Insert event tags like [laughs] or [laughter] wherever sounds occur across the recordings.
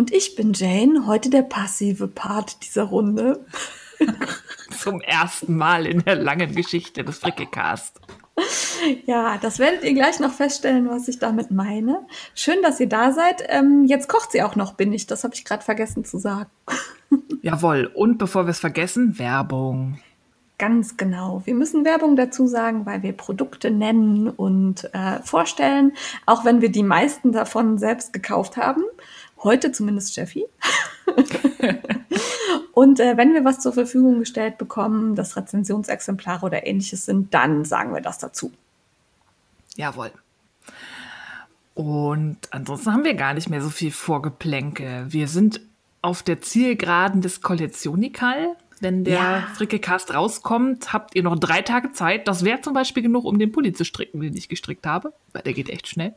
Und ich bin Jane, heute der passive Part dieser Runde. [laughs] Zum ersten Mal in der langen Geschichte des Frickelcast. Ja, das werdet ihr gleich noch feststellen, was ich damit meine. Schön, dass ihr da seid. Ähm, jetzt kocht sie auch noch, bin ich. Das habe ich gerade vergessen zu sagen. [laughs] Jawohl. Und bevor wir es vergessen, Werbung. Ganz genau. Wir müssen Werbung dazu sagen, weil wir Produkte nennen und äh, vorstellen, auch wenn wir die meisten davon selbst gekauft haben. Heute zumindest Steffi. und äh, wenn wir was zur Verfügung gestellt bekommen, das Rezensionsexemplare oder ähnliches sind, dann sagen wir das dazu. Jawohl. Und ansonsten haben wir gar nicht mehr so viel Vorgeplänke. Wir sind auf der Zielgeraden des Kollektionikal. Wenn der Ja. Frickecast rauskommt, habt ihr noch drei Tage Zeit. Das wäre zum Beispiel genug, um den Pulli zu stricken, den ich gestrickt habe. Weil der geht echt schnell.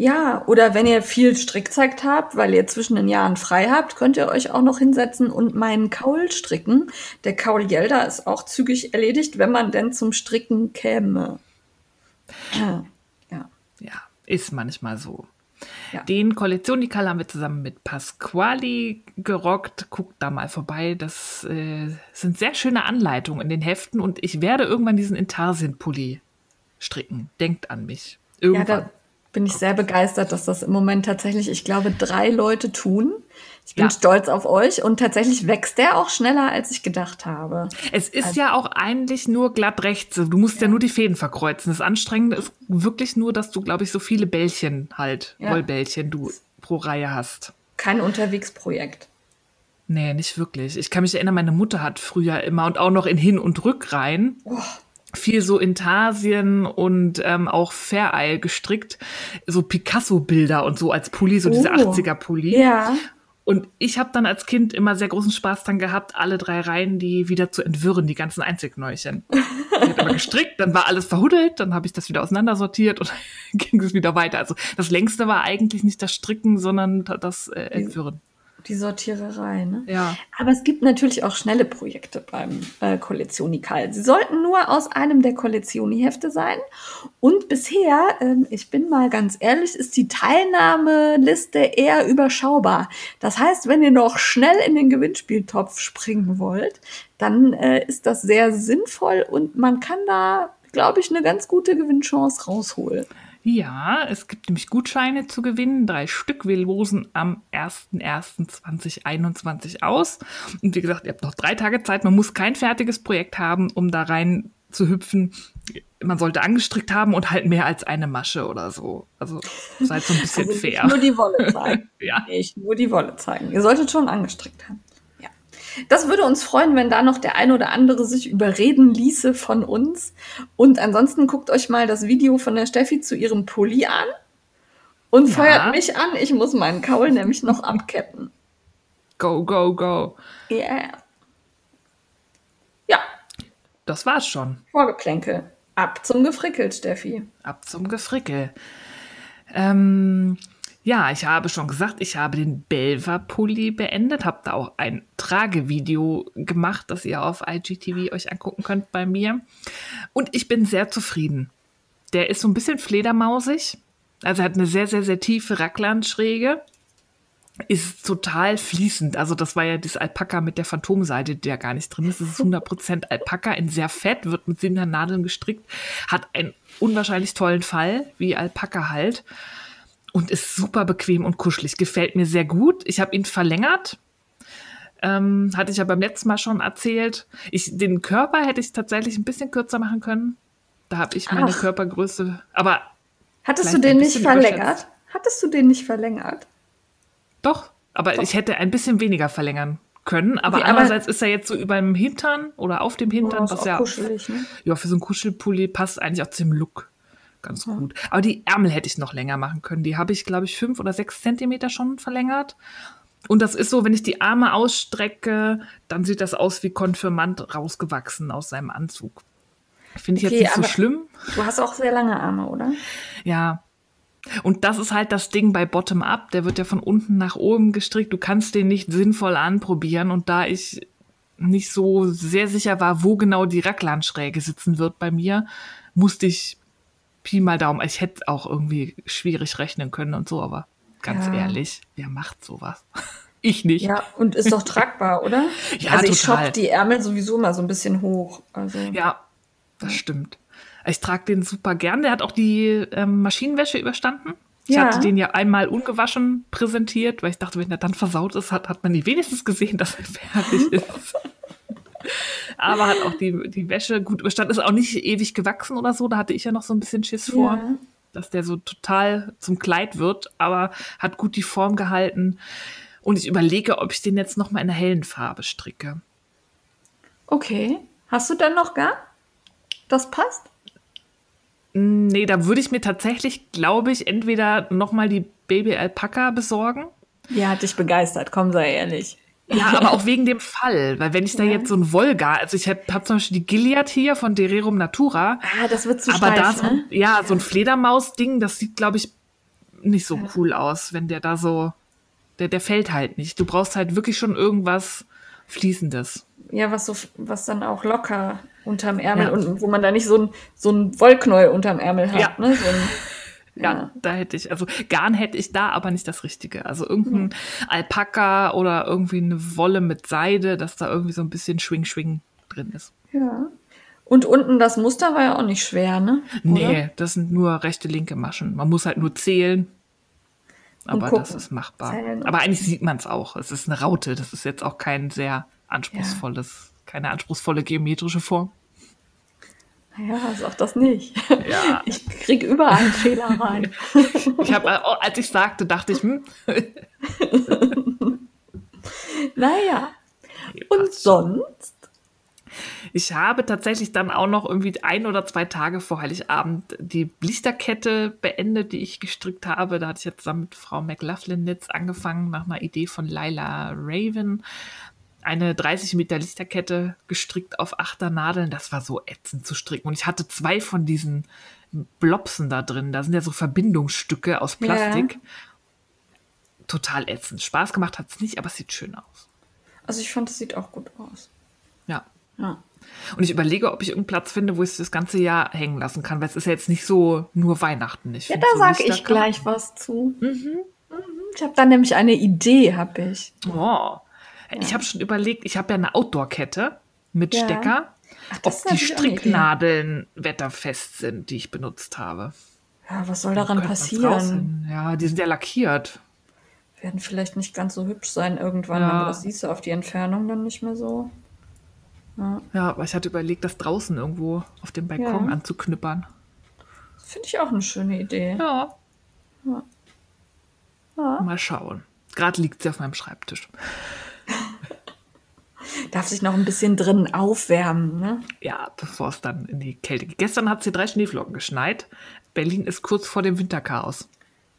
Ja, oder wenn ihr viel Strickzeit habt, weil ihr zwischen den Jahren frei habt, könnt ihr euch auch noch hinsetzen und meinen Kaul stricken. Der Kaul Gelder ist auch zügig erledigt, wenn man denn zum Stricken käme. Ja. Ja, ist manchmal so. Ja. Den Kollektionikal haben wir zusammen mit Pasquali gerockt. Guckt da mal vorbei. Das äh, sind sehr schöne Anleitungen in den Heften und ich werde irgendwann diesen Intarsien-Pulli stricken. Denkt an mich. Ja, Irgendwann. da bin ich sehr begeistert, dass das im Moment tatsächlich, ich glaube, drei Leute tun. Ich bin Ja. stolz auf euch und tatsächlich wächst der auch schneller, als ich gedacht habe. es ist Also ja auch eigentlich nur glatt rechts. Du musst ja. nur die Fäden verkreuzen. Das Anstrengende ist wirklich nur, dass du, glaube ich, so viele Bällchen halt, Ja. Wollbällchen du pro Reihe hast. Kein Unterwegsprojekt. Nee, nicht wirklich. Ich kann mich erinnern, meine Mutter hat früher immer und auch noch in Hin- und Rückreihen Oh. Viel so Intarsien und ähm, auch Fair gestrickt. So Picasso-Bilder und so als Pulli, so diese Oh. 80er-Pulli. Ja. Und ich habe dann als Kind immer sehr großen Spaß dran gehabt, alle drei Reihen die wieder zu entwirren, die ganzen Einzelknäulchen. [laughs] Ich habe aber gestrickt, dann war alles verhuddelt, dann habe ich das wieder auseinandersortiert und [laughs] dann ging es wieder weiter. Also das längste war eigentlich nicht das Stricken, sondern das äh, Entwirren. Die Sortiererei, ne? Ja. Aber es gibt natürlich auch schnelle Projekte beim äh, Kollektionikal. Sie sollten nur aus einem der Kollektioni-Hefte sein. Und bisher, ähm, ich bin mal ganz ehrlich, ist die Teilnahmeliste eher überschaubar. Das heißt, wenn ihr noch schnell in den Gewinnspieltopf springen wollt, dann äh, ist das sehr sinnvoll und man kann da, glaube ich, eine ganz gute Gewinnchance rausholen. Ja, es gibt nämlich Gutscheine zu gewinnen. Drei Stück. Wir losen am 01.01.2021 aus. Und wie gesagt, ihr habt noch drei Tage Zeit. Man muss kein fertiges Projekt haben, um da rein zu hüpfen. Man sollte angestrickt haben und halt mehr als eine Masche oder so. Also seid so ein bisschen Also fair. Nur die Wolle [laughs] zeigen. Ja. Nicht nur die Wolle zeigen. Ihr solltet schon angestrickt haben. Das würde uns freuen, wenn da noch der ein oder andere sich überreden ließe von uns. Und ansonsten guckt euch mal das Video von der Steffi zu ihrem Pulli an und Ja. feuert mich an. Ich muss meinen Kaul nämlich noch abketten. Go, go, go. Yeah. Ja, Das war's schon. Vorgeplänkel. Ab zum Gefrickelt, Steffi. Ab zum Gefrickel. Ähm, ja, ich habe schon gesagt, ich habe den Belva-Pulli beendet, habe da auch ein Tragevideo gemacht, das ihr auf IGTV euch angucken könnt bei mir. Und ich bin sehr zufrieden. Der ist so ein bisschen fledermausig, also hat eine sehr, sehr, sehr tiefe Racklandschräge. Ist total fließend. Also, das war ja das Alpaka mit der Phantomseite, die ja gar nicht drin ist. Es ist 100% Alpaka in sehr fett, wird mit sieben Nadeln gestrickt, hat einen unwahrscheinlich tollen Fall, wie Alpaka halt. Und ist super bequem und kuschelig. Gefällt mir sehr gut. Ich habe ihn verlängert. Ähm, hatte ich ja beim letzten Mal schon erzählt. Ich, den Körper hätte ich tatsächlich ein bisschen kürzer machen können. Da habe ich meine Ach. Körpergröße. Aber Hattest du den nicht verlängert? Hattest du den nicht verlängert? Doch, aber ich hätte ein bisschen weniger verlängern können. Aber aber- andererseits ist er jetzt so über dem Hintern oder auf dem Hintern, Oh, ist was auch ja, kuschelig, ne? ja für so einen Kuschelpulli passt eigentlich auch zum Look ganz gut. Aber die Ärmel hätte ich noch länger machen können. Die habe ich, glaube ich, fünf oder sechs Zentimeter schon verlängert. Und das ist so, wenn ich die Arme ausstrecke, dann sieht das aus wie Konfirmand rausgewachsen aus seinem Anzug. Finde ich Okay, jetzt nicht so schlimm. Du hast auch sehr lange Arme, oder? Ja. Und das ist halt das Ding bei Bottom-up. Der wird ja von unten nach oben gestrickt. Du kannst den nicht sinnvoll anprobieren. Und da ich nicht so sehr sicher war, wo genau die Racklanschräge sitzen wird bei mir, musste ich Pi mal Daumen. Ich hätte auch irgendwie schwierig rechnen können und so, aber ganz Ja. ehrlich, wer macht sowas? [laughs] Ich nicht. Ja, und ist doch tragbar, oder? [laughs] Ja, also ich total. die Ärmel sowieso mal so ein bisschen hoch. Also Ja, das stimmt. Ich trage den super gern. Der hat auch die ähm, Maschinenwäsche überstanden. Ich Ja. hatte den ja einmal ungewaschen präsentiert, weil ich dachte, wenn er dann versaut ist, hat, hat man die wenigstens gesehen, dass er fertig [laughs] ist. Aber hat auch die, die Wäsche gut überstanden. Ist auch nicht ewig gewachsen oder so. Da hatte ich ja noch so ein bisschen Schiss vor, Ja. dass der so total zum Kleid wird. Aber hat gut die Form gehalten. Und ich überlege, ob ich den jetzt noch mal in einer hellen Farbe stricke. Okay. Hast du dann noch gar? Das passt? Nee, da würde ich mir tatsächlich, glaube ich, entweder nochmal die Baby Alpaka besorgen. Ja, hat dich begeistert, komm, sei ehrlich. Ja, aber auch wegen dem Fall. Weil wenn ich da Ja. jetzt so ein Volga, also ich habe hab zum Beispiel die Gilead hier von Dererum Natura, Ah, das wird zu aber steif, da so, ne? ja, so ein Fledermaus-Ding, das sieht, glaube ich, nicht so cool aus, wenn der da so, der, der fällt halt nicht. Du brauchst halt wirklich schon irgendwas Fließendes. Ja, was so, was dann auch locker unterm Ärmel Ja. und wo man da nicht so ein, so ein Wollknäuel unterm Ärmel hat, Ja. ne? So ein, [laughs] Ja, Ja. da hätte ich, also Garn hätte ich da, aber nicht das Richtige. Also irgendein Alpaka oder irgendwie eine Wolle mit Seide, dass da irgendwie so ein bisschen Schwing-Schwing drin ist. ja. Und unten das Muster war ja auch nicht schwer, ne? Nee, Oder? das sind nur rechte, linke Maschen. Man muss halt nur zählen. Aber das ist machbar. Zählen. Aber eigentlich sieht man es auch. Es ist eine Raute. Das ist jetzt auch kein sehr anspruchsvolles, keine anspruchsvolle geometrische Form. Ja, sag das nicht. Ja. Ich krieg überall einen Fehler rein. [laughs] Ich habe, als ich sagte, dachte ich, hm, [laughs] Naja. Und sonst? Ich habe tatsächlich dann auch noch irgendwie ein oder zwei Tage vor Heiligabend die Lichterkette beendet, die ich gestrickt habe. Da hatte ich jetzt zusammen mit Frau McLaughlin-Nitz angefangen, nach einer Idee von Laila Raven. Eine 30 Meter Lichterkette gestrickt auf Achternadeln. Das war so ätzend zu stricken. Und ich hatte zwei von diesen Blobsen da drin. Da sind ja so Verbindungsstücke aus Plastik. Total ätzend. Spaß gemacht hat es nicht, aber es sieht schön aus. Also ich fand, es sieht auch gut aus. Ja. Ja. Und ich überlege, ob ich irgendeinen Platz finde, wo ich es das ganze Jahr hängen lassen kann, weil es ist ja jetzt nicht so nur Weihnachten. Ich Ja, da so sage ich gleich was zu. Mhm. Ich habe da nämlich eine Idee, habe ich. Oh. Ich habe schon überlegt, ich habe ja eine Outdoor-Kette mit Ja. Stecker, Ach, ob die. Stricknadeln wetterfest sind, die ich benutzt habe. Ja, was soll daran passieren? Ja, die sind ja lackiert. Werden vielleicht nicht ganz so hübsch sein irgendwann, Ja. aber das siehst du auf die Entfernung dann nicht mehr so. Ja, aber ich hatte überlegt, das draußen irgendwo auf dem Balkon Ja. anzuknüppern. Finde ich auch eine schöne Idee. Ja. Ja. Mal schauen. Gerade liegt sie auf meinem Schreibtisch. Darf sich noch ein bisschen drin aufwärmen, ne? Ja, bevor es dann in die Kälte geht. Gestern hat sie drei Schneeflocken geschneit. Berlin ist kurz vor dem Winterchaos.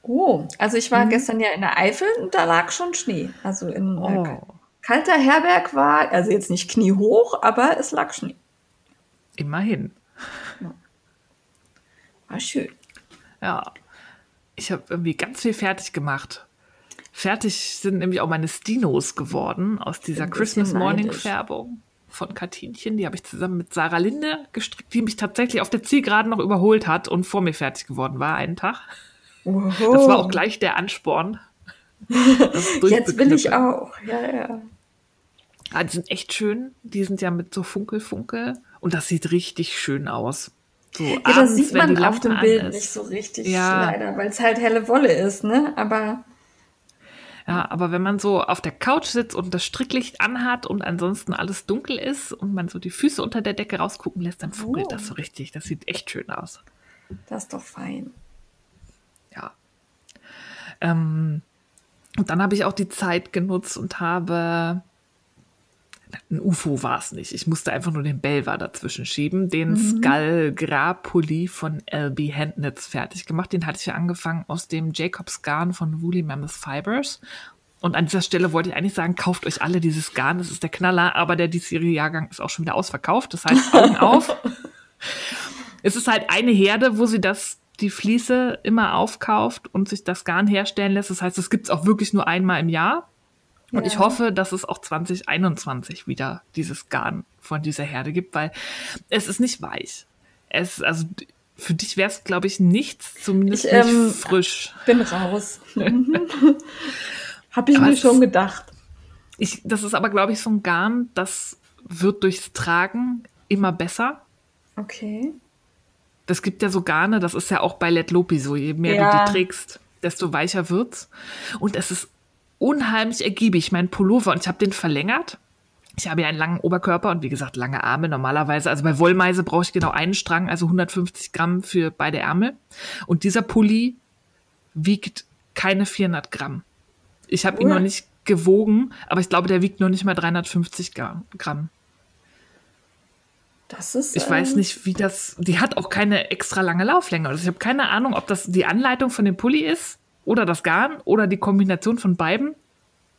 Oh, also ich Mhm. war gestern ja in der Eifel und da lag schon Schnee. Also in äh, Oh. kalter Herberg war, also jetzt nicht kniehoch, aber es lag Schnee. Immerhin. War schön. Ja. Ich habe irgendwie ganz viel fertig gemacht. Fertig sind nämlich auch meine Stinos geworden aus dieser Bin Christmas Morning neidisch. Färbung von Katinchen. Die habe ich zusammen mit Sarah Linde gestrickt, die mich tatsächlich auf der Zielgeraden noch überholt hat und vor mir fertig geworden war einen Tag. Das war auch gleich der Ansporn. das. [laughs] Jetzt will ich auch. Ja, ja. Ah, die sind echt schön. Die sind ja mit so Funkel-Funkel. Und das sieht richtig schön aus. So Ja, das abends, sieht wenn man auf dem Bild ist. nicht so richtig Ja. leider, weil es halt helle Wolle ist, ne? Aber Ja, aber wenn man so auf der Couch sitzt und das Stricklicht anhat und ansonsten alles dunkel ist und man so die Füße unter der Decke rausgucken lässt, dann funkelt Oh. das so richtig. Das sieht echt schön aus. das ist doch fein. Ja. Ähm, und dann habe ich auch die Zeit genutzt und habe. Ein UFO war es nicht. Ich musste einfach nur den Belva dazwischen schieben. Den Skull Gra-Pulli von LB Handnitz fertig gemacht. Den hatte ich ja angefangen aus dem Jacobs Garn von Woolly Mammoth Fibers. Und an dieser Stelle wollte ich eigentlich sagen, kauft euch alle dieses Garn, das ist der Knaller, aber der diesjährige Jahrgang ist auch schon wieder ausverkauft. Das heißt, Augen [laughs] auf. Es ist halt eine Herde, wo sie das, die Fliese immer aufkauft und sich das Garn herstellen lässt. Das heißt, es gibt es auch wirklich nur einmal im Jahr. Und Ja. ich hoffe, dass es auch 2021 wieder dieses Garn von dieser Herde gibt, weil es ist nicht weich. Es, also für dich wäre es, glaube ich, nichts, zumindest Ich, nicht ähm, frisch. Bin raus. [laughs] Habe ich Aber mir schon gedacht. Ich, das ist aber, glaube ich, so ein Garn, das wird durchs Tragen immer besser. Okay. Das gibt ja so Garne, das ist ja auch bei Let Lopi so. Je mehr Ja. du die trägst, desto weicher wird's. Und es ist unheimlich ergiebig. Mein Pullover, und ich habe den verlängert. Ich habe ja einen langen Oberkörper und wie gesagt lange Arme normalerweise. Also bei Wollmeise brauche ich genau einen Strang, also 150 Gramm für beide Ärmel. Und dieser Pulli wiegt keine 400 Gramm. Ich habe ihn noch nicht gewogen, aber ich glaube, der wiegt noch nicht mal 350 Gra- Gramm. Das ist. Ich weiß ähm, nicht, wie das. Die hat auch keine extra lange Lauflänge. Also ich habe keine Ahnung, ob das die Anleitung von dem Pulli ist oder das Garn oder die Kombination von beiden.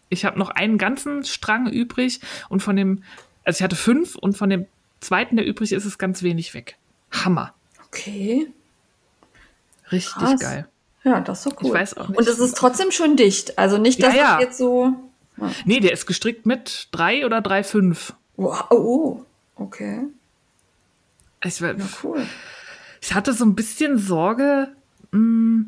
Ich habe noch einen ganzen Strang übrig und von dem, also ich hatte fünf und von dem zweiten, der übrig ist, ist ganz wenig weg. Hammer. Okay. Richtig Krass. geil. Ja, das ist so cool. Ich weiß auch nicht. Und es ist trotzdem schön dicht. Also nicht, dass Ja, ja. jetzt so. Nee, der ist gestrickt mit drei oder drei fünf. Wow, oh, okay. Ich, Ja, cool. ich hatte so ein bisschen Sorge, mh,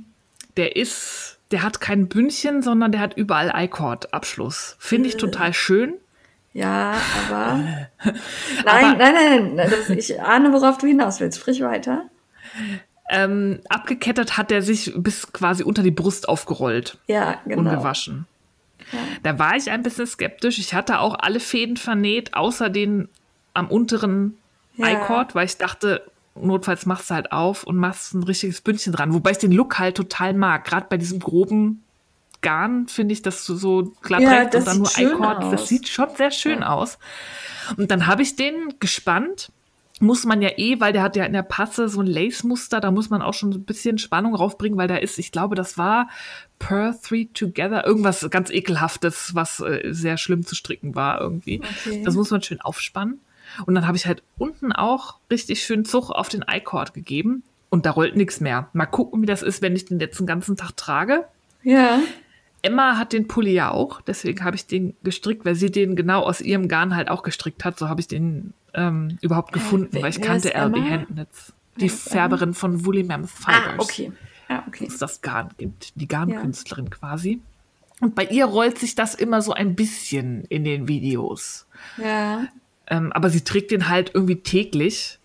der ist, der hat kein Bündchen, sondern der hat überall I-Cord-Abschluss. Finde ich total schön. Ja, aber. Nein, [laughs] Aber- nein, nein, nein. Ich ahne, worauf du hinaus willst. Sprich weiter. Ähm, abgekettet hat er sich bis quasi unter die Brust aufgerollt, Ja, genau. ungewaschen. Da war ich ein bisschen skeptisch. Ich hatte auch alle Fäden vernäht, außer den am unteren Ja. I-Cord, weil ich dachte, notfalls machst du halt auf und machst ein richtiges Bündchen dran. Wobei ich den Look halt total mag. Gerade bei diesem groben Garn finde ich das so, so glatt Ja, und dann nur I-Cord. aus. Das sieht schon sehr schön aus. Und dann habe ich den gespannt. Muss man ja eh, weil der hat ja in der Passe so ein Lace-Muster, da muss man auch schon ein bisschen Spannung raufbringen, weil da ist, ich glaube, das war Per Three Together, irgendwas ganz ekelhaftes, was äh, sehr schlimm zu stricken war irgendwie. Okay. Das muss man schön aufspannen. Und dann habe ich halt unten auch richtig schön Zug auf den I-Cord gegeben und da rollt nichts mehr. Mal gucken, wie das ist, wenn ich den jetzt den ganzen Tag trage. Ja. Emma hat den Pulli ja auch, deswegen habe ich den gestrickt, weil sie den genau aus ihrem Garn halt auch gestrickt hat. So habe ich den ähm, überhaupt gefunden, wer- weil ich kannte LB? Handknits. Die ist Emma? Färberin von Woolly Mammoth Fibers. Ah, okay. Ja, okay. Dass es das Garn gibt. Die Garnkünstlerin quasi. Und bei ihr rollt sich das immer so ein bisschen in den Videos. Ja, Ähm, aber sie trägt den halt irgendwie täglich.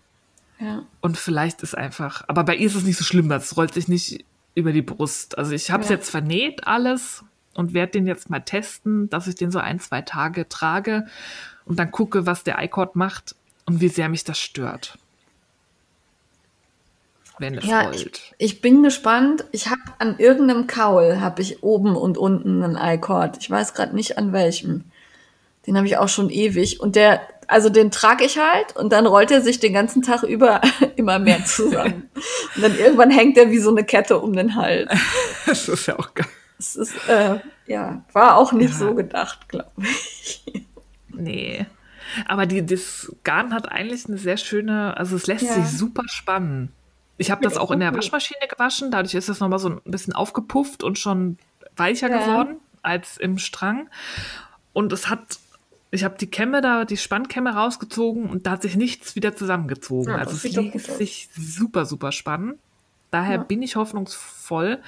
ja. Und vielleicht ist einfach, aber bei ihr ist es nicht so schlimm, das rollt sich nicht über die Brust. Also ich habe es Ja. jetzt vernäht alles und werde den jetzt mal testen, dass ich den so ein, zwei Tage trage und dann gucke, was der iCord macht und wie sehr mich das stört. Wenn es Ja, rollt. ich, ich bin gespannt. Ich habe an irgendeinem Kaul habe ich oben und unten einen I-Cord. Ich weiß gerade nicht an welchem. Den habe ich auch schon ewig und der, also den trage ich halt und dann rollt er sich den ganzen Tag über [laughs] immer mehr zusammen. [laughs] und dann irgendwann hängt er wie so eine Kette um den Hals. [laughs] Das ist ja auch geil. Es ist äh, ja war auch nicht Ja. so gedacht, glaube ich. Nee. Aber die, das Garn hat eigentlich eine sehr schöne, also es lässt Ja. sich super spannen. Ich habe das auch in der. Waschmaschine gewaschen, dadurch ist es nochmal so ein bisschen aufgepufft und schon weicher Ja. geworden als im Strang. Und es hat, ich habe die Kämme da, die Spannkämme rausgezogen und da hat sich nichts wieder zusammengezogen. Ja, also es aus. sich super, super spannend. Daher Ja. bin ich hoffnungsvoll.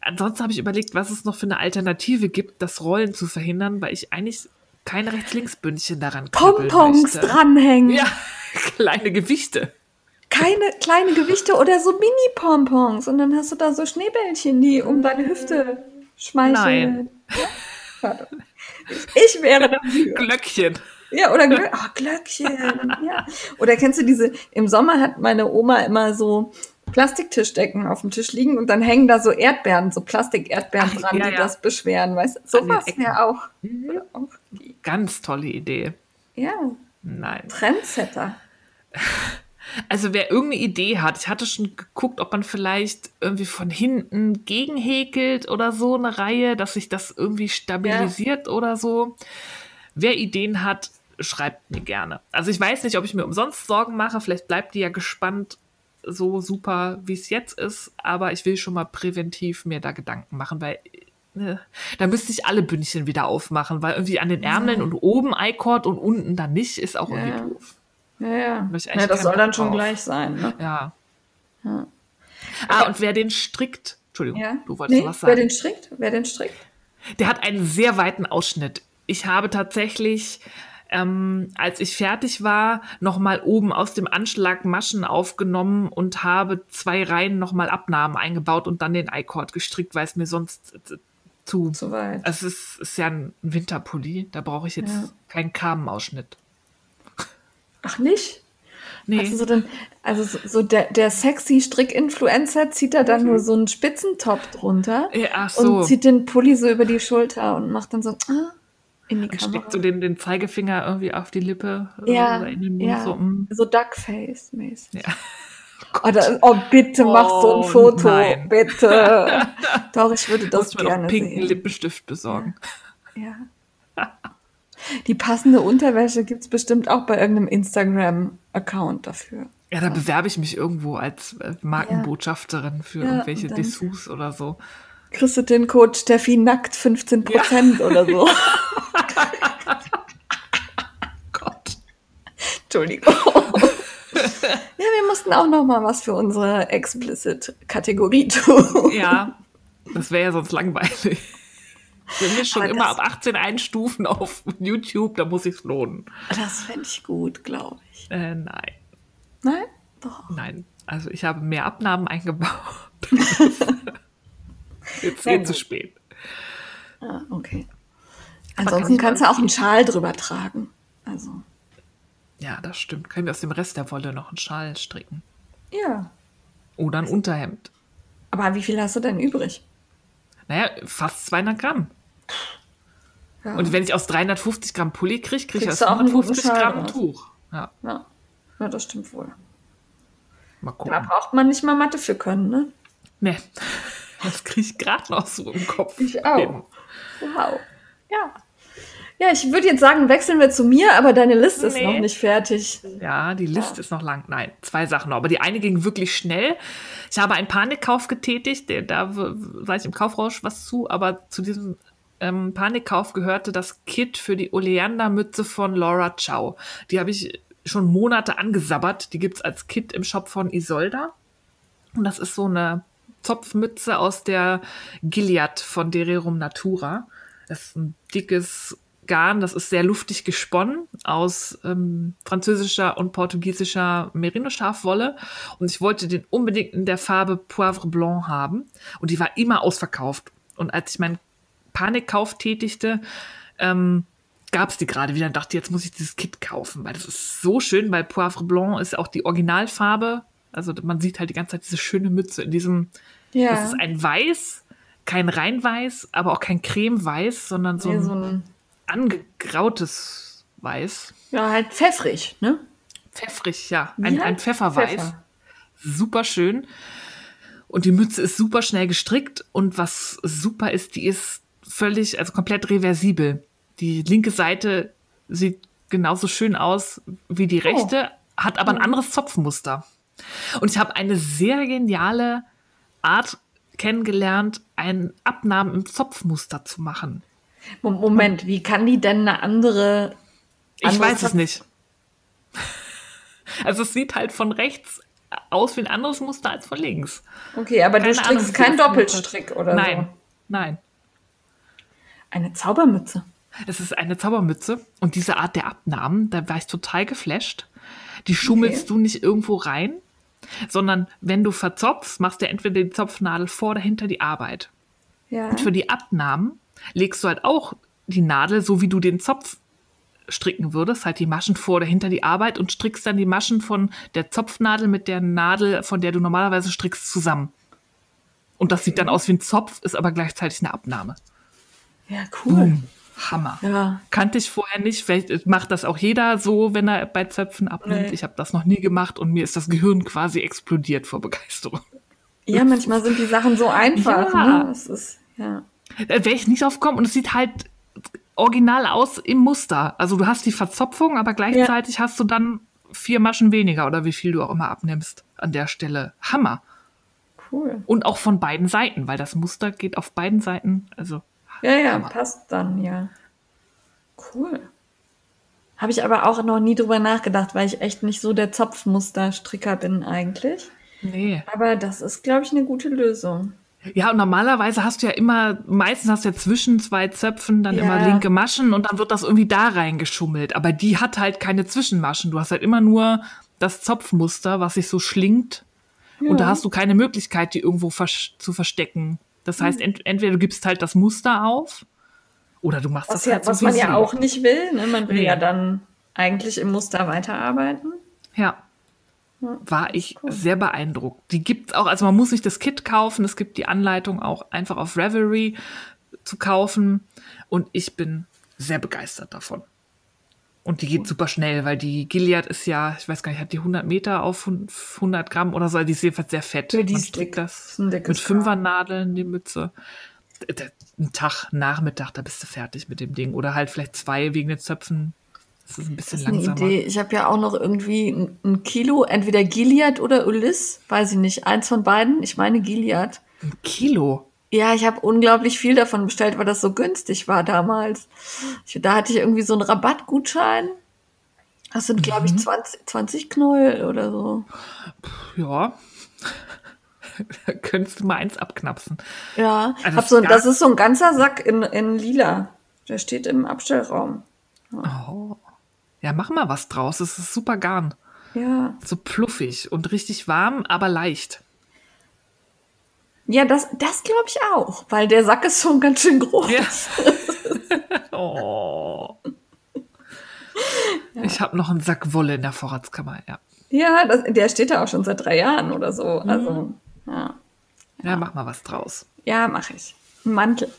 Ansonsten habe ich überlegt, was es noch für eine Alternative gibt, das Rollen zu verhindern, weil ich eigentlich keine Rechts-Links-Bündchen daran kribbeln Pompons möchte. dranhängen. Ja, [laughs] kleine Gewichte. Keine kleine Gewichte oder so Mini-Pompons. Und dann hast du da so Schneebällchen, die um deine Hüfte schmeicheln. Nein. Ja? Ich wäre dafür. Glöckchen. Ja, oder Glö oh, Glöckchen. Ja. Oder kennst du diese, im Sommer hat meine Oma immer so Plastiktischdecken auf dem Tisch liegen und dann hängen da so Erdbeeren, so Plastik-Erdbeeren dran, ja, die ja. das beschweren, weißt du? Sowas wäre auch, gehen. Ganz tolle Idee. Ja, Nein. Trendsetter. [laughs] Also wer irgendeine Idee hat, ich hatte schon geguckt, ob man vielleicht irgendwie von hinten gegenhäkelt oder so eine Reihe, dass sich das irgendwie stabilisiert ja. oder so. Wer Ideen hat, schreibt mir gerne. Also ich weiß nicht, ob ich mir umsonst Sorgen mache, vielleicht bleibt die ja gespannt so super, wie es jetzt ist, aber ich will schon mal präventiv mir da Gedanken machen, weil äh, da müsste ich alle Bündchen wieder aufmachen, weil irgendwie an den Ärmeln ja. und oben iCord und unten dann nicht, ist auch irgendwie ja. doof. Ja, ja. ja das soll dann schon drauf. gleich sein. Ne? Ja. ja. Ah, und wer den strickt, Entschuldigung, ja? du wolltest nee, was sagen. Wer den strickt? Wer den strickt? Der hat einen sehr weiten Ausschnitt. Ich habe tatsächlich, ähm, als ich fertig war, nochmal oben aus dem Anschlag Maschen aufgenommen und habe zwei Reihen nochmal Abnahmen eingebaut und dann den I-Cord gestrickt, weil es mir sonst äh, zu. Zu weit. Es ist, ist ja ein Winterpulli, da brauche ich jetzt ja. keinen Kamenausschnitt. Ach nicht? Nee. Also so, den, also so, so der, der sexy Strick-Influencer zieht da dann mhm. nur so einen Spitzentop drunter ja, so. und zieht den Pulli so über die Schulter und macht dann so ah, in die und Kamera. steckt so den, den Zeigefinger irgendwie auf die Lippe ja, oder in den Mund. Ja, so, mm. so Duckface-mäßig. Ja. [laughs] Oder, oh, bitte oh, mach so ein oh, Foto, nein. bitte. [laughs] Doch, ich würde das Muss gerne mir noch pinken sehen. Lippenstift besorgen. Ja. ja. [laughs] Die passende Unterwäsche gibt es bestimmt auch bei irgendeinem Instagram-Account dafür. Ja, da bewerbe ich mich irgendwo als äh, Markenbotschafterin ja. für ja, irgendwelche Dessous oder so. Kriegst du den Code Steffi nackt 15 Prozent ja. oder so. [laughs] Gott. Entschuldigung. ja, wir mussten auch noch mal was für unsere Explicit-Kategorie tun. Ja, das wäre ja sonst langweilig. Wenn wir schon immer ab 18 einstufen auf YouTube, da muss ich lohnen. Das fände ich gut, glaube ich. Äh, nein. Nein? Doch. Nein. Also ich habe mehr Abnahmen eingebaut. [laughs] Jetzt geht zu spät. Ah, okay. Ansonsten kann kannst du auch einen Schal drüber tragen. Also. Ja, das stimmt. Können wir aus dem Rest der Wolle noch einen Schal stricken? Ja. Oder ein Unterhemd. Aber wie viel hast du denn übrig? Naja, fast 200 Gramm. Ja. Und wenn ich aus 350 Gramm Pulli kriege, kriege ich aus 150 Gramm Tuch. Ja. ja. ja, das stimmt wohl. Mal gucken. Da braucht man nicht mal Mathe für können, ne? Nee. Das kriege ich gerade noch so im Kopf. Ich auch. Hin. Wow. Ja. Ja, ich würde jetzt sagen, wechseln wir zu mir, aber deine Liste ist noch nicht fertig. Ja, die Liste ja. ist noch lang. Nein, zwei Sachen noch. Aber die eine ging wirklich schnell. Ich habe einen Panikkauf getätigt. Da sage ich im Kaufrausch was zu, aber zu diesem ähm, Panikkauf gehörte das Kit für die Oleander-Mütze von Laura Chow. Die habe ich schon Monate angesabbert. Die gibt es als Kit im Shop von Isolda. Und das ist so eine Zopfmütze aus der Gilead von Dererum Natura. Das ist ein dickes Garn, das ist sehr luftig gesponnen aus ähm, französischer und portugiesischer Merino-Schafwolle. Und ich wollte den unbedingt in der Farbe Poivre Blanc haben. Und die war immer ausverkauft. Und als ich meinen Panikkauf tätigte, ähm, gab es die gerade wieder und dachte, jetzt muss ich dieses Kit kaufen, weil das ist so schön, weil Poivre Blanc ist auch die Originalfarbe. Also man sieht halt die ganze Zeit diese schöne Mütze in diesem, ja. das ist ein Weiß, kein Reinweiß, aber auch kein Cremeweiß, sondern so, ja, so ein, angegrautes Weiß. Ja, halt pfeffrig, ne? Pfeffrig, ja. Ein, ein Pfefferweiß. Pfeffer. Super schön. Und die Mütze ist super schnell gestrickt und was super ist, die ist völlig, also komplett reversibel. Die linke Seite sieht genauso schön aus wie die rechte, oh. hat aber ein anderes Zopfmuster. Und ich habe eine sehr geniale Art kennengelernt, einen Abnahmen im Zopfmuster zu machen. Moment, wie kann die denn eine andere. andere ich weiß es nicht. Also es sieht halt von rechts aus wie ein anderes Muster als von links. Okay, aber Keine du strickst keinen Doppelstrick oder nein, so? Nein, nein. Eine Zaubermütze. Es ist eine Zaubermütze und diese Art der Abnahmen, da war ich total geflasht. Die schummelst okay. du nicht irgendwo rein, sondern wenn du verzopfst, machst du entweder die Zopfnadel vor oder hinter die Arbeit. Ja. Und für die Abnahmen legst du halt auch die Nadel, so wie du den Zopf stricken würdest, halt die Maschen vor oder hinter die Arbeit und strickst dann die Maschen von der Zopfnadel mit der Nadel, von der du normalerweise strickst, zusammen. Und das sieht dann aus wie ein Zopf, ist aber gleichzeitig eine Abnahme. Ja, cool. Boom. Hammer. Ja. Kannte ich vorher nicht. Vielleicht macht das auch jeder so, wenn er bei Zöpfen abnimmt. Nee. Ich habe das noch nie gemacht und mir ist das Gehirn quasi explodiert vor Begeisterung. Ja, manchmal sind die Sachen so einfach. Ja. Ne? Das ist, ja. Wäre ich nicht drauf gekommen und es sieht halt original aus im Muster. Also du hast die Verzopfung, aber gleichzeitig hast du dann vier Maschen weniger oder wie viel du auch immer abnimmst an der Stelle. Hammer. Cool. Und auch von beiden Seiten, weil das Muster geht auf beiden Seiten. Also Ja, ja, Hammer. passt dann, ja. Cool. Habe ich aber auch noch nie drüber nachgedacht, weil ich echt nicht so der Zopfmusterstricker bin eigentlich. nee. Aber das ist, glaube ich, eine gute Lösung. Ja, und normalerweise hast du ja immer, meistens hast du ja zwischen zwei Zöpfen dann Ja. immer linke Maschen und dann wird das irgendwie da reingeschummelt. Aber die hat halt keine Zwischenmaschen. Du hast halt immer nur das Zopfmuster, was sich so schlingt. Und da hast du keine Möglichkeit, die irgendwo vers zu verstecken. Das heißt, ent entweder du gibst halt das Muster auf oder du machst Was, das ja, halt was so man wie ja auch nicht will. Ne? Man will Nee. ja dann eigentlich im Muster weiterarbeiten. Ja. War ich sehr beeindruckt. Die gibt's auch, also man muss nicht das Kit kaufen, es gibt die Anleitung auch einfach auf Revelry zu kaufen und ich bin sehr begeistert davon. Und die geht super schnell, weil die Gilead ist ja, ich weiß gar nicht, hat die 100 Meter auf 100 Gramm oder so, die ist jedenfalls sehr fett. Ja, die ist dick. das Ist mit Fünfernadeln, die Mütze. Ein Tag, Nachmittag, da bist du fertig mit dem Ding. Oder halt vielleicht zwei wegen den Zöpfen. Das ist ein bisschen Das ist eine langsamer. Idee. Ich habe ja auch noch irgendwie ein, ein Kilo, entweder Gilead oder Ulyss, weiß ich nicht. Eins von beiden. Ich meine Gilead. Ein Kilo. Ja, ich habe unglaublich viel davon bestellt, weil das so günstig war damals. Ich, da hatte ich irgendwie so einen Rabattgutschein. Das sind, glaube Mhm. ich, 20, 20 Knäuel oder so. Ja. [laughs] Da könntest du mal eins abknapsen. Ja, Also hab so, das ist so ein ganzer Sack in, in lila. Der steht im Abstellraum. Ja, mach mal was draus. Es ist super Garn. Ja. So pluffig und richtig warm, aber leicht. Ja, das, das glaube ich auch, weil der Sack ist schon ganz schön groß. Ja. [laughs] oh. Ich habe noch einen Sack Wolle in der Vorratskammer, ja. Ja, das, der steht da auch schon seit drei Jahren oder so. Mhm. Also, ja, Ja, mach mal was draus. ja mache ich. Ein Mantel.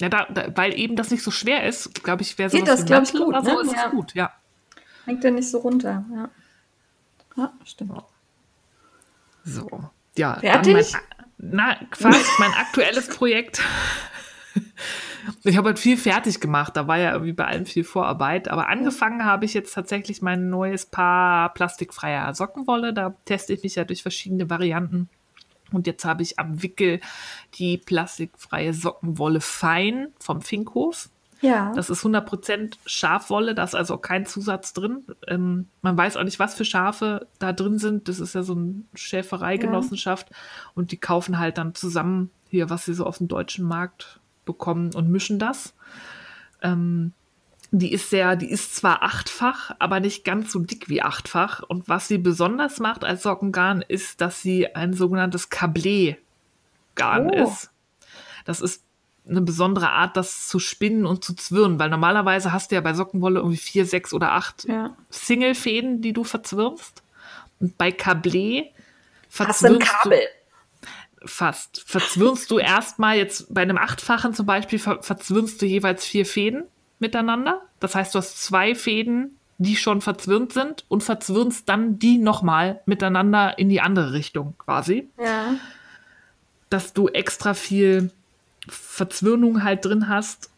Ja, da, da, weil eben das nicht so schwer ist, glaube ich, wäre Geht sowas das, wie glaub ich, gut, oder so, ne? ist es Ja. gut, ja. Hängt der nicht so runter. Ja, ja stimmt. So. Ja, Fertig? Mein, na, quasi mein aktuelles [laughs] Projekt. Ich habe halt viel fertig gemacht, da war ja irgendwie bei allem viel Vorarbeit, aber angefangen habe ich jetzt tatsächlich mein neues Paar plastikfreier Sockenwolle. Da teste ich mich ja durch verschiedene Varianten. Und jetzt habe ich am Wickel die plastikfreie Sockenwolle Fein vom Finkhof. Ja. Das ist 100% Schafwolle, da ist also auch kein Zusatz drin. Ähm, man weiß auch nicht, was für Schafe da drin sind. Das ist ja so eine Schäfereigenossenschaft. Und die kaufen halt dann zusammen hier, was sie so auf dem deutschen Markt bekommen und mischen das. Ähm, die ist sehr, die ist zwar achtfach, aber nicht ganz so dick wie achtfach. Und was sie besonders macht als Sockengarn, ist, dass sie ein sogenanntes Cablé-Garn Oh. ist. Das ist eine besondere Art, das zu spinnen und zu zwirnen, weil normalerweise hast du ja bei Sockenwolle irgendwie vier, sechs oder acht ja. Single-Fäden, die du verzwirnst. Und bei Cablé Hast du ein verzwirnst du Kabel? fast. Verzwirnst du erstmal jetzt bei einem achtfachen zum Beispiel, ver verzwirnst du jeweils vier Fäden miteinander. Das heißt, du hast zwei Fäden, die schon verzwirnt sind und verzwirnst dann die nochmal miteinander in die andere Richtung quasi. Ja. Dass du extra viel Verzwirnung halt drin hast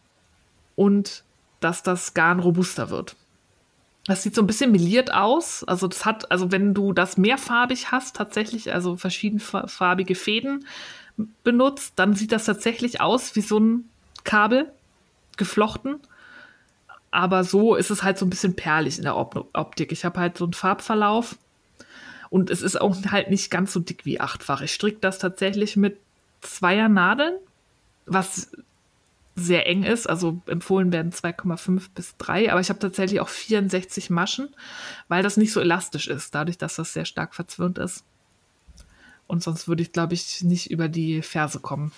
und dass das Garn robuster wird. Das sieht so ein bisschen meliert aus. Also das hat, also wenn du das mehrfarbig hast, tatsächlich, also verschiedenfarbige Fäden benutzt, dann sieht das tatsächlich aus wie so ein Kabel geflochten. Aber so ist es halt so ein bisschen perlig in der Op Optik. Ich habe halt so einen Farbverlauf und es ist auch halt nicht ganz so dick wie achtfach. Ich stricke das tatsächlich mit zweier Nadeln, was sehr eng ist. Also empfohlen werden 2,5 bis 3, aber ich habe tatsächlich auch 64 Maschen, weil das nicht so elastisch ist, dadurch, dass das sehr stark verzwirnt ist. Und sonst würde ich, glaube ich, nicht über die Ferse kommen.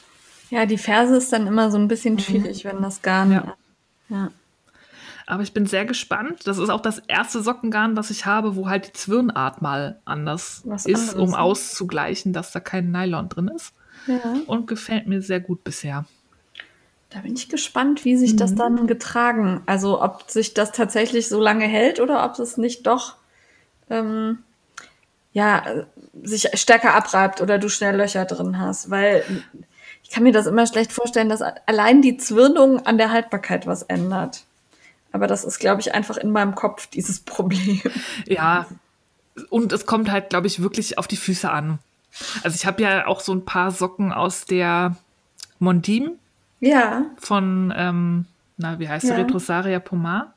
Ja, die Ferse ist dann immer so ein bisschen schwierig, wenn das Garn. Ja. ja. Aber ich bin sehr gespannt. Das ist auch das erste Sockengarn, was ich habe, wo halt die Zwirnart mal anders Was ist, anderes, um ne? auszugleichen, dass da kein Nylon drin ist. Ja. Und gefällt mir sehr gut bisher. Da bin ich gespannt, wie sich das Mhm. dann getragen, also ob sich das tatsächlich so lange hält oder ob es nicht doch ähm, ja äh, sich stärker abreibt oder du schnell Löcher drin hast, weil ich kann mir das immer schlecht vorstellen, dass allein die Zwirnung an der Haltbarkeit was ändert. Aber das ist, glaube ich, einfach in meinem Kopf dieses [laughs] Problem. Ja, und es kommt halt, glaube ich, wirklich auf die Füße an. Also ich habe ja auch so ein paar Socken aus der Mondim Ja, von, ähm, na, wie heißt Ja. sie, Retrosaria Pomar.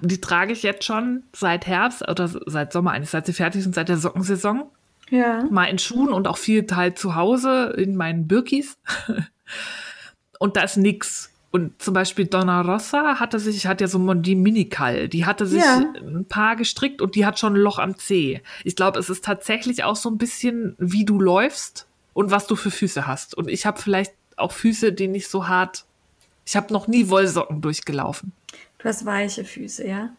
Und die trage ich jetzt schon seit Herbst oder seit Sommer eigentlich, seit sie fertig sind, seit der Sockensaison. ja. Mal in Schuhen und auch viel halt zu Hause in meinen Birkis. [laughs] und da ist nix. Und zum Beispiel Donna Rossa hatte sich, ich hatte ja so Mondi Minikal, die hatte sich Ja. ein paar gestrickt und die hat schon ein Loch am Zeh. Ich glaube, es ist tatsächlich auch so ein bisschen, wie du läufst und was du für Füße hast. Und ich habe vielleicht auch Füße, die nicht so hart. Ich habe noch nie Wollsocken durchgelaufen. Du hast weiche Füße, ja?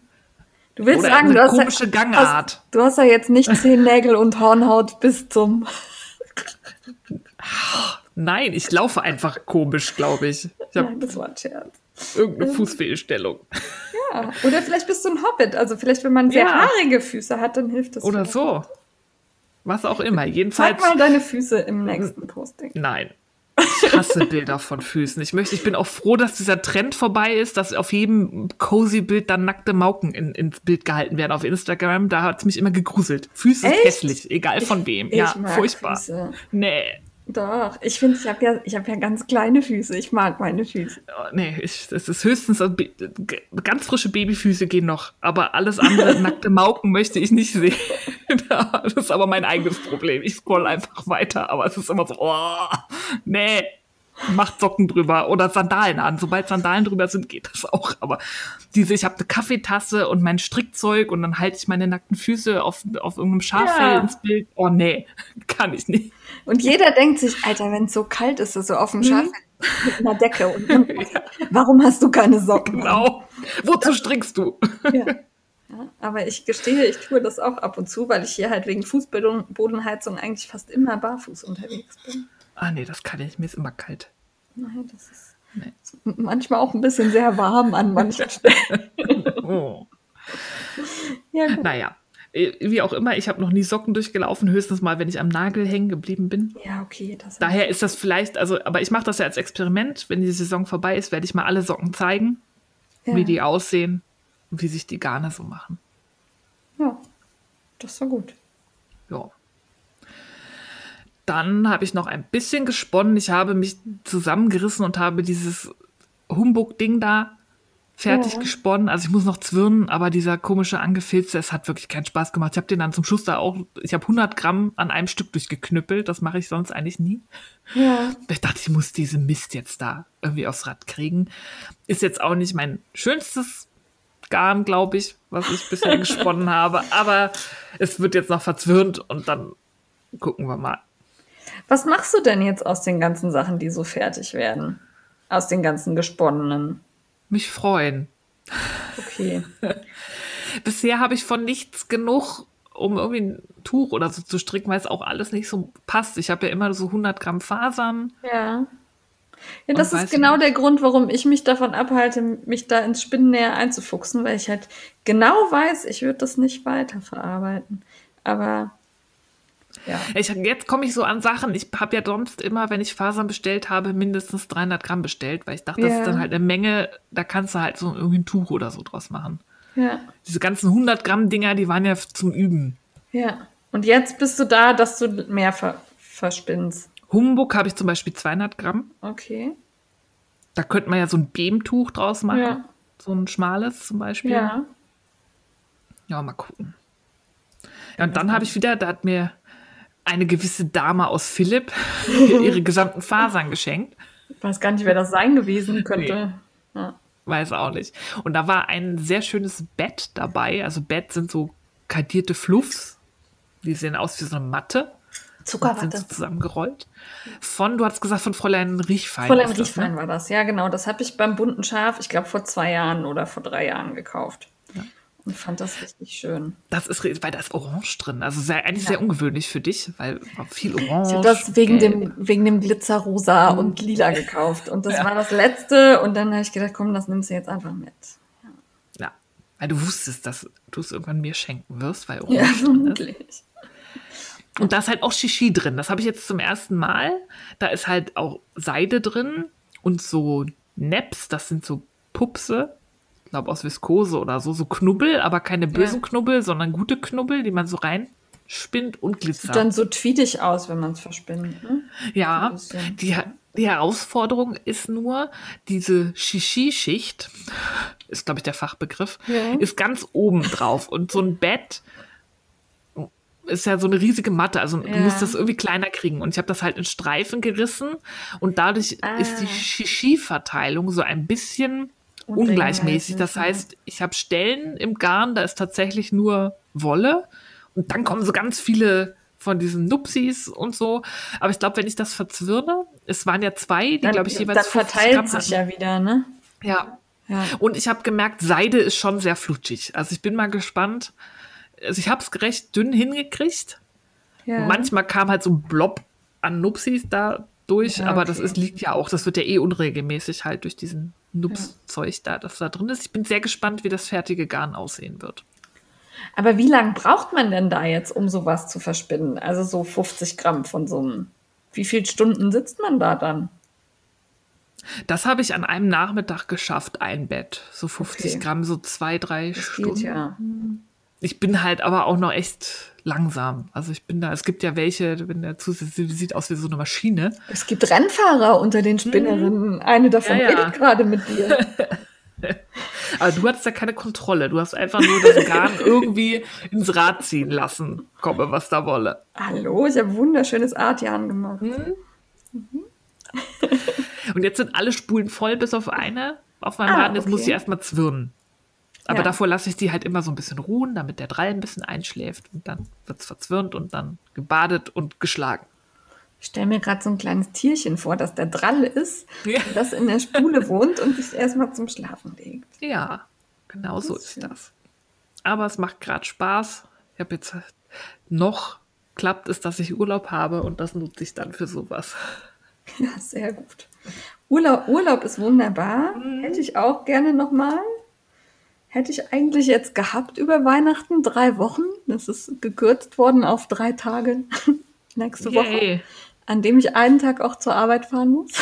Du willst Oder sagen, du hast, komische Gangart. Hast, du hast ja jetzt nicht Zehennägel und Hornhaut bis zum. Nein, ich laufe einfach komisch, glaube ich. Nein, das war ein Scherz. irgendeine Fußfehlstellung. Ja. Oder vielleicht bist du ein Hobbit. Also vielleicht, wenn man sehr Ja. haarige Füße hat, dann hilft das. Oder so. Was auch immer. Zeig Jedenfalls. mal deine Füße im nächsten Posting. Nein. Ich hasse Bilder von Füßen. Ich möchte, ich bin auch froh, dass dieser Trend vorbei ist, dass auf jedem cozy Bild dann nackte Mauken in, ins Bild gehalten werden auf Instagram. Da hat es mich immer gegruselt. Füße Echt? ist hässlich, egal von wem. Ich ja, furchtbar. Füße. Nee. Doch, ich finde, ich habe ja, ich habe ja ganz kleine Füße. Ich mag meine Füße. Oh, Nee, ich, das ist höchstens ganz frische Babyfüße gehen noch, aber alles andere [laughs] nackte Mauken möchte ich nicht sehen. [laughs] das ist aber mein eigenes Problem. Ich scroll einfach weiter, aber es ist immer so, oh, nee, macht Socken drüber oder Sandalen an. Sobald Sandalen drüber sind, geht das auch. Aber diese, ich habe eine Kaffeetasse und mein Strickzeug und dann halte ich meine nackten Füße auf, auf irgendeinem Schaffell Ja. ins Bild. Oh nee, [laughs] kann ich nicht. Und jeder denkt sich, Alter, wenn es so kalt ist, so auf dem Mhm. Schaf mit einer Decke. [laughs] Und dann, warum hast du keine Socken? Genau. Wozu strickst du? Ja. [laughs] Ja, aber ich gestehe, ich tue das auch ab und zu, weil ich hier halt wegen Fußbodenheizung eigentlich fast immer barfuß unterwegs bin. Ah nee, das kann ich. Mir ist immer kalt. Nein, das ist Nee. manchmal auch ein bisschen sehr warm an manchen Stellen. [laughs] Oh. Ja, gut. Naja, äh, wie auch immer, ich habe noch nie Socken durchgelaufen, höchstens mal, wenn ich am Nagel hängen geblieben bin. ja okay. Das Daher ist das vielleicht, also, aber ich mache das ja als Experiment. Wenn die Saison vorbei ist, werde ich mal alle Socken zeigen, ja. wie die aussehen und wie sich die Garne so machen. Ja, das war gut. Ja. Dann habe ich noch ein bisschen gesponnen. Ich habe mich zusammengerissen und habe dieses Humbug-Ding da fertig Ja. gesponnen. Also ich muss noch zwirnen, aber dieser komische angefilzte, es hat wirklich keinen Spaß gemacht. Ich habe den dann zum Schluss da auch, ich habe 100 Gramm an einem Stück durchgeknüppelt. Das mache ich sonst eigentlich nie. Ja. Ich dachte, ich muss diese Mist jetzt da irgendwie aufs Rad kriegen. Ist jetzt auch nicht mein schönstes Garn, glaube ich, was ich bisher [laughs] gesponnen habe. Aber es wird jetzt noch verzwirnt und dann gucken wir mal. Was machst du denn jetzt aus den ganzen Sachen, die so fertig werden? Aus den ganzen gesponnenen? Mich freuen. Okay. [laughs] Bisher habe ich von nichts genug, um irgendwie ein Tuch oder so zu stricken, weil es auch alles nicht so passt. Ich habe ja immer so 100 Gramm Fasern. Ja. Ja, das ist genau der Grund, warum ich mich davon abhalte, mich da ins Spinnennäher einzufuchsen, weil ich halt genau weiß, ich würde das nicht weiterverarbeiten. Aber ja, Ich, jetzt komme ich so an Sachen. Ich habe ja sonst immer, wenn ich Fasern bestellt habe, mindestens 300 Gramm bestellt, weil ich dachte, das Ja. ist dann halt eine Menge. Da kannst du halt so irgendwie ein Tuch oder so draus machen. ja, Diese ganzen 100 Gramm Dinger, die waren ja zum Üben. ja. Und jetzt bist du da, dass du mehr ver verspinnst. Humbug habe ich zum Beispiel 200 Gramm. Okay. Da könnte man ja so ein Beamtuch draus machen. Ja. So ein schmales zum Beispiel. Ja. Ja, mal gucken. Ja, und dann habe ich wieder, da hat mir eine gewisse Dame aus Philipp [laughs] ihre gesamten Fasern geschenkt. Ich weiß gar nicht, wer das sein gewesen könnte. Ja. Weiß auch nicht. Und da war ein sehr schönes Bett dabei. Also Bett sind so kardierte Fluffs. Die sehen aus wie so eine Matte. Und sind Zuckerwatte. so zusammengerollt. Von, du hast gesagt, von Fräulein Riechfein. Fräulein das, Riechfein ne? war das, ja genau. Das habe ich beim bunten Schaf, ich glaube vor zwei Jahren oder vor drei Jahren gekauft. Ich fand das richtig schön. Das ist, weil da ist Orange drin. Also sehr, eigentlich ja. sehr ungewöhnlich für dich, weil viel Orange. Ich habe das wegen dem, wegen dem Glitzerrosa mhm. und Lila gekauft. Und das ja. war das letzte. Und dann habe ich gedacht, komm, das nimmst du jetzt einfach mit. Ja. ja. Weil du wusstest, dass du es irgendwann mir schenken wirst, weil Orange. Ja, vermutlich. Und da ist halt auch Shishi drin. Das habe ich jetzt zum ersten Mal. Da ist halt auch Seide drin und so Neps, das sind so Pupse, glaube aus Viskose oder so, so Knubbel, aber keine bösen ja. Knubbel, sondern gute Knubbel, die man so reinspinnt und Glitzer. Sieht dann so tweetig aus, wenn man es verspinnt. Ne? Ja, die, die Herausforderung ist nur, diese Shishi-Schicht, ist glaube ich der Fachbegriff, ja. ist ganz oben drauf und so ein Bett ist ja so eine riesige Matte, also ja. du musst das irgendwie kleiner kriegen. Und ich habe das halt in Streifen gerissen und dadurch ah. ist die Shishi-Verteilung so ein bisschen ungleichmäßig. Das heißt, ich habe Stellen im Garn, da ist tatsächlich nur Wolle und dann kommen so ganz viele von diesen Nupsis und so. Aber ich glaube, wenn ich das verzwirne, es waren ja zwei, die, glaube ich, jeweils. Das verteilt sich ja wieder, ne? Ja. ja. Und ich habe gemerkt, Seide ist schon sehr flutschig. Also ich bin mal gespannt. Also ich habe es recht dünn hingekriegt. Ja. Manchmal kam halt so ein Blob an Nupsis da durch, ja, aber okay. das ist, liegt ja auch, das wird ja eh unregelmäßig halt durch diesen Nups-Zeug da, das da drin ist. Ich bin sehr gespannt, wie das fertige Garn aussehen wird. Aber wie lange braucht man denn da jetzt, um sowas zu verspinnen? Also so 50 Gramm von so einem. Wie viele Stunden sitzt man da dann? Das habe ich an einem Nachmittag geschafft, ein Bett. So 50 okay. Gramm, so zwei, drei das Stunden. Geht, ja. Ich bin halt aber auch noch echt langsam. Also ich bin da, es gibt ja welche, wenn der zusätzlich sieht aus wie so eine Maschine. Es gibt Rennfahrer unter den Spinnerinnen. Mhm. Eine davon ja, ja. redet gerade mit dir. [laughs] Aber du hattest ja keine Kontrolle. Du hast einfach nur das Garn [laughs] irgendwie ins Rad ziehen lassen. Komme, was da wolle. Hallo, ich habe wunderschönes Artjahren gemacht. Mhm. Mhm. [laughs] Und jetzt sind alle Spulen voll, bis auf eine auf meinem ah, Rad. Jetzt okay. muss ich erstmal zwirnen. Aber ja. davor lasse ich die halt immer so ein bisschen ruhen, damit der Drall ein bisschen einschläft und dann wird es verzwirnt und dann gebadet und geschlagen. Ich stelle mir gerade so ein kleines Tierchen vor, das der Drall ist, ja. das in der Spule [laughs] wohnt und sich erstmal zum Schlafen legt. Ja, genau so ist, ist das. Aber es macht gerade Spaß. Ich habe jetzt noch klappt es, dass ich Urlaub habe und das nutze ich dann für sowas. [laughs] Ja, sehr gut. Urlaub, Urlaub ist wunderbar. Mhm. Hätte ich auch gerne nochmal hätte ich eigentlich jetzt gehabt über Weihnachten, drei Wochen. Das ist gekürzt worden auf drei Tage [laughs] nächste Yay. Woche, an dem ich einen Tag auch zur Arbeit fahren muss.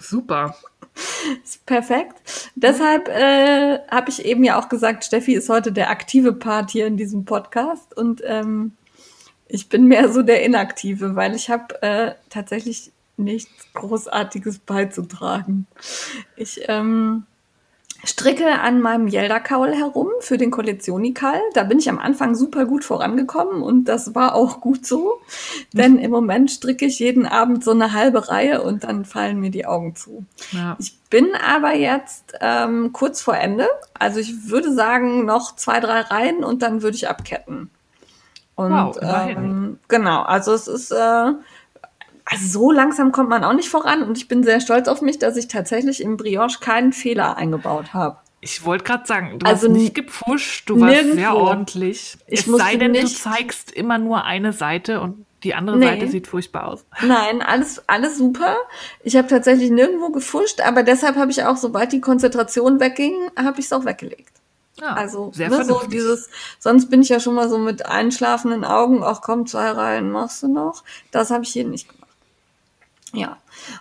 Super. [laughs] Ist perfekt. Deshalb äh, habe ich eben ja auch gesagt, Steffi ist heute der aktive Part hier in diesem Podcast und ähm, ich bin mehr so der inaktive, weil ich habe äh, tatsächlich nichts Großartiges beizutragen. Ich ähm, stricke an meinem Yelda-Kaul herum für den Kollektionikal. Da bin ich am Anfang super gut vorangekommen und das war auch gut so. Denn im Moment stricke ich jeden Abend so eine halbe Reihe und dann fallen mir die Augen zu. Ja. Ich bin aber jetzt ähm, kurz vor Ende. Also ich würde sagen, noch zwei, drei Reihen und dann würde ich abketten. Und wow, ähm, genau, also es ist äh, also so langsam kommt man auch nicht voran und ich bin sehr stolz auf mich, dass ich tatsächlich im Brioche keinen Fehler eingebaut habe. Ich wollte gerade sagen, du also hast nicht gepusht, du warst sehr ordentlich. Ich es sei denn, du zeigst immer nur eine Seite und die andere nee. Seite sieht furchtbar aus. [laughs] Nein, alles, alles super. Ich habe tatsächlich nirgendwo gefuscht, aber deshalb habe ich auch, sobald die Konzentration wegging, habe ich es auch weggelegt. Ja, also sehr ne, so dieses, sonst bin ich ja schon mal so mit einschlafenden Augen, ach komm, zwei Reihen machst du noch. Das habe ich hier nicht gemacht. Ja,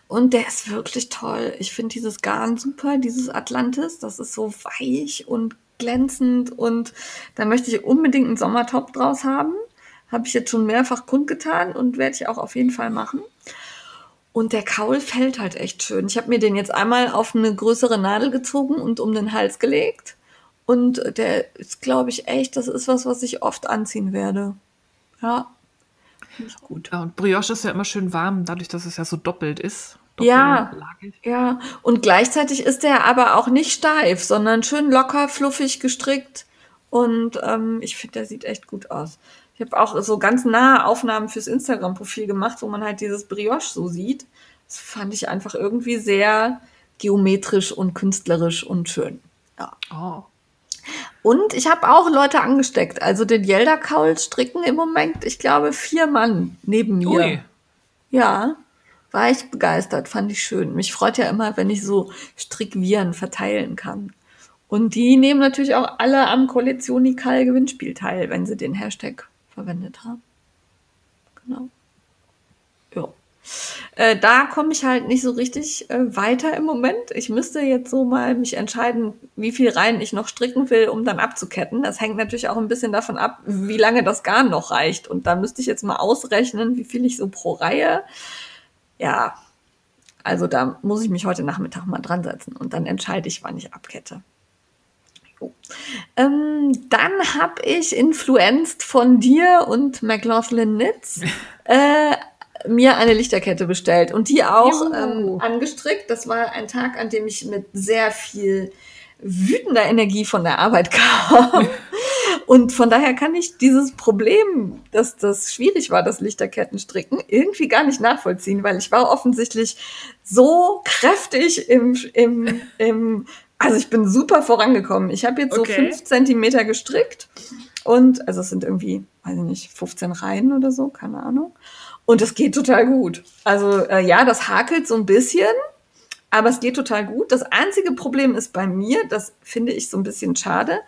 und der ist wirklich toll. Ich finde dieses Garn super, dieses Atlantis. Das ist so weich und glänzend und da möchte ich unbedingt einen Sommertop draus haben. Habe ich jetzt schon mehrfach kundgetan und werde ich auch auf jeden Fall machen. Und der Kaul fällt halt echt schön. Ich habe mir den jetzt einmal auf eine größere Nadel gezogen und um den Hals gelegt. Und der ist, glaube ich, echt, das ist was, was ich oft anziehen werde. Ja, gut. Ja, und Brioche ist ja immer schön warm, dadurch, dass es ja so doppelt ist. Ja, ja. Und gleichzeitig ist der aber auch nicht steif, sondern schön locker, fluffig gestrickt. Und ähm, ich finde, der sieht echt gut aus. Ich habe auch so ganz nahe Aufnahmen fürs Instagram-Profil gemacht, wo man halt dieses Brioche so sieht. Das fand ich einfach irgendwie sehr geometrisch und künstlerisch und schön. Ja. Oh. Und ich habe auch Leute angesteckt. Also den Jelderkaul stricken im Moment, ich glaube, vier Mann neben mir. Ui. Ja, war ich begeistert, fand ich schön. Mich freut ja immer, wenn ich so Strickviren verteilen kann. Und die nehmen natürlich auch alle am Kollektionikal Gewinnspiel teil, wenn sie den Hashtag verwendet haben. Genau. Äh, da komme ich halt nicht so richtig äh, weiter im Moment. Ich müsste jetzt so mal mich entscheiden, wie viel Reihen ich noch stricken will, um dann abzuketten. Das hängt natürlich auch ein bisschen davon ab, wie lange das Garn noch reicht. Und da müsste ich jetzt mal ausrechnen, wie viel ich so pro Reihe. Ja, also da muss ich mich heute Nachmittag mal dran setzen und dann entscheide ich, wann ich abkette. Jo. Ähm, dann habe ich influenced von dir und McLaughlin Knits [laughs] äh, mir eine Lichterkette bestellt und die auch ähm, angestrickt. Das war ein Tag, an dem ich mit sehr viel wütender Energie von der Arbeit [laughs] kam. Und von daher kann ich dieses Problem, dass das schwierig war, das Lichterkettenstricken, irgendwie gar nicht nachvollziehen, weil ich war offensichtlich so kräftig im, im, im also ich bin super vorangekommen. Ich habe jetzt Okay. so fünf Zentimeter gestrickt und, also es sind irgendwie, weiß ich nicht, 15 Reihen oder so, keine Ahnung. Und es geht total gut. Also äh, ja, das hakelt so ein bisschen, aber es geht total gut. Das einzige Problem ist bei mir, das finde ich so ein bisschen schade.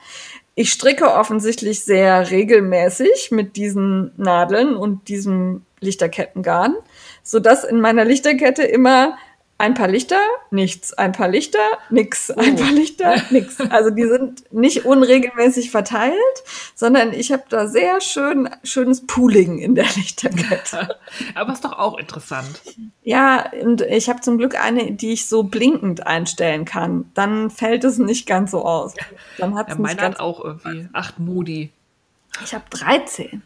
Ich stricke offensichtlich sehr regelmäßig mit diesen Nadeln und diesem Lichterkettengarn, sodass in meiner Lichterkette immer ein paar Lichter, nichts, ein paar Lichter, nix, ein paar Lichter, [laughs] nix. Also die sind nicht unregelmäßig verteilt, sondern ich habe da sehr schön schönes Pooling in der Lichterkette. [laughs] Aber ist doch auch interessant. Ja, und ich habe zum Glück eine, die ich so blinkend einstellen kann. Dann fällt es nicht ganz so aus. Dann hat's Ja, nicht meine ganz. hat auch irgendwie acht Modi. Ich habe 13.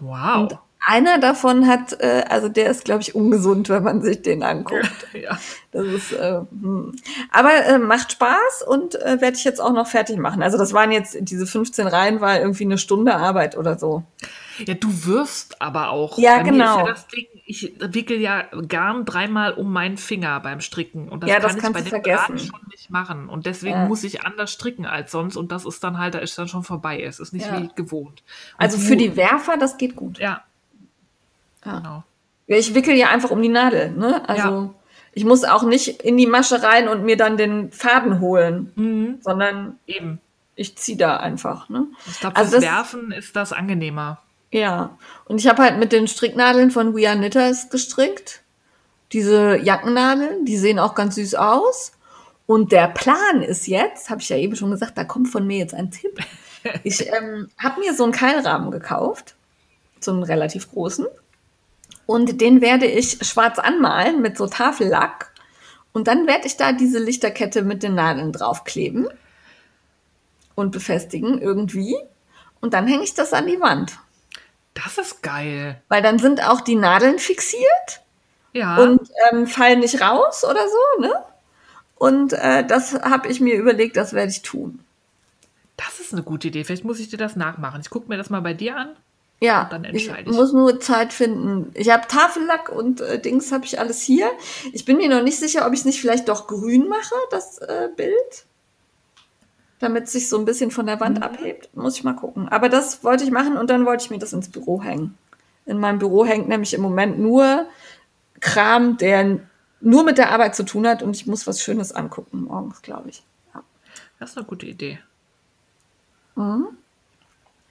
Wow. Und einer davon hat, äh, also der ist, glaube ich, ungesund, wenn man sich den anguckt. ja. Das ist, äh, hm. aber äh, macht Spaß und äh, werde ich jetzt auch noch fertig machen. Also das waren jetzt diese 15 Reihen, war irgendwie eine Stunde Arbeit oder so. ja, du wirfst aber auch. Ja, Bei genau. Ja das Ding, ich wickel ja Garn dreimal um meinen Finger beim Stricken. Und das Ja, das kann ich bei vergessen. Garn schon nicht machen. Und deswegen Ja. muss ich anders stricken als sonst. Und das ist dann halt, da ist dann schon vorbei. Es ist nicht wie gewohnt. Und Also für die Werfer, das geht gut. Ja. Ja. Genau. Ich wickel ja einfach um die Nadel, ne? Also Ja. ich muss auch nicht in die Masche rein und mir dann den Faden holen, Mhm. sondern Eben. ich ziehe da einfach, ne? Ich glaube, Also das- Werfen ist das angenehmer. Ja. Und ich habe halt mit den Stricknadeln von We Are Knitters gestrickt. Diese Jackennadeln, die sehen auch ganz süß aus. Und der Plan ist jetzt, habe ich ja eben schon gesagt, da kommt von mir jetzt ein Tipp. [laughs] Ich ähm, habe mir so einen Keilrahmen gekauft, so einen relativ großen. Und den werde ich schwarz anmalen mit so Tafellack. Und dann werde ich da diese Lichterkette mit den Nadeln draufkleben und befestigen irgendwie. Und dann hänge ich das an die Wand. Das ist geil. Weil dann sind auch die Nadeln fixiert Ja. und ähm, fallen nicht raus oder so, ne? Und äh, das habe ich mir überlegt, das werde ich tun. das ist eine gute Idee. Vielleicht muss ich dir das nachmachen. Ich gucke mir das mal bei dir an. Ja, Und dann ich entscheide ich. muss nur Zeit finden. Ich habe Tafellack und äh, Dings habe ich alles hier. Ich bin mir noch nicht sicher, ob ich es nicht vielleicht doch grün mache, das äh, Bild. Damit es sich so ein bisschen von der Mhm. Wand abhebt. Muss ich mal gucken. Aber das wollte ich machen und dann wollte ich mir das ins Büro hängen. In meinem Büro hängt nämlich im Moment nur Kram, der nur mit der Arbeit zu tun hat und ich muss was Schönes angucken morgens, glaube ich. Ja. Das ist eine gute Idee.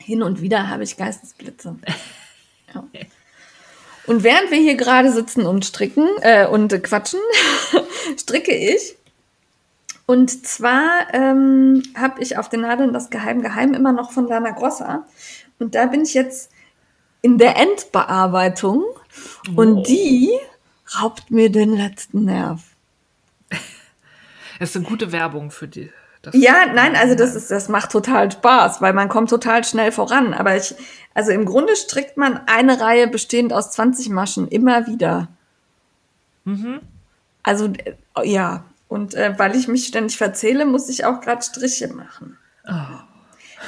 Hin und wieder habe ich Geistesblitze. Ja. Und während wir hier gerade sitzen und stricken äh, und äh, quatschen, [laughs] stricke ich. Und zwar ähm, habe ich auf den Nadeln das Geheim Geheim immer noch von Lana Grossa. Und da bin ich jetzt in der Endbearbeitung. Und die raubt mir den letzten Nerv. Das ist eine gute Werbung für die. Das Ja, nein, also das ist, das macht total Spaß, weil man kommt total schnell voran. Aber ich, also im Grunde strickt man eine Reihe bestehend aus 20 Maschen immer wieder. Also äh, ja, und äh, weil ich mich ständig verzähle, muss ich auch gerade Striche machen.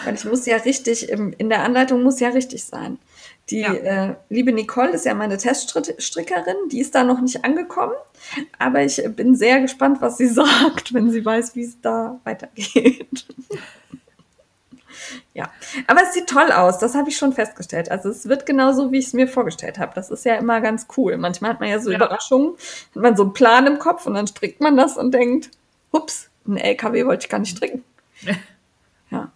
Weil ich muss ja richtig, im, in der Anleitung muss ja richtig sein. Die Ja. äh, liebe Nicole ist ja meine Teststrickerin, die ist da noch nicht angekommen, aber ich bin sehr gespannt, was sie [laughs] sagt, wenn sie weiß, wie es da weitergeht. [laughs] Ja, aber es sieht toll aus, das habe ich schon festgestellt. Also es wird genauso, wie ich es mir vorgestellt habe. Das ist ja immer ganz cool. Manchmal hat man ja so Ja. Überraschungen, hat man so einen Plan im Kopf und dann strickt man das und denkt, hups, ein LKW wollte ich gar nicht stricken. [laughs] Ja,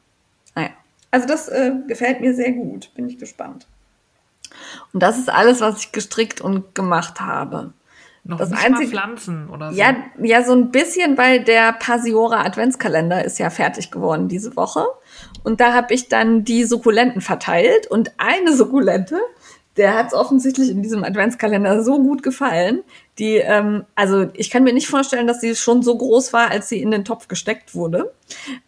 naja. Also das äh, gefällt mir sehr gut, bin ich gespannt. Und das ist alles, was ich gestrickt und gemacht habe. Noch Das nicht einzige- mal Pflanzen oder so. Ja, ja, so ein bisschen, weil der Pasiora Adventskalender ist ja fertig geworden diese Woche. Und da habe ich dann die Sukkulenten verteilt und eine Sukkulente, der hat es offensichtlich in diesem Adventskalender so gut gefallen. Die, ähm, also ich kann mir nicht vorstellen, dass sie schon so groß war, als sie in den Topf gesteckt wurde.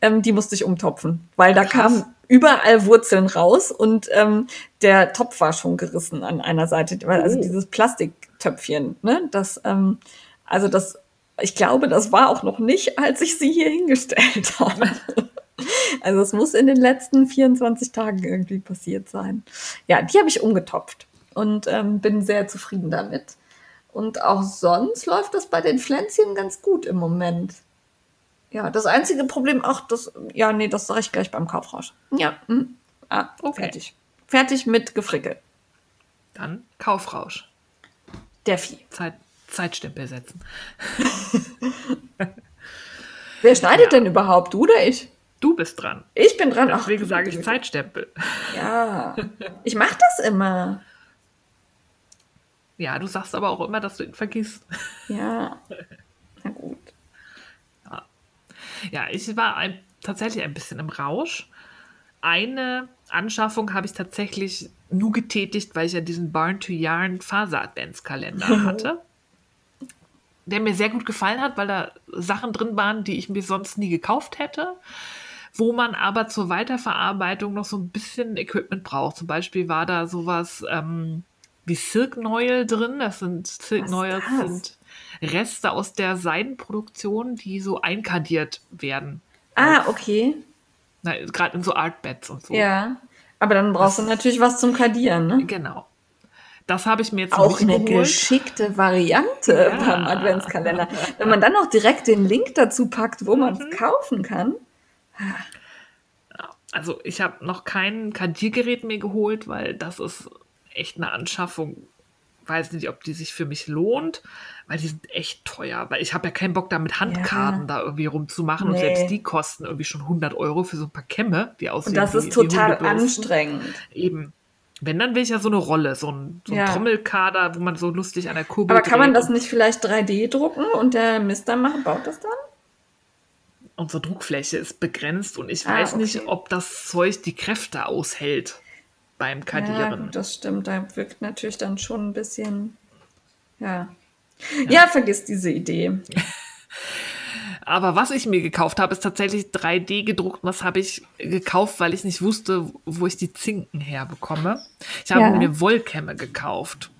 Ähm, die musste ich umtopfen, weil da Krass. kamen überall Wurzeln raus und ähm, der Topf war schon gerissen an einer Seite. Weil- Also Oh. dieses Plastiktöpfchen, ne? Das, ähm, also das, ich glaube, das war auch noch nicht, als ich sie hier hingestellt [laughs] habe. Also es muss in den letzten 24 Tagen irgendwie passiert sein. Ja, die habe ich umgetopft und ähm, bin sehr zufrieden damit. Und auch sonst läuft das bei den Pflänzchen ganz gut im Moment. Ja, das einzige Problem, ach, das, ja, nee, das sage ich gleich beim Kaufrausch. Ja, hm, ah, Okay. fertig. Fertig mit Gefrickel. Dann Kaufrausch. Der Vieh. Zeit, Zeitstempel setzen. [laughs] Wer schneidet Ja. denn überhaupt? Du oder ich? Du bist dran. Ich bin dran. Ach, Deswegen sage ich Zeitstempel. Ja, ich mache das immer. Ja, du sagst aber auch immer, dass du ihn vergisst. Ja. [laughs] Ja, ich war ein, tatsächlich ein bisschen im Rausch. Eine Anschaffung habe ich tatsächlich nur getätigt, weil ich ja diesen Barn to Yarn Faser-Adventskalender [laughs] hatte. Der mir sehr gut gefallen hat, weil da Sachen drin waren, die ich mir sonst nie gekauft hätte. Wo man aber zur Weiterverarbeitung noch so ein bisschen Equipment braucht. Zum Beispiel war da sowas ähm, wie Silk Noil drin. Das sind Silk Noils sind Reste aus der Seidenproduktion, die so einkadiert werden. Ah, okay. Gerade in so Artbeds und so. Ja. Aber dann brauchst du natürlich was zum Kadieren, ne? Genau. Das habe ich mir jetzt Auch nicht eine geholt. geschickte Variante Ja. beim Adventskalender. Wenn man dann noch direkt den Link dazu packt, wo man es kaufen kann. Also ich habe noch kein Kadiergerät mehr geholt, weil das ist echt eine Anschaffung. Weiß nicht, ob die sich für mich lohnt, weil die sind echt teuer. Weil ich habe ja keinen Bock, da mit Handkarten Ja. da irgendwie rumzumachen. Und Nee. selbst die kosten irgendwie schon 100 Euro für so ein paar Kämme, die aussehen Und das wie, ist total wie anstrengend. Eben. Wenn, dann will ich ja so eine Rolle, so ein, so ein Ja. Trommelkader, wo man so lustig an der Kurbel Aber kann man das und- nicht vielleicht 3D drucken und der Mister macht, baut das dann? unsere Druckfläche ist begrenzt und ich Ah, weiß nicht, okay. ob das Zeug die Kräfte aushält beim Ja, Kadieren. gut, das stimmt. Da wirkt natürlich dann schon ein bisschen. Ja. Ja, vergiss diese Idee. [laughs] Aber was ich mir gekauft habe, ist tatsächlich 3D gedruckt. Und das habe ich gekauft, weil ich nicht wusste, wo ich die Zinken herbekomme. Ich habe Ja. mir Wollkämme gekauft.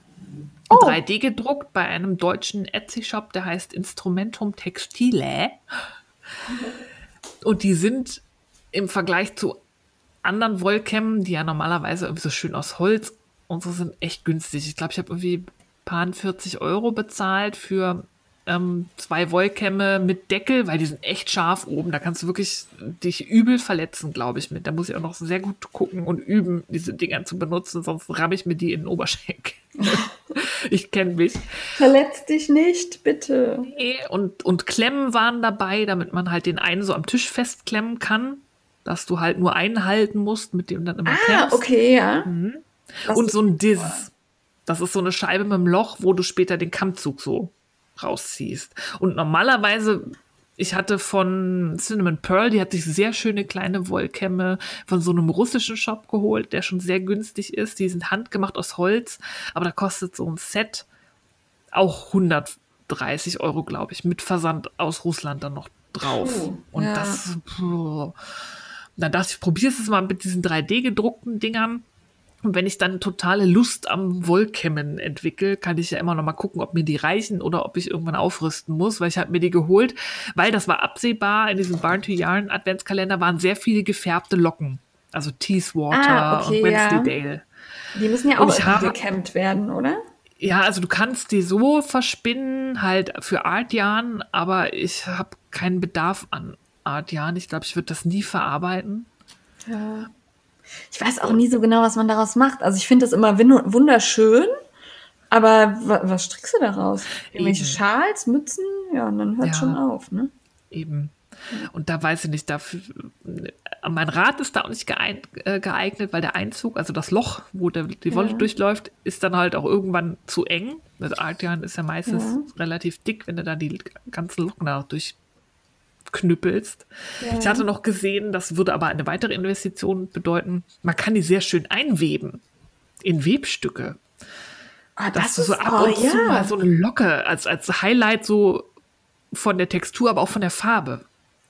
Oh. 3D gedruckt bei einem deutschen Etsy-Shop, der heißt Instrumentum Textile. Und die sind im Vergleich zu anderen Wollkämmen, die ja normalerweise irgendwie so schön aus Holz und so sind, echt günstig. Ich glaube, ich habe irgendwie paar 40 Euro bezahlt für ähm, zwei Wollkämme mit Deckel, weil die sind echt scharf oben. Da kannst du wirklich dich übel verletzen, glaube ich, mit. Da muss ich auch noch sehr gut gucken und üben, diese Dinger zu benutzen, sonst ramme ich mir die in den Oberschenkel. [laughs] ich kenne mich. Verletz dich nicht, bitte. Nee, Und, und Klemmen waren dabei, damit man halt den einen so am Tisch festklemmen kann, dass du halt nur einen halten musst, mit dem dann immer Ah, klemmst. okay, ja. Das Und so ein Diss. Das ist so eine Scheibe mit einem Loch, wo du später den Kammzug so rausziehst. Und normalerweise, ich hatte von Cinnamon Pearl, die hat sich sehr schöne kleine Wollkämme von so einem russischen Shop geholt, der schon sehr günstig ist. Die sind handgemacht aus Holz, aber da kostet so ein Set auch 130 Euro, glaube ich, mit Versand aus Russland dann noch drauf. Puh, Und ja. das, dann dachte ich, probier's es mal mit diesen 3D gedruckten Dingern. Und wenn ich dann totale Lust am Wollkämmen entwickle, kann ich ja immer noch mal gucken, ob mir die reichen oder ob ich irgendwann aufrüsten muss, weil ich habe mir die geholt, weil das war absehbar. In diesem Barn to Yarn Adventskalender waren sehr viele gefärbte Locken. Also Teeswater Ah, okay, und ja. Wednesdaydale. Die müssen ja auch habe- gekämmt werden, oder? Ja, also du kannst die so verspinnen, halt für Artjarn, aber ich habe keinen Bedarf an Artjarn. Ich glaube, ich würde das nie verarbeiten. Ja. Ich weiß auch nie so genau, was man daraus macht. Also ich finde das immer wunderschön, aber wa was strickst du daraus? Irgendwelche Eben. Schals, Mützen? Ja, und dann hört Ja. schon auf, ne? Eben. Und da weiß ich nicht, dafür, mein Rad ist da auch nicht äh, geeignet, weil der Einzug, also das Loch, wo der, die Wolle Ja. durchläuft, ist dann halt auch irgendwann zu eng. Das Artian ist ja meistens Ja. relativ dick, wenn du da die ganzen Locken da durchknüppelst. Ja. Ich hatte noch gesehen, das würde aber eine weitere Investition bedeuten, man kann die sehr schön einweben in Webstücke. Ah, dass das du so ist, ab oh, und zu mal so eine Locke als, als Highlight so von der Textur, aber auch von der Farbe.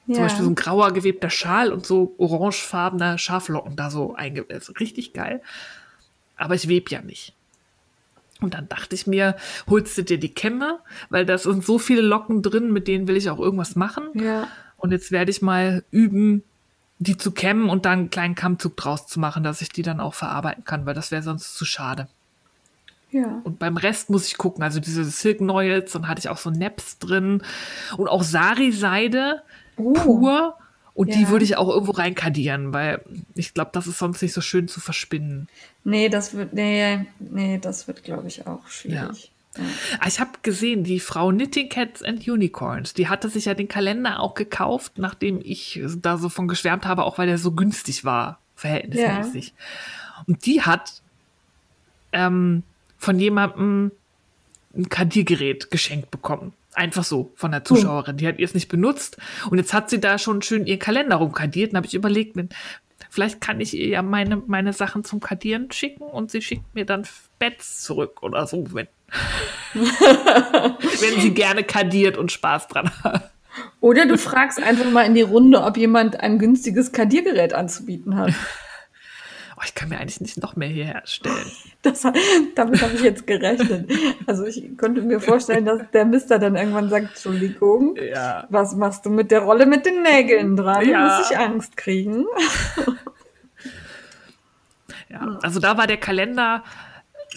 Zum Ja. Beispiel so ein grauer gewebter Schal und so orangefarbener Schaflocken da so eingewebt. Richtig geil. Aber ich web ja nicht. Und dann dachte ich mir, holst du dir die Kämme, weil da sind so viele Locken drin, mit denen will ich auch irgendwas machen. Ja. Und jetzt werde ich mal üben, die zu kämmen und dann einen kleinen Kammzug draus zu machen, dass ich die dann auch verarbeiten kann, weil das wäre sonst zu schade. Ja. Und beim Rest muss ich gucken. Also diese Silk Noils, dann hatte ich auch so Naps drin und auch Sari-Seide Oh. pur. Und die Ja. würde ich auch irgendwo reinkadieren, weil ich glaube, das ist sonst nicht so schön zu verspinnen. Nee, das wird, nee, nee, das wird, glaube ich, auch schwierig. Ja. Ah, Ich habe gesehen, die Frau Knitting Cats and Unicorns, die hatte sich ja den Kalender auch gekauft, nachdem ich da so von geschwärmt habe, auch weil der so günstig war, verhältnismäßig. Und die hat ähm, von jemandem ein Kadiergerät geschenkt bekommen. Einfach so von der Zuschauerin. Die hat ihr es nicht benutzt. Und jetzt hat sie da schon schön ihren Kalender rumkadiert. Und habe ich überlegt, vielleicht kann ich ihr ja meine, meine Sachen zum Kadieren schicken und sie schickt mir dann Bets zurück oder so, wenn, [laughs] wenn sie gerne kadiert und Spaß dran hat. Oder du fragst einfach mal in die Runde, ob jemand ein günstiges Kadiergerät anzubieten hat. [laughs] Oh, ich kann mir eigentlich nicht noch mehr hier herstellen. [laughs] Das, damit habe ich jetzt gerechnet. Also ich konnte mir vorstellen, dass der Mister dann irgendwann sagt, Entschuldigung, Ja. was machst du mit der Rolle mit den Nägeln dran? Ja. Muss ich Angst kriegen? [laughs] Ja, also da war der Kalender,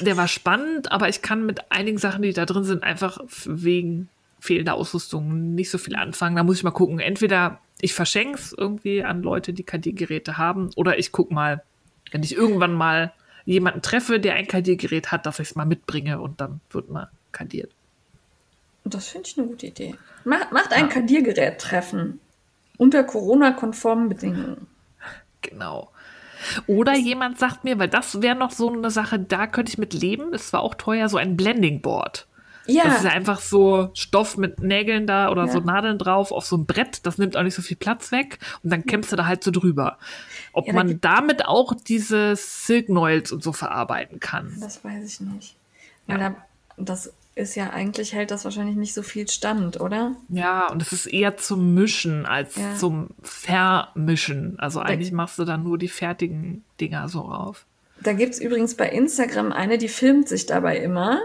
der war spannend, aber ich kann mit einigen Sachen, die da drin sind, einfach wegen fehlender Ausrüstung nicht so viel anfangen. Da muss ich mal gucken. Entweder ich verschenke es irgendwie an Leute, die Kadiergeräte haben, oder ich gucke mal, wenn ich irgendwann mal jemanden treffe, der ein Kadiergerät hat, dass ich es mal mitbringe und dann wird mal kadiert. Das finde ich eine gute Idee. Macht, macht ein Kadiergerät treffen. Unter Corona-konformen Bedingungen. Genau. Oder jemand sagt mir, weil das wäre noch so eine Sache, da könnte ich mit leben. Es war auch teuer, so ein Blending Board. Ja, Das ist einfach so Stoff mit Nägeln da oder Ja. so Nadeln drauf auf so ein Brett. Das nimmt auch nicht so viel Platz weg. Und dann kämpfst du da halt so drüber. Ob Ja, da man damit auch diese Silk Noils und so verarbeiten kann. das weiß ich nicht. Weil Ja. da, das ist ja eigentlich, hält das wahrscheinlich nicht so viel stand, oder? Ja, und es ist eher zum Mischen als Ja. zum Vermischen. Also eigentlich machst du dann nur die fertigen Dinger so rauf. Da gibt es übrigens bei Instagram eine, die filmt sich dabei immer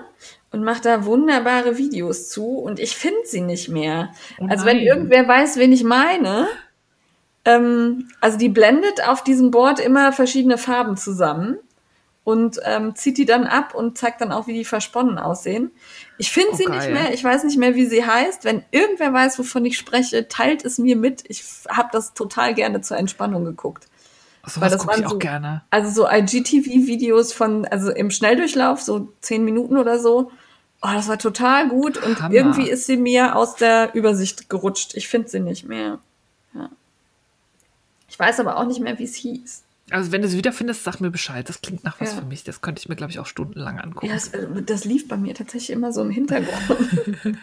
und macht da wunderbare Videos zu und ich finde sie nicht mehr. Oh also wenn irgendwer weiß, wen ich meine, ähm, also die blendet auf diesem Board immer verschiedene Farben zusammen und ähm, zieht die dann ab und zeigt dann auch, wie die versponnen aussehen. Ich finde Oh, sie nicht geil. mehr, ich weiß nicht mehr, wie sie heißt. Wenn irgendwer weiß, wovon ich spreche, teilt es mir mit. Ich habe das total gerne zur Entspannung geguckt. So Weil das gucke ich waren auch so- gerne. Also so IGTV-Videos von, also im Schnelldurchlauf, so zehn Minuten oder so. Oh, das war total gut und Hammer. irgendwie ist sie mir aus der Übersicht gerutscht. Ich finde sie nicht mehr. Ja. Ich weiß aber auch nicht mehr, wie es hieß. Also wenn du es wiederfindest, sag mir Bescheid. Das klingt nach was Ja. für mich. Das könnte ich mir, glaube ich, auch stundenlang angucken. Ja, das, äh, das lief bei mir tatsächlich immer so im Hintergrund. [laughs]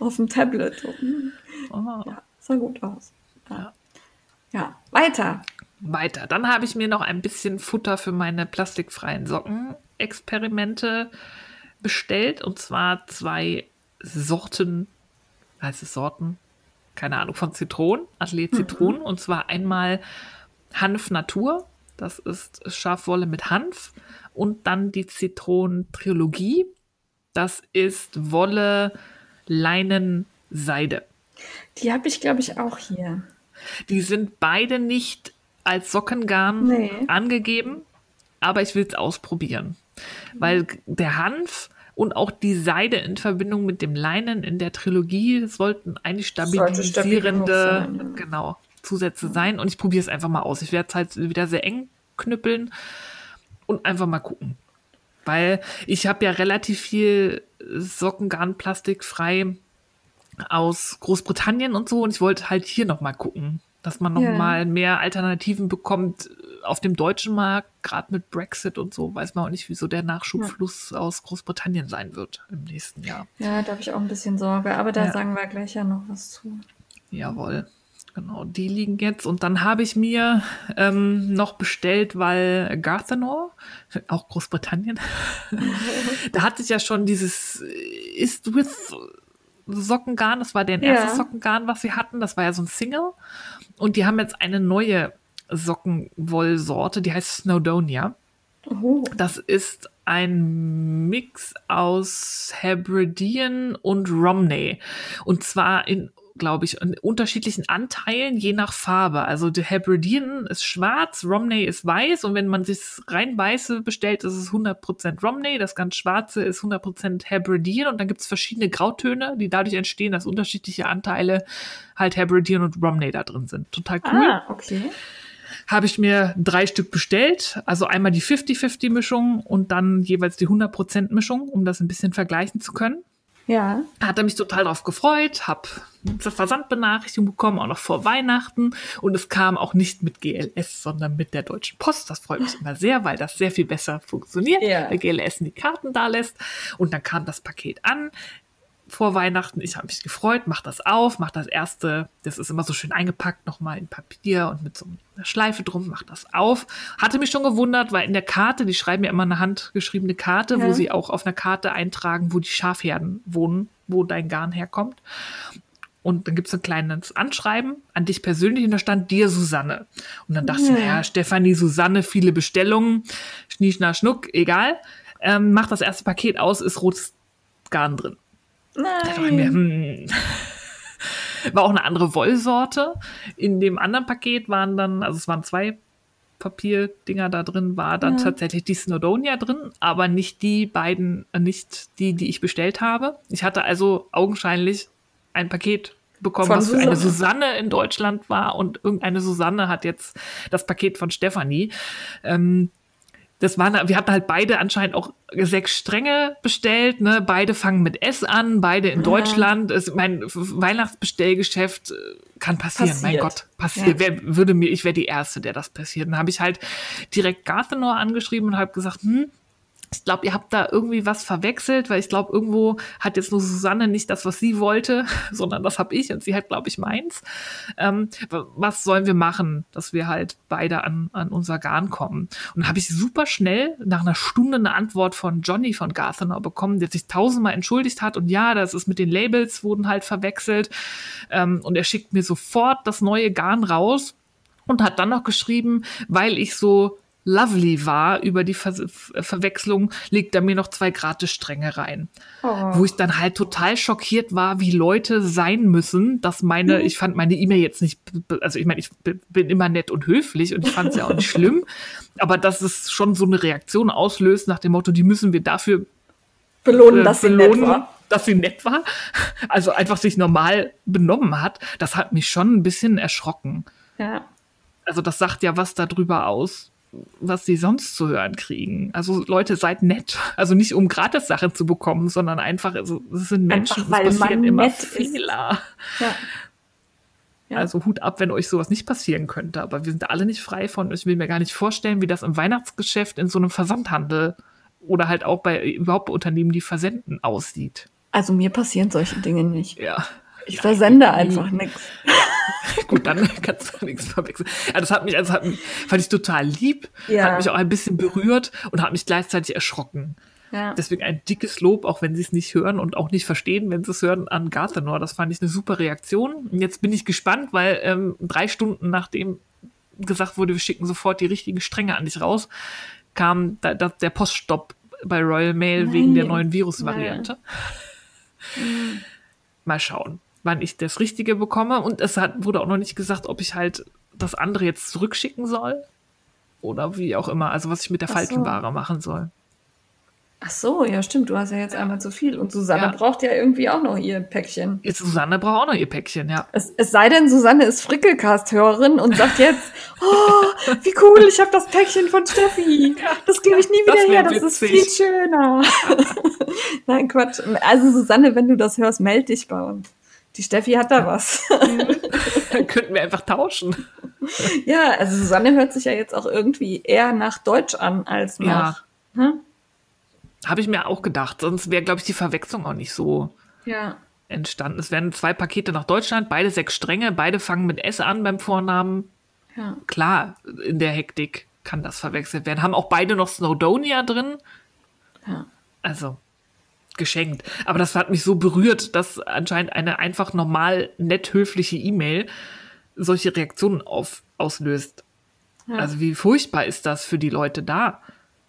Auf dem Tablet. So, hm, Oh. Ja, sah gut aus. Ja. ja, weiter. Weiter. Dann habe ich mir noch ein bisschen Futter für meine plastikfreien Socken-Experimente bestellt. Und zwar zwei Sorten, heißt es Sorten? Keine Ahnung, von Zitronen, Atelier Zitronen. Und zwar einmal Hanf Natur. Das ist Schafwolle mit Hanf. Und dann die Zitronen Trilogie. Das ist Wolle, Leinen, Seide. Die habe ich, glaube ich, auch hier. Die sind beide nicht als Sockengarn Nee. angegeben, aber ich will es ausprobieren. Weil der Hanf und auch die Seide in Verbindung mit dem Leinen in der Trilogie sollten eigentlich stabilisierende, sein, ja. genau, Zusätze sein und ich probiere es einfach mal aus. Ich werde es halt wieder sehr eng knüppeln und einfach mal gucken. Weil ich habe ja relativ viel Sockengarnplastik frei aus Großbritannien und so und ich wollte halt hier noch mal gucken, dass man noch ja. mal mehr Alternativen bekommt auf dem deutschen Markt, gerade mit Brexit und so, weiß man auch nicht, wieso der Nachschubfluss ja. aus Großbritannien sein wird im nächsten Jahr. Ja, da habe ich auch ein bisschen Sorge, aber da ja. sagen wir gleich ja noch was zu. Jawohl. Genau, die liegen jetzt. Und dann habe ich mir ähm, noch bestellt, weil Garthenor, auch Großbritannien, [laughs] da hatte ich ja schon dieses Ist with Sockengarn, das war der erste ja. Sockengarn, was sie hatten. Das war ja so ein Single. Und die haben jetzt eine neue Sockenwollsorte, die heißt Snowdonia. Oh. Das ist ein Mix aus Hebridean und Romney. Und zwar in glaube ich, in unterschiedlichen Anteilen, je nach Farbe. Also der Hebridean ist schwarz, Romney ist weiß und wenn man sich rein weiße bestellt, ist es 100% Romney, das ganz schwarze ist 100% Hebridean und dann gibt es verschiedene Grautöne, die dadurch entstehen, dass unterschiedliche Anteile halt Hebridean und Romney da drin sind. Total cool. Ah, okay habe ich mir drei Stück bestellt. Also einmal die 50-50-Mischung und dann jeweils die 100%-Mischung, um das ein bisschen vergleichen zu können. Ja. Hat er mich total darauf gefreut, habe eine Versandbenachrichtigung bekommen, auch noch vor Weihnachten. Und es kam auch nicht mit GLS, sondern mit der Deutschen Post. Das freut mich immer sehr, weil das sehr viel besser funktioniert, ja. weil GLS die Karten da lässt. Und dann kam das Paket an vor Weihnachten. Ich habe mich gefreut, mach das auf, mach das erste, das ist immer so schön eingepackt, nochmal in Papier und mit so einer Schleife drum, mach das auf. Hatte mich schon gewundert, weil in der Karte, die schreiben ja immer eine handgeschriebene Karte, ja. wo sie auch auf einer Karte eintragen, wo die Schafherden wohnen, wo dein Garn herkommt. Und dann gibt es ein kleines Anschreiben an dich persönlich und da stand dir Susanne. Und dann dachte ja. ich, naja, Stefanie, Susanne, viele Bestellungen, Schnie, Schna, Schnuck, egal. Ähm, mach das erste Paket aus, ist rotes Garn drin. Nein. Mir, hm. [laughs] War auch eine andere Wollsorte. In dem anderen Paket waren dann, also es waren zwei Papierdinger da drin, war dann ja. tatsächlich die Snowdonia drin, aber nicht die beiden, äh, nicht die, die ich bestellt habe. Ich hatte also augenscheinlich ein Paket bekommen, von was für eine Susanne in Deutschland war und irgendeine Susanne hat jetzt das Paket von Stefanie. Ähm, das waren, wir hatten halt beide anscheinend auch sechs Stränge bestellt, ne? Beide fangen mit S an, beide in ja. Deutschland. Es, mein Weihnachtsbestellgeschäft äh, kann passieren, passiert. mein Gott, passiert. Ja. Wer würde mir, ich wäre die Erste, der das passiert. Dann habe ich halt direkt Garthenor angeschrieben und habe gesagt, hm, ich glaube, ihr habt da irgendwie was verwechselt, weil ich glaube, irgendwo hat jetzt nur Susanne nicht das, was sie wollte, [laughs] sondern das habe ich und sie hat, glaube ich, meins. Ähm, was sollen wir machen, dass wir halt beide an, an unser Garn kommen? Und habe ich super schnell nach einer Stunde eine Antwort von Johnny von Garthenau bekommen, der sich tausendmal entschuldigt hat und ja, das ist mit den Labels wurden halt verwechselt ähm, und er schickt mir sofort das neue Garn raus und hat dann noch geschrieben, weil ich so lovely war über die Ver Verwechslung, legt er mir noch zwei gratis Stränge rein. Oh. Wo ich dann halt total schockiert war, wie Leute sein müssen, dass meine, mhm. ich fand meine E-Mail jetzt nicht, also ich meine, ich bin immer nett und höflich und ich fand es ja auch nicht [laughs] schlimm, aber dass es schon so eine Reaktion auslöst nach dem Motto, die müssen wir dafür belohnen, äh, dass belohnen, sie nett war. Dass sie nett war, also einfach sich normal benommen hat, das hat mich schon ein bisschen erschrocken. Ja. Also das sagt ja was darüber aus, was sie sonst zu hören kriegen. Also Leute, seid nett. Also nicht um Gratis-Sachen zu bekommen, sondern einfach, also es sind Menschen, einfach, es passieren immer Fehler. Ja. Ja. Also Hut ab, wenn euch sowas nicht passieren könnte. Aber wir sind alle nicht frei von. Ich will mir gar nicht vorstellen, wie das im Weihnachtsgeschäft in so einem Versandhandel oder halt auch bei überhaupt Unternehmen, die versenden, aussieht. Also mir passieren solche Dinge nicht. Ja. Ich ja, versende einfach nichts. [laughs] Gut, dann kannst du nichts verwechseln. Ja, das hat mich, also hat mich, fand ich total lieb, ja. hat mich auch ein bisschen berührt und hat mich gleichzeitig erschrocken. Ja. Deswegen ein dickes Lob, auch wenn sie es nicht hören und auch nicht verstehen, wenn sie es hören, an Garthenor. Das fand ich eine super Reaktion. Und jetzt bin ich gespannt, weil ähm, drei Stunden nachdem gesagt wurde, wir schicken sofort die richtigen Stränge an dich raus, kam da, da, der Poststopp bei Royal Mail Nein. wegen der neuen Virusvariante. Mal schauen wann ich das Richtige bekomme. Und es hat, wurde auch noch nicht gesagt, ob ich halt das andere jetzt zurückschicken soll. Oder wie auch immer. Also was ich mit der Faltenware so. machen soll. Ach so, ja, stimmt. Du hast ja jetzt einmal zu viel. Und Susanne Ja. braucht ja irgendwie auch noch ihr Päckchen. Jetzt Susanne braucht auch noch ihr Päckchen, ja. Es, es sei denn, Susanne ist Frickelcast-Hörerin und sagt jetzt, [laughs] oh, wie cool, ich habe das Päckchen von Steffi. [laughs] Das gebe ich nie das wieder wär her, das ist witzig. viel schöner. [laughs] Nein, Quatsch. Also Susanne, wenn du das hörst, meld dich bei uns. Die Steffi hat da was. [laughs] Dann könnten wir einfach tauschen. ja, also Susanne hört sich ja jetzt auch irgendwie eher nach Deutsch an als nach. Hm? Habe ich mir auch gedacht. Sonst wäre, glaube ich, die Verwechslung auch nicht so Ja. entstanden. Es werden zwei Pakete nach Deutschland, beide sechs Stränge, beide fangen mit S an beim Vornamen. Ja. Klar, in der Hektik kann das verwechselt werden. Haben auch beide noch Snowdonia drin. Ja. Also geschenkt. Aber das hat mich so berührt, dass anscheinend eine einfach normal nett höfliche E-Mail solche Reaktionen auf, auslöst. Ja. Also wie furchtbar ist das für die Leute da?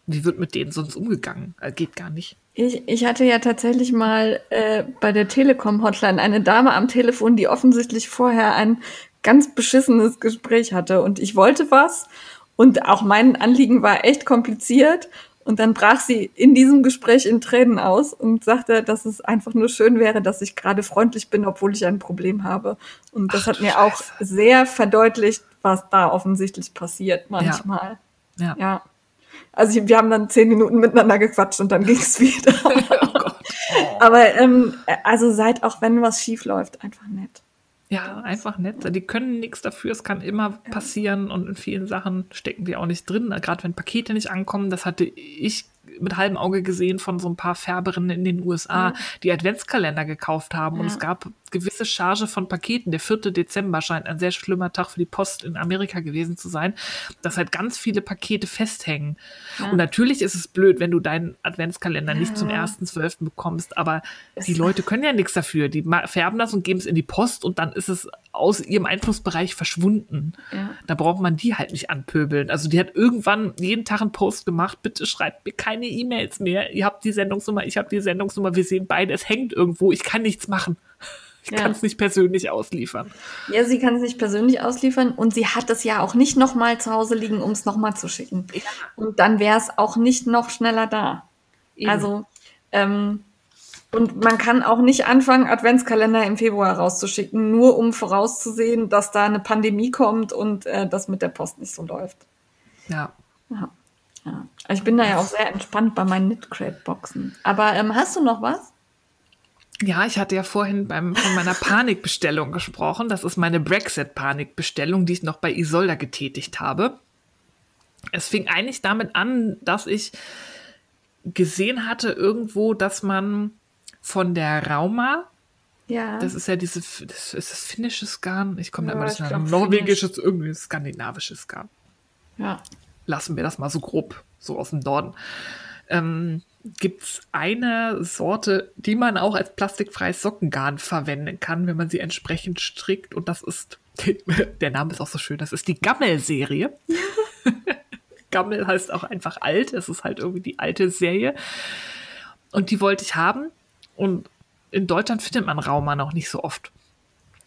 Wie wird mit denen sonst umgegangen? Äh, Geht gar nicht. Ich, ich hatte ja tatsächlich mal äh, bei der Telekom-Hotline eine Dame am Telefon, die offensichtlich vorher ein ganz beschissenes Gespräch hatte. Und ich wollte was und auch mein Anliegen war echt kompliziert. Und dann brach sie in diesem Gespräch in Tränen aus und sagte, dass es einfach nur schön wäre, dass ich gerade freundlich bin, obwohl ich ein Problem habe. Und das Ach hat mir auch Scheiße. sehr verdeutlicht, was da offensichtlich passiert manchmal. Ja. Ja. Also ich- wir haben dann zehn Minuten miteinander gequatscht und dann ging es [laughs] wieder. Oh. Aber ähm, also seid auch wenn was schief läuft, einfach nett. Ja, einfach nett. Die können nichts dafür. Es kann immer passieren und in vielen Sachen stecken die auch nicht drin. Gerade wenn Pakete nicht ankommen, das hatte ich mit halbem Auge gesehen von so ein paar Färberinnen in den USA, die Adventskalender gekauft haben. Und Ja. es gab gewisse Charge von Paketen. Der 4. Dezember scheint ein sehr schlimmer Tag für die Post in Amerika gewesen zu sein, dass halt ganz viele Pakete festhängen. Und natürlich ist es blöd, wenn du deinen Adventskalender nicht zum 1.12. bekommst, aber die Leute können ja nichts dafür. Die färben das und geben es in die Post und dann ist es aus ihrem Einflussbereich verschwunden. Ja. Da braucht man die halt nicht anpöbeln. Also die hat irgendwann jeden Tag einen Post gemacht, bitte schreibt mir keine E-Mails mehr. Ihr habt die Sendungsnummer, ich habe die Sendungsnummer, wir sehen beide, es hängt irgendwo, ich kann nichts machen. Ich Ja. kann es nicht persönlich ausliefern. Ja, sie kann es nicht persönlich ausliefern und sie hat es ja auch nicht nochmal zu Hause liegen, um es nochmal zu schicken. Und dann wäre es auch nicht noch schneller da. Eben. Also, ähm, und man kann auch nicht anfangen, Adventskalender im Februar rauszuschicken, nur um vorauszusehen, dass da eine Pandemie kommt und äh, das mit der Post nicht so läuft. Ja. Ja. ja. Ich bin da ja auch sehr entspannt bei meinen Knitcrate-Boxen. Aber ähm, hast du noch was? Ja, ich hatte ja vorhin beim, von meiner Panikbestellung gesprochen. Das ist meine Brexit-Panikbestellung, die ich noch bei Isolda getätigt habe. Es fing eigentlich damit an, dass ich gesehen hatte irgendwo, dass man von der Rauma, Ja. das ist ja diese, das ist das finnisches Garn, ich komme da Ja, immer ich nicht nach, norwegisches, irgendwie skandinavisches Garn ja. lassen wir das mal so grob, so aus dem Norden. Ähm, Gibt es eine Sorte, die man auch als plastikfreies Sockengarn verwenden kann, wenn man sie entsprechend strickt? Und das ist, [laughs] der Name ist auch so schön, das ist die Gammel-Serie. [laughs] Gammel heißt auch einfach alt, es ist halt irgendwie die alte Serie. Und die wollte ich haben. Und in Deutschland findet man Rauma noch nicht so oft.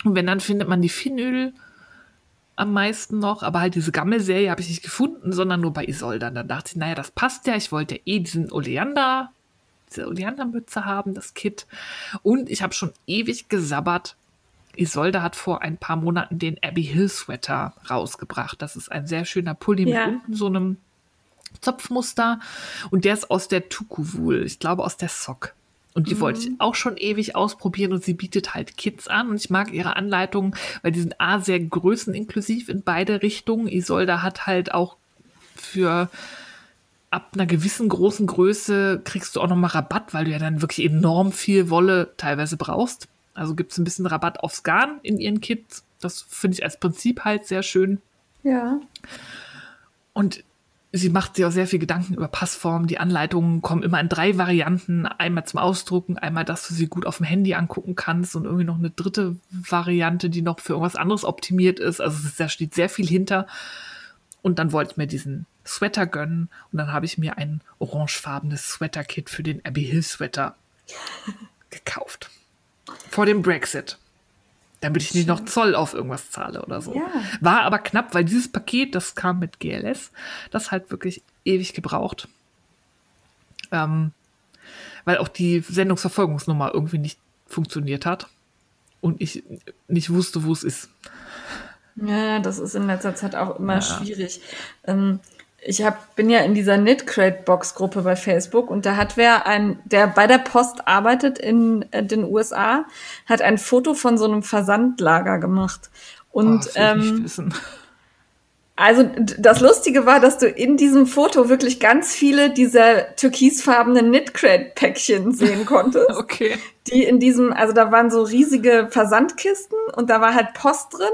Und wenn, dann findet man die Finnödel am meisten noch, aber halt diese Gammelserie habe ich nicht gefunden, sondern nur bei Isolda. Dann dachte ich, naja, das passt ja. Ich wollte eh diesen Oleander, diese Oleandermütze haben, das Kit. Und ich habe schon ewig gesabbert. Isolda hat vor ein paar Monaten den Abbey Hill Sweater rausgebracht. Das ist ein sehr schöner Pulli Ja. mit unten so einem Zopfmuster. Und der ist aus der Tuku-Wool, ich glaube aus der Sock. Und die wollte ich auch schon ewig ausprobieren und sie bietet halt Kits an und ich mag ihre Anleitungen, weil die sind A, sehr größeninklusiv in beide Richtungen. Isolda hat halt auch für ab einer gewissen großen Größe kriegst du auch nochmal Rabatt, weil du ja dann wirklich enorm viel Wolle teilweise brauchst. Also gibt es ein bisschen Rabatt aufs Garn in ihren Kits. Das finde ich als Prinzip halt sehr schön. Ja. Und sie macht sich auch sehr viel Gedanken über Passformen. Die Anleitungen kommen immer in drei Varianten. Einmal zum Ausdrucken, einmal, dass du sie gut auf dem Handy angucken kannst und irgendwie noch eine dritte Variante, die noch für irgendwas anderes optimiert ist. Also es da steht sehr viel hinter. Und dann wollte ich mir diesen Sweater gönnen und dann habe ich mir ein orangefarbenes Sweater-Kit für den Abbey Hill Sweater [laughs] gekauft. Vor dem Brexit. Damit ich nicht noch Zoll auf irgendwas zahle oder so. Ja. War aber knapp, weil dieses Paket, das kam mit GLS, das halt wirklich ewig gebraucht. Ähm, weil auch die Sendungsverfolgungsnummer irgendwie nicht funktioniert hat und ich nicht wusste, wo es ist. Ja, das ist in letzter Zeit auch immer ja. schwierig. Ähm, ich hab, bin ja in dieser Knit-Crate-Box-Gruppe bei Facebook und da hat wer ein, der bei der Post arbeitet in äh, den USA, hat ein Foto von so einem Versandlager gemacht. Und oh, ähm, also das Lustige war, dass du in diesem Foto wirklich ganz viele dieser türkisfarbenen Knitcrate-Päckchen sehen [laughs] konntest. okay. Die in diesem, also da waren so riesige Versandkisten und da war halt Post drin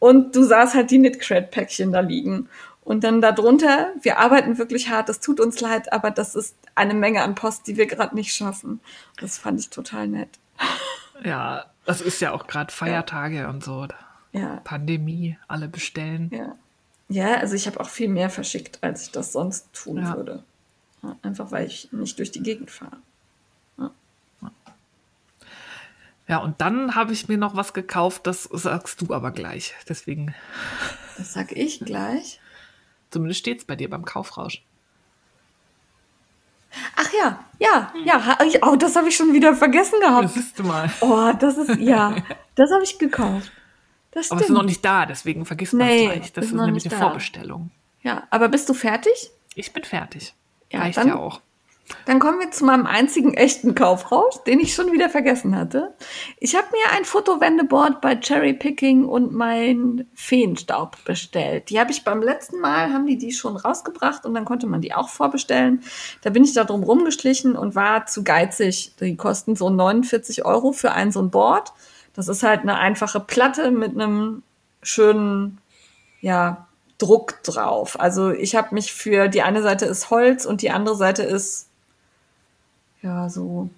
und du sahst halt die Knitcrate-Päckchen da liegen. Und dann darunter, wir arbeiten wirklich hart, es tut uns leid, aber das ist eine Menge an Post, die wir gerade nicht schaffen. Das fand ich total nett. Ja, das ist ja auch gerade Feiertage ja. und so. Ja. Pandemie, alle bestellen. Ja, ja also ich habe auch viel mehr verschickt, als ich das sonst tun ja. würde. einfach weil ich nicht durch die Gegend fahre. Ja, und dann habe ich mir noch was gekauft, das sagst du aber gleich. Deswegen. Das sag ich gleich. Zumindest steht es bei dir beim Kaufrausch. Ach ja, ja, ja. Oh, das habe ich schon wieder vergessen gehabt. Das siehst du mal. Oh, das ist, ja, [laughs] das habe ich gekauft. Das aber es ist noch nicht da, deswegen vergisst man es gleich. Das ist, ist nämlich eine da. Vorbestellung. Ja, aber bist du fertig? Ich bin fertig. Ja, Reicht ja auch. Dann kommen wir zu meinem einzigen echten Kaufrausch, den ich schon wieder vergessen hatte. Ich habe mir ein Fotowendeboard bei Cherry Picking und mein Feenstaub bestellt. Die habe ich beim letzten Mal, haben die die schon rausgebracht und dann konnte man die auch vorbestellen. Da bin ich da drum rumgeschlichen und war zu geizig. Die kosten so 49 Euro für ein so ein Board. Das ist halt eine einfache Platte mit einem schönen, ja, Druck drauf. Also ich habe mich für die eine Seite ist Holz und die andere Seite ist ja, so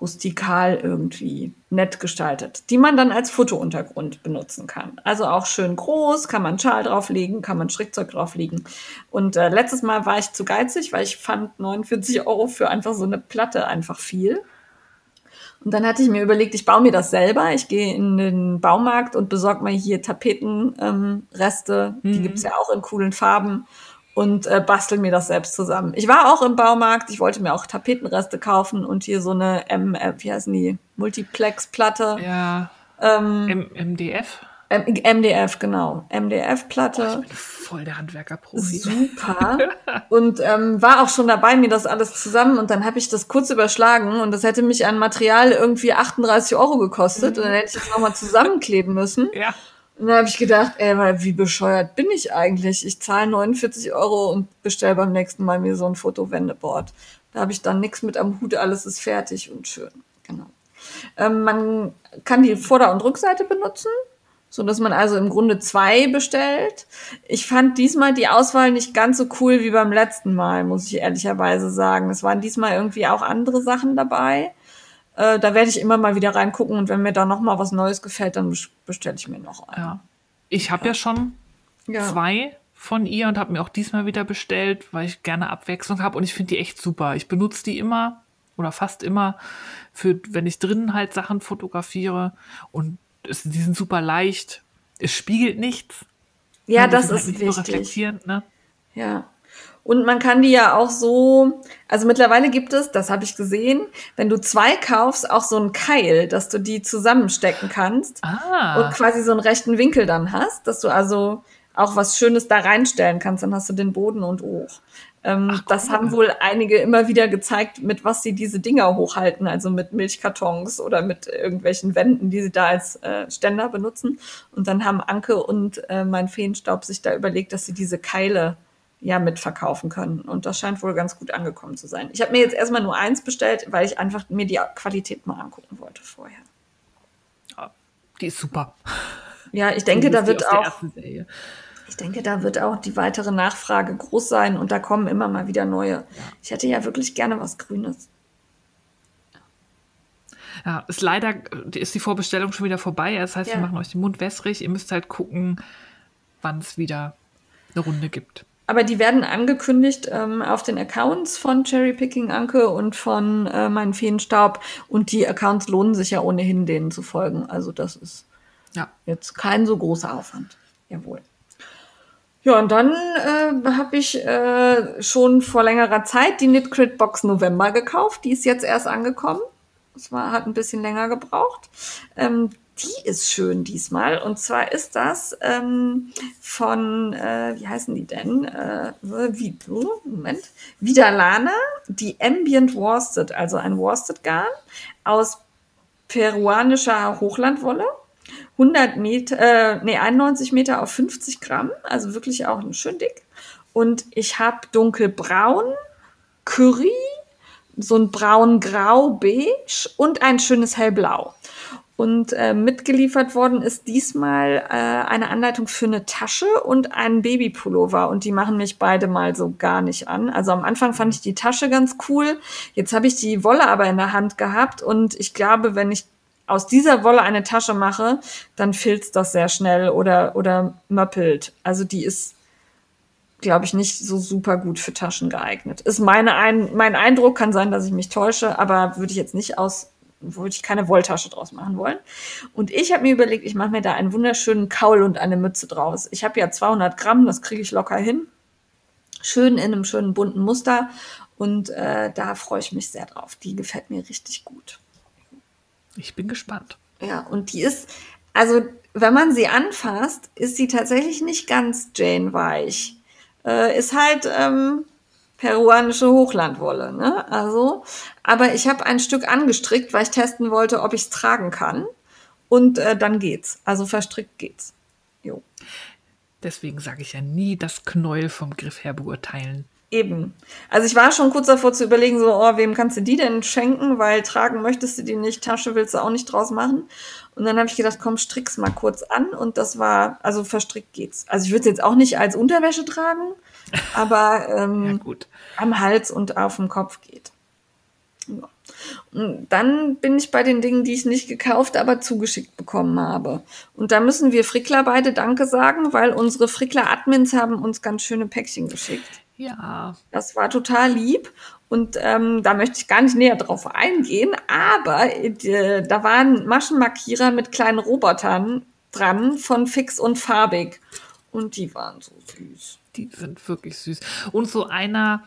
rustikal irgendwie nett gestaltet, die man dann als Fotountergrund benutzen kann. Also auch schön groß, kann man Schal drauflegen, kann man Strickzeug drauflegen. Und äh, letztes Mal war ich zu geizig, weil ich fand 49 Euro für einfach so eine Platte einfach viel. Und dann hatte ich mir überlegt, ich baue mir das selber. Ich gehe in den Baumarkt und besorge mir hier Tapetenreste. Ähm, mhm. Die gibt's ja auch in coolen Farben und äh, bastel mir das selbst zusammen. Ich war auch im Baumarkt, ich wollte mir auch Tapetenreste kaufen und hier so eine M, äh, wie heißen die, Multiplex-Platte. Ja. Ähm, MDF? M MDF, genau. MDF-Platte. Oh, ich bin voll der Handwerkerprofi. Super. [laughs] und ähm, war auch schon dabei, mir das alles zusammen. Und dann habe ich das kurz überschlagen und das hätte mich an Material irgendwie 38 Euro gekostet. Mhm. Und dann hätte ich das nochmal zusammenkleben müssen. Ja. Und dann habe ich gedacht, ey, weil wie bescheuert bin ich eigentlich? Ich zahle 49 Euro und bestelle beim nächsten Mal mir so ein Fotowendeboard. Da habe ich dann nichts mit am Hut, alles ist fertig und schön. Genau. Ähm, man kann die Vorder- und Rückseite benutzen, so dass man also im Grunde zwei bestellt. Ich fand diesmal die Auswahl nicht ganz so cool wie beim letzten Mal, muss ich ehrlicherweise sagen. Es waren diesmal irgendwie auch andere Sachen dabei. Äh, da werde ich immer mal wieder reingucken und wenn mir da noch mal was Neues gefällt, dann bestelle ich mir noch einen. Ja. Ich habe ja. ja. schon ja. zwei von ihr und habe mir auch diesmal wieder bestellt, weil ich gerne Abwechslung habe und ich finde die echt super. Ich benutze die immer oder fast immer für, wenn ich drinnen halt Sachen fotografiere und es, die sind super leicht. Es spiegelt nichts. Ja, das ist halt wichtig. reflektierend, ne? Ja. Und man kann die ja auch so, also mittlerweile gibt es, das habe ich gesehen, wenn du zwei kaufst, auch so ein Keil, dass du die zusammenstecken kannst ah. und quasi so einen rechten Winkel dann hast, dass du also auch was Schönes da reinstellen kannst, dann hast du den Boden und hoch. Ähm, Ach, das haben wohl einige immer wieder gezeigt, mit was sie diese Dinger hochhalten, also mit Milchkartons oder mit irgendwelchen Wänden, die sie da als äh, Ständer benutzen. Und dann haben Anke und äh, mein Feenstaub sich da überlegt, dass sie diese Keile ja mitverkaufen können. Und das scheint wohl ganz gut angekommen zu sein. Ich habe mir jetzt erstmal nur eins bestellt, weil ich einfach mir die Qualität mal angucken wollte vorher. Ja, die ist super. Ja, ich denke, da wird auch. Ich denke, da wird auch die weitere Nachfrage groß sein und da kommen immer mal wieder neue. Ich hätte ja wirklich gerne was Grünes. Ja, ist leider ist die Vorbestellung schon wieder vorbei. Das heißt, ja. wir machen euch den Mund wässrig. Ihr müsst halt gucken, wann es wieder eine Runde gibt. Aber die werden angekündigt ähm, auf den Accounts von Cherry Picking Anke und von äh, meinen Feenstaub. Und die Accounts lohnen sich ja ohnehin, denen zu folgen. Also das ist ja. jetzt kein so großer Aufwand. Jawohl. Ja, und dann äh, habe ich äh, schon vor längerer Zeit die Knit Box November gekauft. Die ist jetzt erst angekommen. Es war, hat ein bisschen länger gebraucht. Ähm, die ist schön diesmal. Und zwar ist das ähm, von, äh, wie heißen die denn? Äh, wie, oh, Moment. Vidalana, die Ambient Worsted, also ein Worsted-Garn aus peruanischer Hochlandwolle. 100 Meter, äh, nee, 91 Meter auf 50 Gramm, also wirklich auch schön dick. Und ich habe dunkelbraun, Curry, so ein braun-grau-beige und ein schönes hellblau. Und äh, mitgeliefert worden ist diesmal äh, eine Anleitung für eine Tasche und einen Babypullover. Und die machen mich beide mal so gar nicht an. Also am Anfang fand ich die Tasche ganz cool. Jetzt habe ich die Wolle aber in der Hand gehabt. Und ich glaube, wenn ich aus dieser Wolle eine Tasche mache, dann filzt das sehr schnell oder, oder möppelt. Also die ist, glaube ich, nicht so super gut für Taschen geeignet. Ist meine ein, mein Eindruck, kann sein, dass ich mich täusche, aber würde ich jetzt nicht aus würde ich keine Wolltasche draus machen wollen. Und ich habe mir überlegt, ich mache mir da einen wunderschönen Kaul und eine Mütze draus. Ich habe ja 200 Gramm, das kriege ich locker hin. Schön in einem schönen bunten Muster. Und äh, da freue ich mich sehr drauf. Die gefällt mir richtig gut. Ich bin gespannt. Ja, und die ist, also wenn man sie anfasst, ist sie tatsächlich nicht ganz Jane weich. Äh, ist halt ähm, peruanische Hochlandwolle, ne? Also, aber ich habe ein Stück angestrickt, weil ich testen wollte, ob ich es tragen kann. Und äh, dann geht's. Also verstrickt geht's. Jo. Deswegen sage ich ja nie das Knäuel vom Griff her beurteilen. Eben. Also ich war schon kurz davor zu überlegen, so, oh, wem kannst du die denn schenken? Weil tragen möchtest du die nicht, Tasche willst du auch nicht draus machen. Und dann habe ich gedacht, komm, strick's mal kurz an. Und das war, also verstrickt geht's. Also ich würde es jetzt auch nicht als Unterwäsche tragen, aber [laughs] ähm, ja, am Hals und auf dem Kopf geht. Ja. Und dann bin ich bei den Dingen, die ich nicht gekauft, aber zugeschickt bekommen habe. Und da müssen wir Frickler beide Danke sagen, weil unsere Frickler-Admins haben uns ganz schöne Päckchen geschickt. Ja. Das war total lieb. Und ähm, da möchte ich gar nicht näher drauf eingehen, aber äh, da waren Maschenmarkierer mit kleinen Robotern dran von Fix und Farbig. Und die waren so süß. Die sind wirklich süß. Und so einer,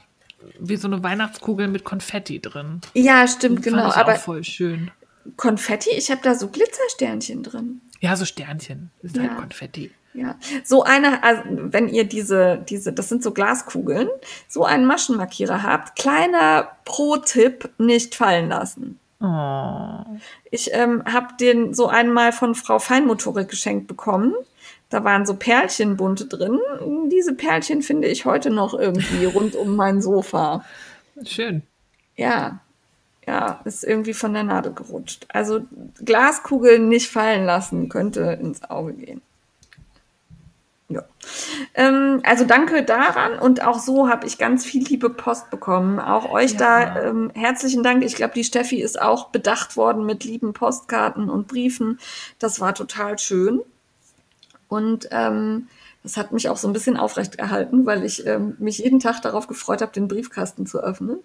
wie so eine Weihnachtskugel mit Konfetti drin. Ja, stimmt, genau. Fand ich aber auch voll schön. Konfetti, ich habe da so Glitzersternchen drin. Ja, so Sternchen. Ist halt ja. halt Konfetti. Ja, so eine, also wenn ihr diese, diese, das sind so Glaskugeln, so einen Maschenmarkierer habt, kleiner Pro-Tipp, nicht fallen lassen. Oh. Ich ähm, habe den so einmal von Frau Feinmotorik geschenkt bekommen. Da waren so Perlchenbunte drin. Diese Perlchen finde ich heute noch irgendwie [laughs] rund um mein Sofa. Schön. Ja, ja, ist irgendwie von der Nadel gerutscht. Also Glaskugeln nicht fallen lassen könnte ins Auge gehen. Ja. Ähm, also danke daran und auch so habe ich ganz viel liebe Post bekommen. Auch euch ja. da ähm, herzlichen Dank. Ich glaube, die Steffi ist auch bedacht worden mit lieben Postkarten und Briefen. Das war total schön. Und ähm, das hat mich auch so ein bisschen aufrecht erhalten, weil ich ähm, mich jeden Tag darauf gefreut habe, den Briefkasten zu öffnen.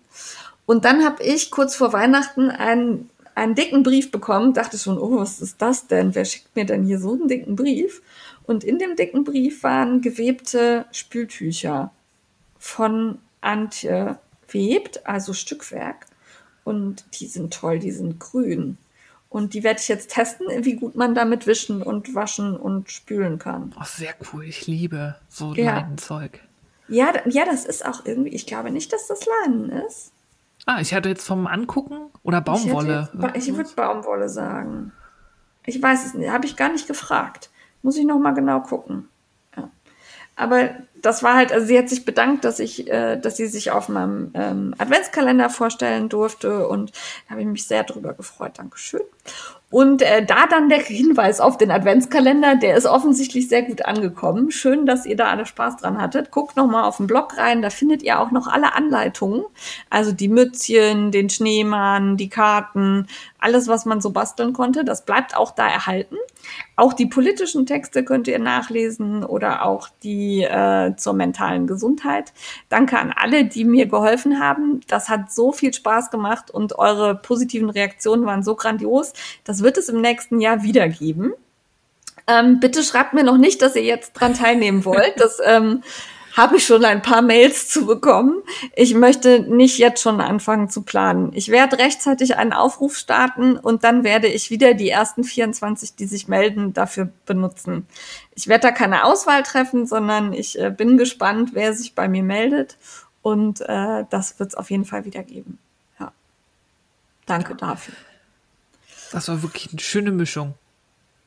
Und dann habe ich kurz vor Weihnachten einen, einen dicken Brief bekommen, dachte schon, oh, was ist das denn? Wer schickt mir denn hier so einen dicken Brief? Und in dem dicken Brief waren gewebte Spültücher von Antje Webt, also Stückwerk. Und die sind toll, die sind grün. Und die werde ich jetzt testen, wie gut man damit wischen und waschen und spülen kann. Oh, sehr cool. Ich liebe so ja. Leinenzeug. Ja, ja, das ist auch irgendwie, ich glaube nicht, dass das Leinen ist. Ah, ich hatte jetzt vom Angucken oder Baumwolle. Ich, ich würde Baumwolle sagen. Ich weiß es nicht, habe ich gar nicht gefragt. Muss ich noch mal genau gucken. Ja. Aber das war halt, also sie hat sich bedankt, dass ich, äh, dass sie sich auf meinem ähm, Adventskalender vorstellen durfte und da habe ich mich sehr drüber gefreut. Dankeschön. Und äh, da dann der Hinweis auf den Adventskalender, der ist offensichtlich sehr gut angekommen. Schön, dass ihr da alle Spaß dran hattet. Guckt noch mal auf den Blog rein, da findet ihr auch noch alle Anleitungen. Also die Mützchen, den Schneemann, die Karten, alles, was man so basteln konnte. Das bleibt auch da erhalten. Auch die politischen Texte könnt ihr nachlesen oder auch die äh, zur mentalen Gesundheit. Danke an alle, die mir geholfen haben. Das hat so viel Spaß gemacht und eure positiven Reaktionen waren so grandios. Das wird es im nächsten Jahr wieder geben. Ähm, bitte schreibt mir noch nicht, dass ihr jetzt dran teilnehmen wollt. Das ähm, habe ich schon ein paar Mails zu bekommen. Ich möchte nicht jetzt schon anfangen zu planen. Ich werde rechtzeitig einen Aufruf starten und dann werde ich wieder die ersten 24, die sich melden, dafür benutzen. Ich werde da keine Auswahl treffen, sondern ich äh, bin gespannt, wer sich bei mir meldet. Und äh, das wird es auf jeden Fall wieder geben. Ja. Danke dafür. Das war wirklich eine schöne Mischung.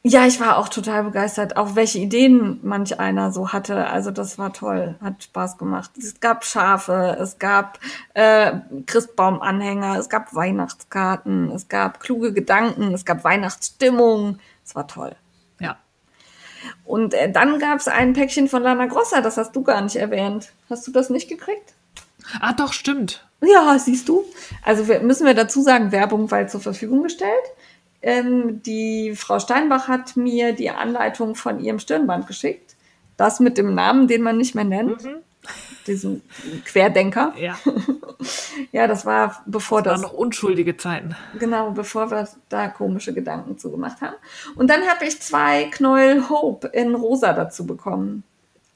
Ja, ich war auch total begeistert, auch welche Ideen manch einer so hatte. Also das war toll, hat Spaß gemacht. Es gab Schafe, es gab äh, Christbaumanhänger, es gab Weihnachtskarten, es gab kluge Gedanken, es gab Weihnachtsstimmung. Es war toll. Ja. Und äh, dann gab es ein Päckchen von Lana Grossa, das hast du gar nicht erwähnt. Hast du das nicht gekriegt? Ah, doch, stimmt. Ja, siehst du. Also wir, müssen wir dazu sagen, Werbung weil zur Verfügung gestellt. Ähm, die Frau Steinbach hat mir die Anleitung von ihrem Stirnband geschickt. Das mit dem Namen, den man nicht mehr nennt. Mhm. Diesen Querdenker. Ja. [laughs] ja, das war bevor das. das waren noch unschuldige Zeiten. Genau, bevor wir da komische Gedanken zugemacht haben. Und dann habe ich zwei Knäuel Hope in rosa dazu bekommen.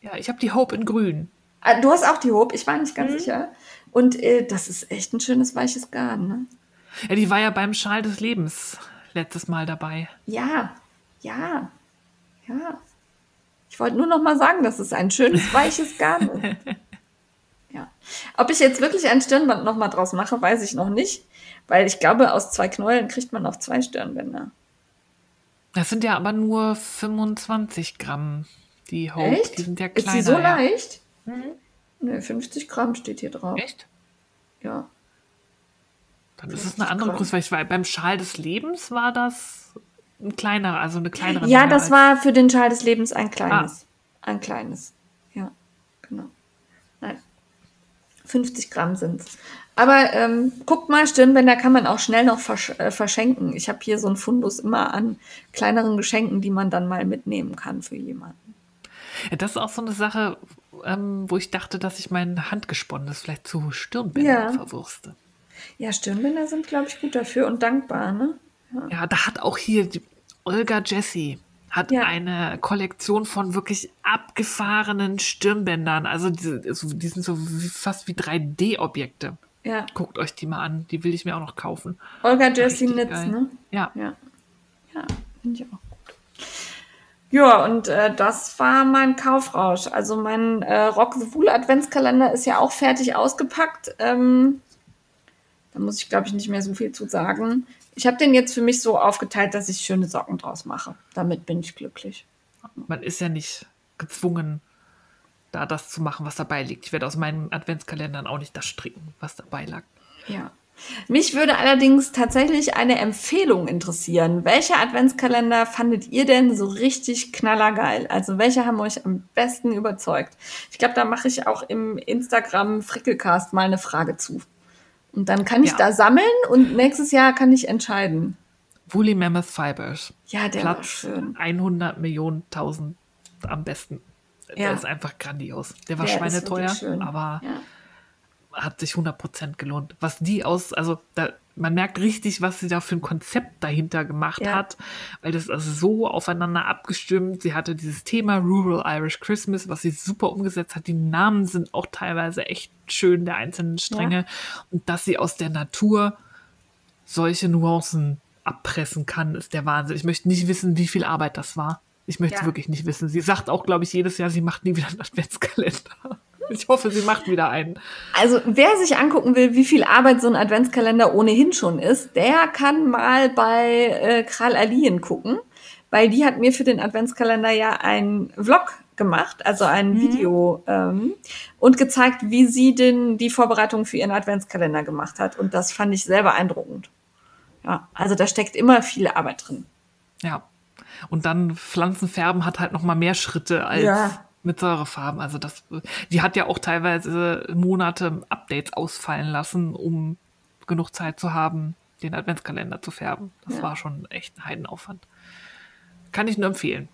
Ja, ich habe die Hope in grün. Ah, du hast auch die Hope, ich war nicht ganz mhm. sicher. Und äh, das ist echt ein schönes weiches Garn, ne? Ja, die war ja beim Schal des Lebens letztes Mal dabei. Ja, ja, ja. Ich wollte nur noch mal sagen, dass es ein schönes, weiches Garn ist. [laughs] Ja. Ob ich jetzt wirklich ein Stirnband noch mal draus mache, weiß ich noch nicht. Weil ich glaube, aus zwei Knäulen kriegt man auch zwei Stirnbänder. Das sind ja aber nur 25 Gramm, die Hope. Echt? Die sind ja kleiner. Ist die so ja. leicht? Mhm. Ne, 50 Gramm steht hier drauf. Echt? Ja. Dann ist es eine andere Größe, weil ich war, beim Schal des Lebens war das ein kleinerer, also eine kleinere. Ja, Menge das war für den Schal des Lebens ein kleines. Ein kleines. Ja, genau. Nein. 50 Gramm sind es. Aber ähm, guckt mal, Stirnbänder kann man auch schnell noch versch äh, verschenken. Ich habe hier so einen Fundus immer an kleineren Geschenken, die man dann mal mitnehmen kann für jemanden. Ja, das ist auch so eine Sache, ähm, wo ich dachte, dass ich mein Handgesponnenes vielleicht zu Stirnbändern Ja. verwurste. Ja, Stirnbänder sind, glaube ich, gut dafür und dankbar, ne? Ja, da hat auch hier die Olga Jessie hat Ja. eine Kollektion von wirklich abgefahrenen Stirnbändern. Also die, so- die sind so wie, fast wie 3D-Objekte. Ja. Guckt euch die mal an. Die will ich mir auch noch kaufen. Olga Jessie Nitz, ne? Ja. Ja. Ja, finde ich auch gut. Ja, und äh, das war mein Kaufrausch. Also mein äh, Rock the Wool Adventskalender ist ja auch fertig ausgepackt. Ähm, da muss ich, glaube ich, nicht mehr so viel zu sagen. Ich habe den jetzt für mich so aufgeteilt, dass ich schöne Socken draus mache. Damit bin ich glücklich. Man ist ja nicht gezwungen, da das zu machen, was dabei liegt. Ich werde aus meinen Adventskalendern auch nicht das stricken, was dabei lag. Ja. Mich würde allerdings tatsächlich eine Empfehlung interessieren. Welche Adventskalender fandet ihr denn so richtig knallergeil? Also welche haben euch am besten überzeugt? Ich glaube, da mache ich auch im Instagram Frickelcast mal eine Frage zu. Und dann kann ich Ja. da sammeln und nächstes Jahr kann ich entscheiden. Woolly Mammoth Fibers. Ja, der war Platz schön. 100 Millionen tausend am besten. Ja. Der ist einfach grandios. Der war Der schweineteuer, aber Ja. Hat sich 100% gelohnt. Was die aus, also da, man merkt richtig, was sie da für ein Konzept dahinter gemacht Ja. hat, weil das ist so aufeinander abgestimmt. Sie hatte dieses Thema Rural Irish Christmas, was sie super umgesetzt hat. Die Namen sind auch teilweise echt schön der einzelnen Stränge und dass sie aus der Natur solche Nuancen abpressen kann, ist der Wahnsinn. Ich möchte nicht wissen, wie viel Arbeit das war. Ich möchte es Ja. wirklich nicht wissen. Sie sagt auch, glaube ich, jedes Jahr, sie macht nie wieder einen Adventskalender. [laughs] Ich hoffe, sie macht wieder einen. Also wer sich angucken will, wie viel Arbeit so ein Adventskalender ohnehin schon ist, der kann mal bei äh, Kral Alien gucken, weil die hat mir für den Adventskalender ja einen Vlog gemacht, also ein Video ähm, und gezeigt, wie sie den, die Vorbereitung für ihren Adventskalender gemacht hat. Und das fand ich sehr beeindruckend. Ja, also da steckt immer viel Arbeit drin. Ja. Und dann Pflanzenfärben hat halt noch mal mehr Schritte als Ja. Mit Säurefarben. Also das, die hat ja auch teilweise Monate Updates ausfallen lassen, um genug Zeit zu haben, den Adventskalender zu färben. Das Ja. war schon echt ein Heidenaufwand. Kann ich nur empfehlen.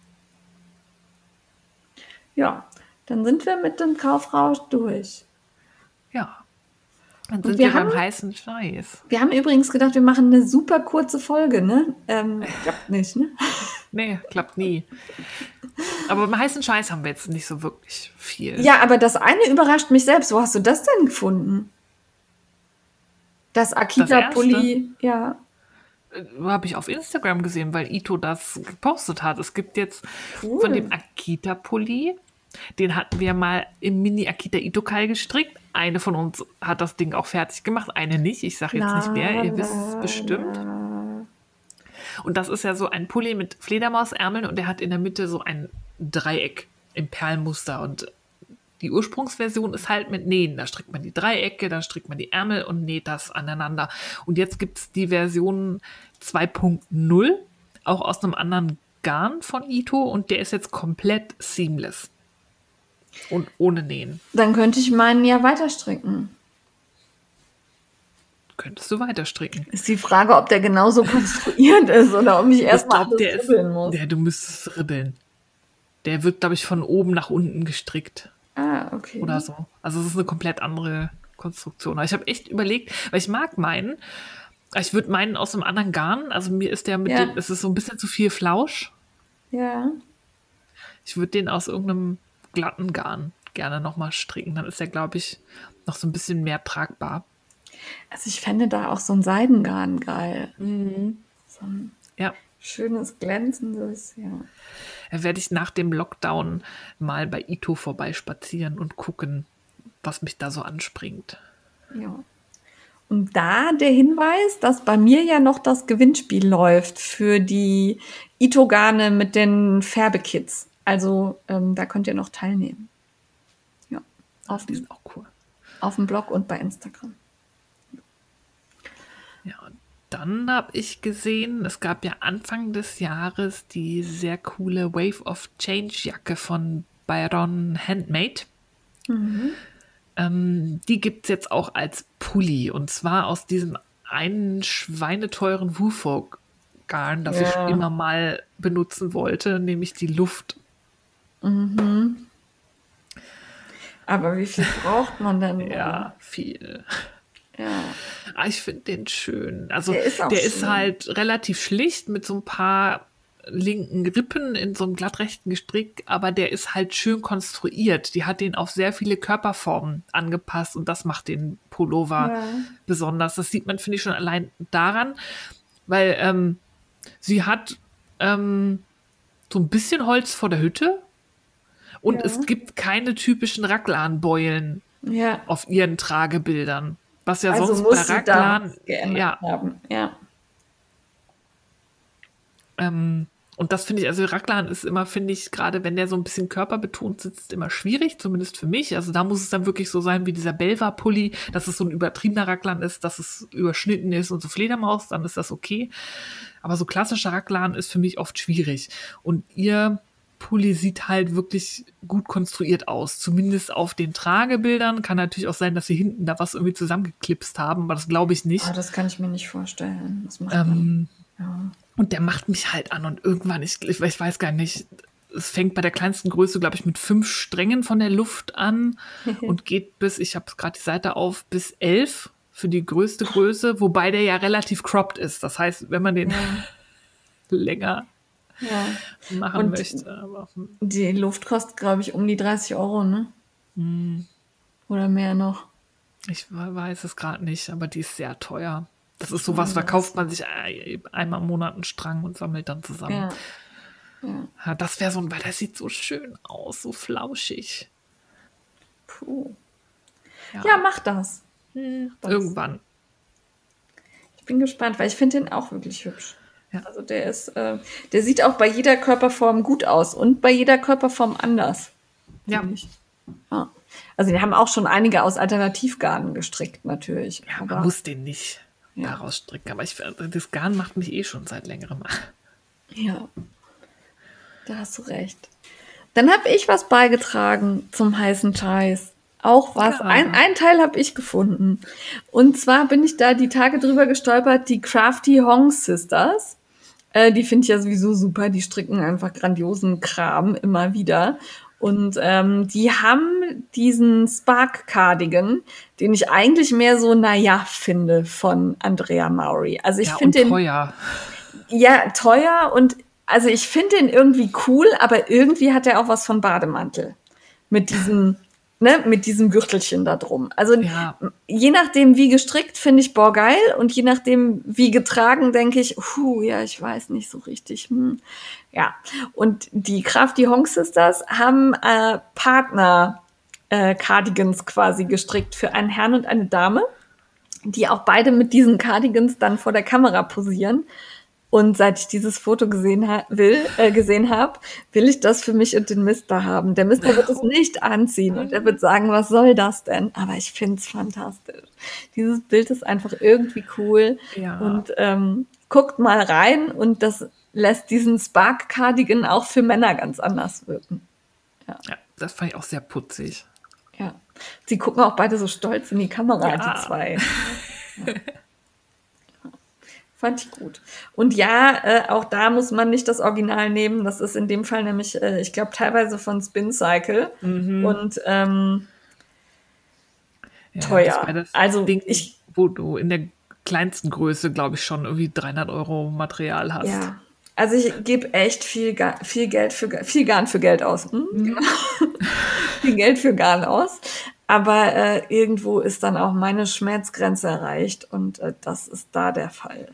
Ja, dann sind wir mit dem Kaufrausch durch. Ja. Dann Und sind wir wir, beim haben- heißen Scheiß. Wir haben übrigens gedacht, wir machen eine super kurze Folge, ne? Ähm, klappt nicht, ne? Nee, klappt nie. Aber beim heißen Scheiß haben wir jetzt nicht so wirklich viel. Ja, aber das eine überrascht mich selbst. Wo hast du das denn gefunden? Das Akita-Pulli, ja. Habe ich auf Instagram gesehen, weil Ito das gepostet hat. Es gibt jetzt Cool. von dem Akita-Pulli, den hatten wir mal im Mini-Akita Ito-Kai gestrickt. Eine von uns hat das Ding auch fertig gemacht, eine nicht. Ich sage jetzt nicht wer, ihr wisst es bestimmt. Und das ist ja so ein Pulli mit Fledermausärmeln und der hat in der Mitte so ein Dreieck im Perlmuster. Und die Ursprungsversion ist halt mit Nähen. Da strickt man die Dreiecke, dann strickt man die Ärmel und näht das aneinander. Und jetzt gibt es die Version 2.0, auch aus einem anderen Garn von Ito und der ist jetzt komplett seamless. Und ohne Nähen. Dann könnte ich meinen ja weiter stricken. Könntest du weiter stricken. Ist die Frage, ob der genauso [laughs] konstruiert ist oder ob ich erstmal der ribbeln muss. Der, du müsstest ribbeln. Der wird, glaube ich, von oben nach unten gestrickt. ah, okay. oder so. Also es ist eine komplett andere Konstruktion. Aber ich habe echt überlegt, weil ich mag meinen. Ich würde meinen aus einem anderen Garn. Also mir ist der mit Ja. dem, es ist so ein bisschen zu viel Flausch. Ja. Ich würde den aus irgendeinem glatten Garn gerne nochmal stricken. Dann ist der, glaube ich, noch so ein bisschen mehr tragbar. Also ich fände da auch so ein Seidengarn geil. Mhm. So ein Ja, schönes, glänzendes, ja. da werde ich nach dem Lockdown mal bei Ito vorbeispazieren und gucken, was mich da so anspringt. Ja. Und da der Hinweis, dass bei mir ja noch das Gewinnspiel läuft für die Itogane mit den Färbekits. Also ähm, da könnt ihr noch teilnehmen. Ja. Auf, Die sind auch cool. auf dem Blog und bei Instagram. Ja, und dann habe ich gesehen, es gab ja Anfang des Jahres die sehr coole Wave of Change Jacke von Byron Handmade. Ähm, die gibt es jetzt auch als Pulli und zwar aus diesem einen schweineteuren Woofolk Garn, das Ja. ich immer mal benutzen wollte, nämlich die Luft. Aber wie viel braucht man denn? Ja, viel. Ja. Ah, ich finde den schön. Also Der der ist auch ist, halt relativ schlicht mit so ein paar linken Rippen in so einem glattrechten Gestrick, aber der ist halt schön konstruiert. Die hat den auf sehr viele Körperformen angepasst und das macht den Pullover Ja. besonders. Das sieht man, finde ich, schon allein daran, weil ähm, sie hat ähm, so ein bisschen Holz vor der Hütte und Ja. es gibt keine typischen Raglanbeulen Ja. auf ihren Tragebildern. Was ja Also sonst muss bei Raglan, geändert ja, haben. Ja. ähm, und das finde ich, also Raglan ist immer, finde ich, gerade wenn der so ein bisschen körperbetont sitzt, immer schwierig, zumindest für mich. Also da muss es dann wirklich so sein wie dieser Belva-Pulli, dass es so ein übertriebener Raglan ist, dass es überschnitten ist und so Fledermaus, dann ist das okay. Aber so klassischer Raglan ist für mich oft schwierig. Und ihr Pulli sieht halt wirklich gut konstruiert aus. Zumindest auf den Tragebildern. Kann natürlich auch sein, dass sie hinten da was irgendwie zusammengeklipst haben, aber das glaube ich nicht. Ah, das kann ich mir nicht vorstellen. Das macht Ähm. Ja. und der macht mich halt an und irgendwann, ich, ich weiß- ich weiß gar nicht, es fängt bei der kleinsten Größe, glaube ich, mit fünf Strängen von der Luft an [laughs] und geht bis, ich habe gerade die Seite auf, bis elf für die größte Größe, wobei der ja relativ cropped ist. Das heißt, wenn man den [laughs] länger ja. machen Und- möchte. Aber, hm, Die Luft kostet, glaube ich, um die 30 Euro, ne? Hm. Oder mehr noch. ich weiß es gerade nicht, aber die ist sehr teuer. Das ist sowas, verkauft man sich ein- einmal im Monat einen Strang und sammelt dann zusammen. Ja. ja. Das wäre so ein, weil der sieht so schön aus, so flauschig. Puh. Ja, Ja, mach das. das. irgendwann. Ich bin gespannt, weil ich finde den auch wirklich hübsch. Ja. Also der ist, äh, der sieht auch bei jeder Körperform gut aus und bei jeder Körperform anders. Ja. ja. Also wir haben auch schon einige aus Alternativgarnen gestrickt, natürlich. Ja, aber man muss den nicht Ja. daraus stricken. Aber ich, das Garn macht mich eh schon seit längerem an. ja, da hast du recht. Dann habe ich was beigetragen zum heißen Scheiß. Auch was. Ja. Ein, ein Teil habe ich gefunden. Und zwar bin ich da die Tage drüber gestolpert, die Crafty Hong Sisters. Äh, die finde ich ja sowieso super. Die stricken einfach grandiosen Kram immer wieder. Und ähm, die haben diesen Spark Cardigan, den ich eigentlich mehr so, naja, finde von Andrea Maury. Also ich ja, finde den teuer. ja, teuer und also ich finde ihn irgendwie cool, aber irgendwie hat er auch was von Bademantel. Mit diesem, ne, mit diesem Gürtelchen da drum. Also Ja. je nachdem, wie gestrickt, finde ich boah geil. Und je nachdem, wie getragen, denke ich, puh, ja, ich weiß nicht so richtig. Hm. Ja. Und die Kraft, die Hong Sisters haben äh, Partner äh, Cardigans quasi gestrickt für einen Herrn und eine Dame, die auch beide mit diesen Cardigans dann vor der Kamera posieren. Und seit ich dieses Foto gesehen, ha will, äh, gesehen habe, will ich das für mich und den Mister haben. Der Mister wird es [laughs] nicht anziehen und er wird sagen, was soll das denn? Aber ich finde es fantastisch. Dieses Bild ist einfach irgendwie cool. Ja. Und ähm, guckt mal rein und das lässt diesen Spark-Cardigan auch für Männer ganz anders wirken. Ja, das fand ich auch sehr putzig. Ja. Sie gucken auch beide so stolz in die Kamera, Ja. die zwei. Ja. [laughs] Fand ich gut. Und ja, äh, auch da muss man nicht das Original nehmen. Das ist in dem Fall nämlich, äh, ich glaube, teilweise von Spin Cycle. Und ähm, Ja, Teuer. das das Also, Ding, ich- wo du in der kleinsten Größe, glaube ich, schon irgendwie 300 Euro Material hast. ja. Also ich gebe echt viel, viel Geld für viel Garn für Geld aus. Hm? Genau. [laughs] viel Geld für Garn aus. Aber äh, irgendwo ist dann auch meine Schmerzgrenze erreicht und äh, das ist da der Fall.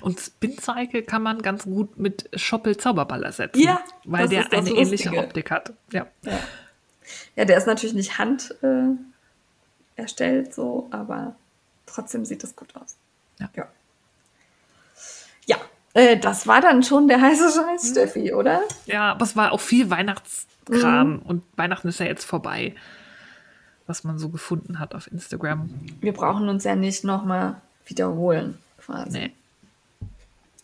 Und Spin Cycle kann man ganz gut mit Schoppel Zauberballer setzen. Ja, weil der eine ähnliche Lustige. Optik hat. Ja. Ja, ja der ist natürlich nicht hand äh, erstellt so, aber trotzdem sieht das gut aus. Ja. Ja, ja äh, das war dann schon der heiße Scheiß, Steffi, oder? ja, aber es war auch viel Weihnachtskram Mhm. und Weihnachten ist ja jetzt vorbei, was man so gefunden hat auf Instagram. Wir brauchen uns ja nicht nochmal wiederholen, quasi. Nee.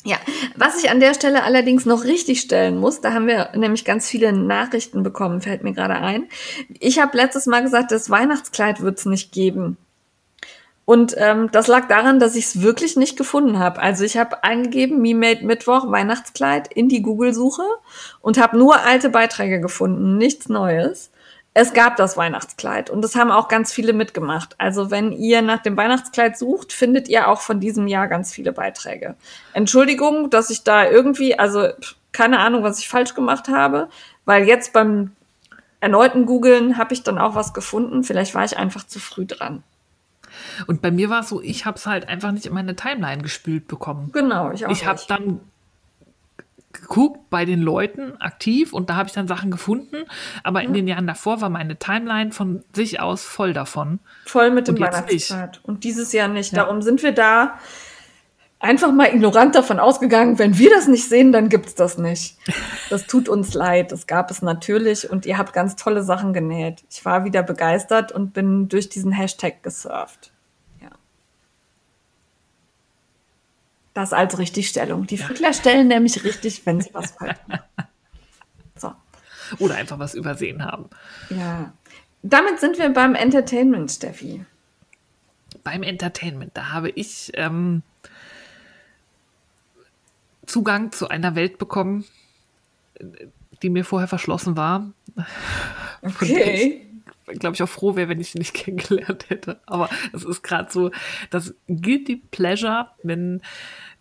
Ja, was ich an der Stelle allerdings noch richtig stellen muss, da haben wir nämlich ganz viele Nachrichten bekommen, fällt mir gerade ein. Ich habe letztes Mal gesagt, das Weihnachtskleid wird es nicht geben. Und ähm, das lag daran, dass ich es wirklich nicht gefunden habe. Also ich habe eingegeben, Me Made Mittwoch Weihnachtskleid in die Google-Suche und habe nur alte Beiträge gefunden, nichts Neues. Es gab das Weihnachtskleid und das haben auch ganz viele mitgemacht. Also wenn ihr nach dem Weihnachtskleid sucht, findet ihr auch von diesem Jahr ganz viele Beiträge. Entschuldigung, dass ich da irgendwie, also keine Ahnung, was ich falsch gemacht habe, weil jetzt beim erneuten Googlen habe ich dann auch was gefunden. Vielleicht war ich einfach zu früh dran. Und bei mir war es so, ich habe es halt einfach nicht in meine Timeline gespült bekommen. Genau, ich auch. ich habe dann geguckt bei den Leuten aktiv und da habe ich dann Sachen gefunden, aber in den Jahren davor war meine Timeline von sich aus voll davon. voll mit dem Und. Weihnachtskleid. Und dieses Jahr nicht. Ja. Darum sind wir da einfach mal ignorant davon ausgegangen, wenn wir das nicht sehen, dann gibt's das nicht. [laughs] Das tut uns leid. Das gab es natürlich und ihr habt ganz tolle Sachen genäht. Ich war wieder begeistert und bin durch diesen Hashtag gesurft. Das als Richtigstellung. Die Frickler stellen nämlich richtig, wenn sie was falsch machen. [laughs] So. Oder einfach was übersehen haben. Ja. Damit sind wir beim Entertainment, Steffi. Beim Entertainment, da habe ich ähm, Zugang zu einer Welt bekommen, die mir vorher verschlossen war. Okay. glaube ich, auch froh wäre, wenn ich sie nicht [laughs] kennengelernt hätte. Aber es ist gerade so das Guilty Pleasure, wenn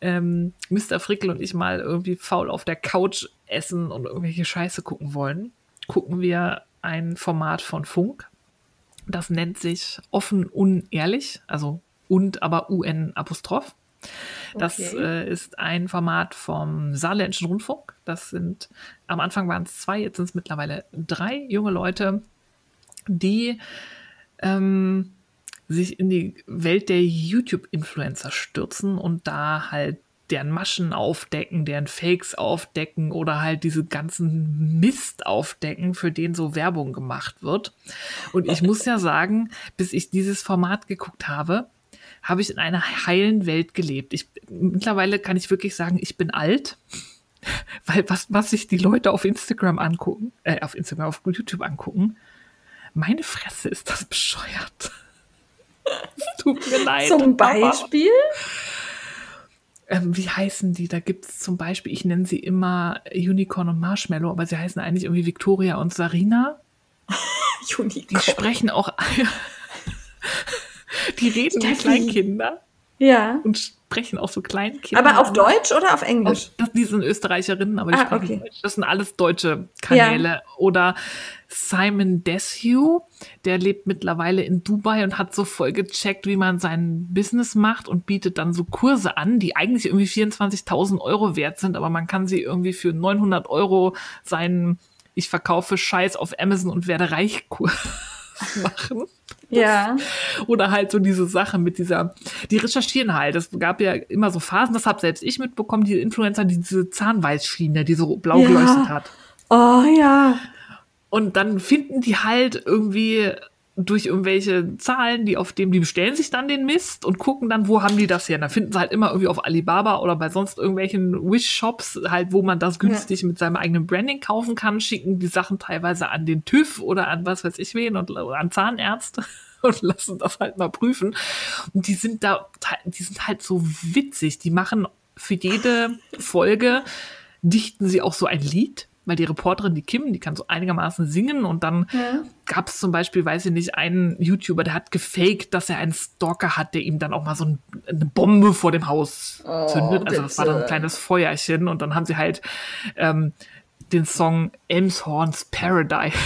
ähm, Mr. Frickel und ich mal irgendwie faul auf der Couch essen und irgendwelche Scheiße gucken wollen, gucken wir ein Format von Funk. Das nennt sich Offen Unehrlich, also und aber UN Apostroph. Das Okay. äh, ist ein Format vom Saarländischen Rundfunk. Das sind, am Anfang waren es zwei, jetzt sind es mittlerweile drei junge Leute, die ähm, sich in die Welt der YouTube-Influencer stürzen und da halt deren Maschen aufdecken, deren Fakes aufdecken oder halt diese ganzen Mist aufdecken, für den so Werbung gemacht wird. Und ich muss ja sagen, bis ich dieses Format geguckt habe, habe ich in einer heilen Welt gelebt. Ich, mittlerweile kann ich wirklich sagen, ich bin alt, [laughs] weil was, was sich die Leute auf Instagram angucken, äh, auf Instagram, auf YouTube angucken, meine Fresse ist das bescheuert. [laughs] Tut mir leid. Zum Beispiel? ähm, wie heißen die? Da gibt es zum Beispiel, ich nenne sie immer Unicorn und Marshmallow, aber sie heißen eigentlich irgendwie Victoria und Sarina. [laughs] Die Unicorn. sprechen auch. [laughs] die reden wie. Kleinkinder Ja. und sprechen auch so Kleinkindern. Aber auf Deutsch oder auf Englisch? Das, die sind Österreicherinnen, aber die Ah, sprechen okay. Deutsch. Das sind alles deutsche Kanäle. Oder Simon Desue, der lebt mittlerweile in Dubai und hat so voll gecheckt, wie man sein Business macht und bietet dann so Kurse an, die eigentlich irgendwie 24.000 Euro wert sind, aber man kann sie irgendwie für 900 Euro seinen ich verkaufe Scheiß auf Amazon und werde reich Kurs [laughs] machen. Ja. [laughs] Oder halt so diese Sache mit dieser, die recherchieren halt. Es gab ja immer so Phasen, das habe selbst ich mitbekommen, die Influencer, die diese Zahnweißschiene, die so blau Ja. geleuchtet hat. Oh ja. Und dann finden die halt irgendwie durch irgendwelche Zahlen, die auf dem, die bestellen sich dann den Mist und gucken dann, wo haben die das her? Und dann finden sie halt immer irgendwie auf Alibaba oder bei sonst irgendwelchen Wish-Shops halt, wo man das günstig mit seinem eigenen Branding kaufen kann, schicken die Sachen teilweise an den TÜV oder an was weiß ich wen und oder an Zahnärzte [laughs] und lassen das halt mal prüfen. Und die sind da, die sind halt so witzig. Die machen für jede Folge, dichten sie auch so ein Lied weil die Reporterin, die Kim, die kann so einigermaßen singen und dann Ja. gab es zum Beispiel, weiß ich nicht, einen YouTuber, der hat gefaked, dass er einen Stalker hat, der ihm dann auch mal so ein, eine Bombe vor dem Haus Oh, zündet. Also das war dann ein kleines Feuerchen und dann haben sie halt ähm, den Song Elmshorns Paradise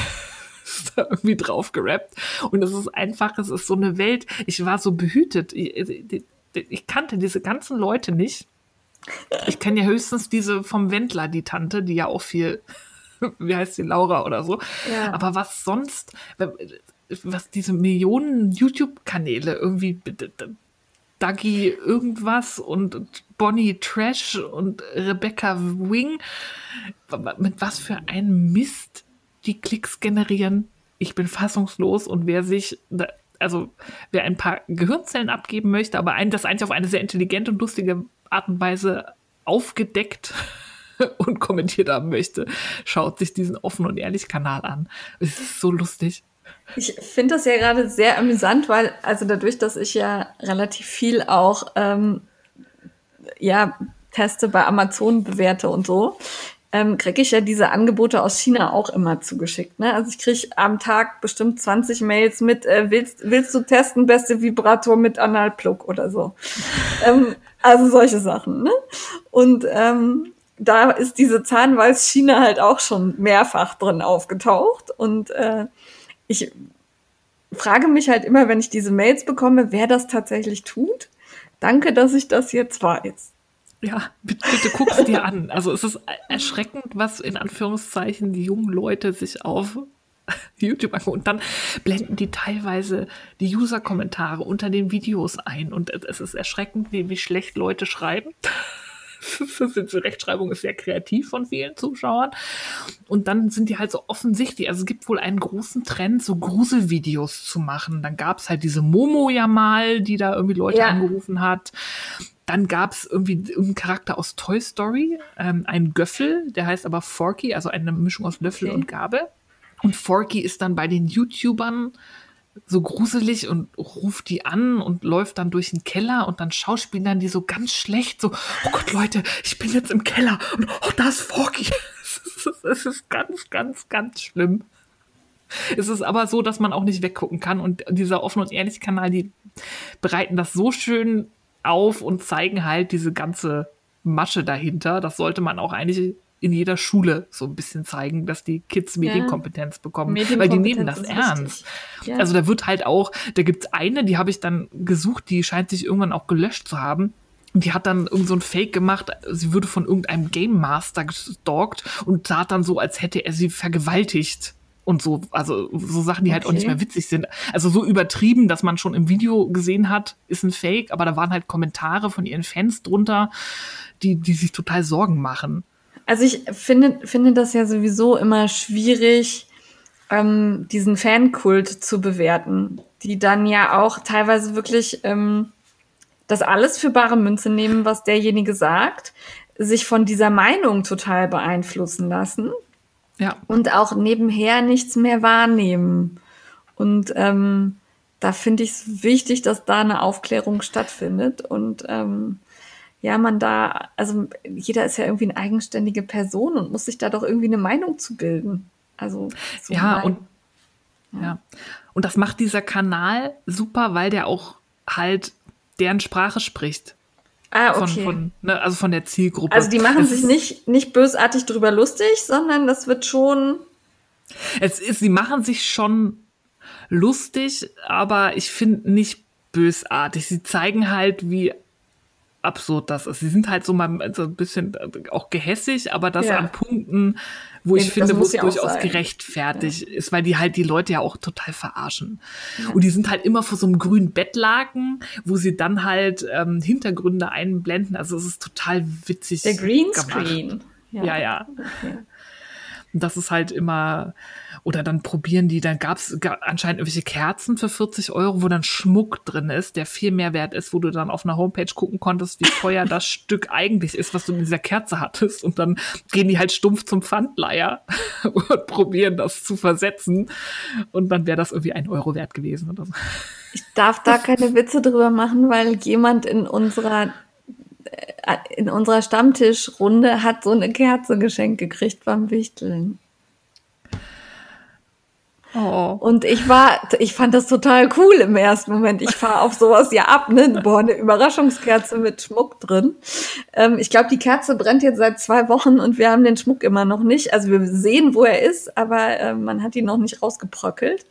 [laughs] da irgendwie drauf gerappt. Und es ist einfach, es ist so eine Welt. Ich war so behütet. Ich, ich kannte diese ganzen Leute nicht. Ich kenne ja höchstens diese vom Wendler, die Tante, die ja auch viel, [laughs] wie heißt sie, Laura oder so. Ja. Aber was sonst, was diese Millionen YouTube-Kanäle irgendwie, Dagi irgendwas und Bonnie Trash und Rebecca Wing, mit was für einem Mist die Klicks generieren. Ich bin fassungslos und wer sich, also wer ein paar Gehirnzellen abgeben möchte, aber ein, das eigentlich auf eine sehr intelligente und lustige Art und Weise aufgedeckt [laughs] und kommentiert haben möchte, schaut sich diesen offen und ehrlich Kanal an. Es ist so lustig. Ich finde das ja gerade sehr amüsant, weil, also dadurch, dass ich ja relativ viel auch ähm, ja, teste bei Amazon, bewerte und so, ähm, kriege ich ja diese Angebote aus China auch immer zugeschickt. Ne? Also ich kriege am Tag bestimmt 20 Mails mit, äh, willst, willst du testen, beste Vibrator mit Analplug oder so. ähm, also solche Sachen. Ne? Und ähm, da ist diese Zahnweißschiene halt auch schon mehrfach drin aufgetaucht. Und äh, ich frage mich halt immer, wenn ich diese Mails bekomme, wer das tatsächlich tut. Danke, dass ich das jetzt weiß. Ja, bitte, bitte guck's dir an. Also es ist erschreckend, was in Anführungszeichen die jungen Leute sich auf [laughs] YouTube angucken. Und dann blenden die teilweise die User-Kommentare unter den Videos ein. Und es ist erschreckend, wie, wie schlecht Leute schreiben. [laughs] Die Rechtschreibung ist sehr kreativ von vielen Zuschauern. Und dann sind die halt so offensichtlich. Also es gibt wohl einen großen Trend, so Gruselvideos zu machen. Dann gab es halt diese Momo ja mal, die da irgendwie Leute Ja. angerufen hat. Dann gab es irgendwie irgendeinen Charakter aus Toy Story, ähm, einen Göffel, der heißt aber Forky, also eine Mischung aus Löffel Okay. und Gabel. Und Forky ist dann bei den YouTubern so gruselig und ruft die an und läuft dann durch den Keller und dann schauspielern die so ganz schlecht, so, oh Gott, Leute, ich bin jetzt im Keller und oh, da ist Forky. [laughs] Es ist, ganz, ganz, ganz schlimm. Es ist aber so, dass man auch nicht weggucken kann und dieser offen und ehrlich Kanal, die bereiten das so schön auf und zeigen halt diese ganze Masche dahinter. Das sollte man auch eigentlich in jeder Schule so ein bisschen zeigen, dass die Kids Medienkompetenz bekommen, weil die nehmen das Medienkompetenz ernst. Ja. Also da wird halt auch, da gibt's eine, die habe ich dann gesucht, die scheint sich irgendwann auch gelöscht zu haben. Und die hat dann irgend so ein Fake gemacht, sie würde von irgendeinem Game Master gestalkt und tat dann so, als hätte er sie vergewaltigt. Und so, also so Sachen, die halt auch nicht mehr witzig sind. Also so übertrieben, dass man schon im Video gesehen hat, ist ein Fake, aber da waren halt Kommentare von ihren Fans drunter, die, die sich total Sorgen machen. Also ich finde, finde das ja sowieso immer schwierig, ähm, diesen Fankult zu bewerten, die dann ja auch teilweise wirklich ähm, das alles für bare Münze nehmen, was derjenige sagt, sich von dieser Meinung total beeinflussen lassen Ja. und auch nebenher nichts mehr wahrnehmen. Und ähm, da finde ich es wichtig, dass da eine Aufklärung stattfindet und ähm, ja, man da, also jeder ist ja irgendwie eine eigenständige Person und muss sich da doch irgendwie eine Meinung zu bilden. Also so Ja, mein- und ja. Und das macht dieser Kanal super, weil der auch halt deren Sprache spricht. Ah, Von, okay. von, ne, also von der Zielgruppe. also die machen es sich nicht, nicht bösartig drüber lustig, sondern das wird schon. Es ist, sie machen sich schon lustig, aber ich finde nicht bösartig. Sie zeigen halt, wie absurd das ist. Sie sind halt so mal so ein bisschen auch gehässig, aber das Ja. an Punkten, wo ich das finde, wo es ja durchaus sein. gerechtfertigt ist, weil die halt die Leute ja auch total verarschen. Und die sind halt immer vor so einem grünen Bettlaken, wo sie dann halt ähm, Hintergründe einblenden. Also es ist total witzig. Der. Greenscreen. Ja, ja. Okay. Und das ist halt immer, oder dann probieren die, dann gab es anscheinend irgendwelche Kerzen für 40 Euro, wo dann Schmuck drin ist, der viel mehr wert ist, wo du dann auf einer Homepage gucken konntest, wie teuer das [laughs] Stück eigentlich ist, was du in dieser Kerze hattest. Und dann gehen die halt stumpf zum Pfandleiher [laughs] und probieren das zu versetzen. Und dann wäre das irgendwie ein Euro wert gewesen oder so. Ich darf da [laughs] keine Witze drüber machen, weil jemand in unserer äh, in unserer Stammtischrunde hat so eine Kerze geschenkt gekriegt beim Wichteln. Oh. Und ich war, ich fand das total cool im ersten Moment. Ich fahre auf sowas ja ab, ne? Boah, eine Überraschungskerze mit Schmuck drin. Ähm, ich glaube, die Kerze brennt jetzt seit zwei Wochen und wir haben den Schmuck immer noch nicht. Also wir sehen, wo er ist, aber äh, man hat ihn noch nicht rausgebröckelt.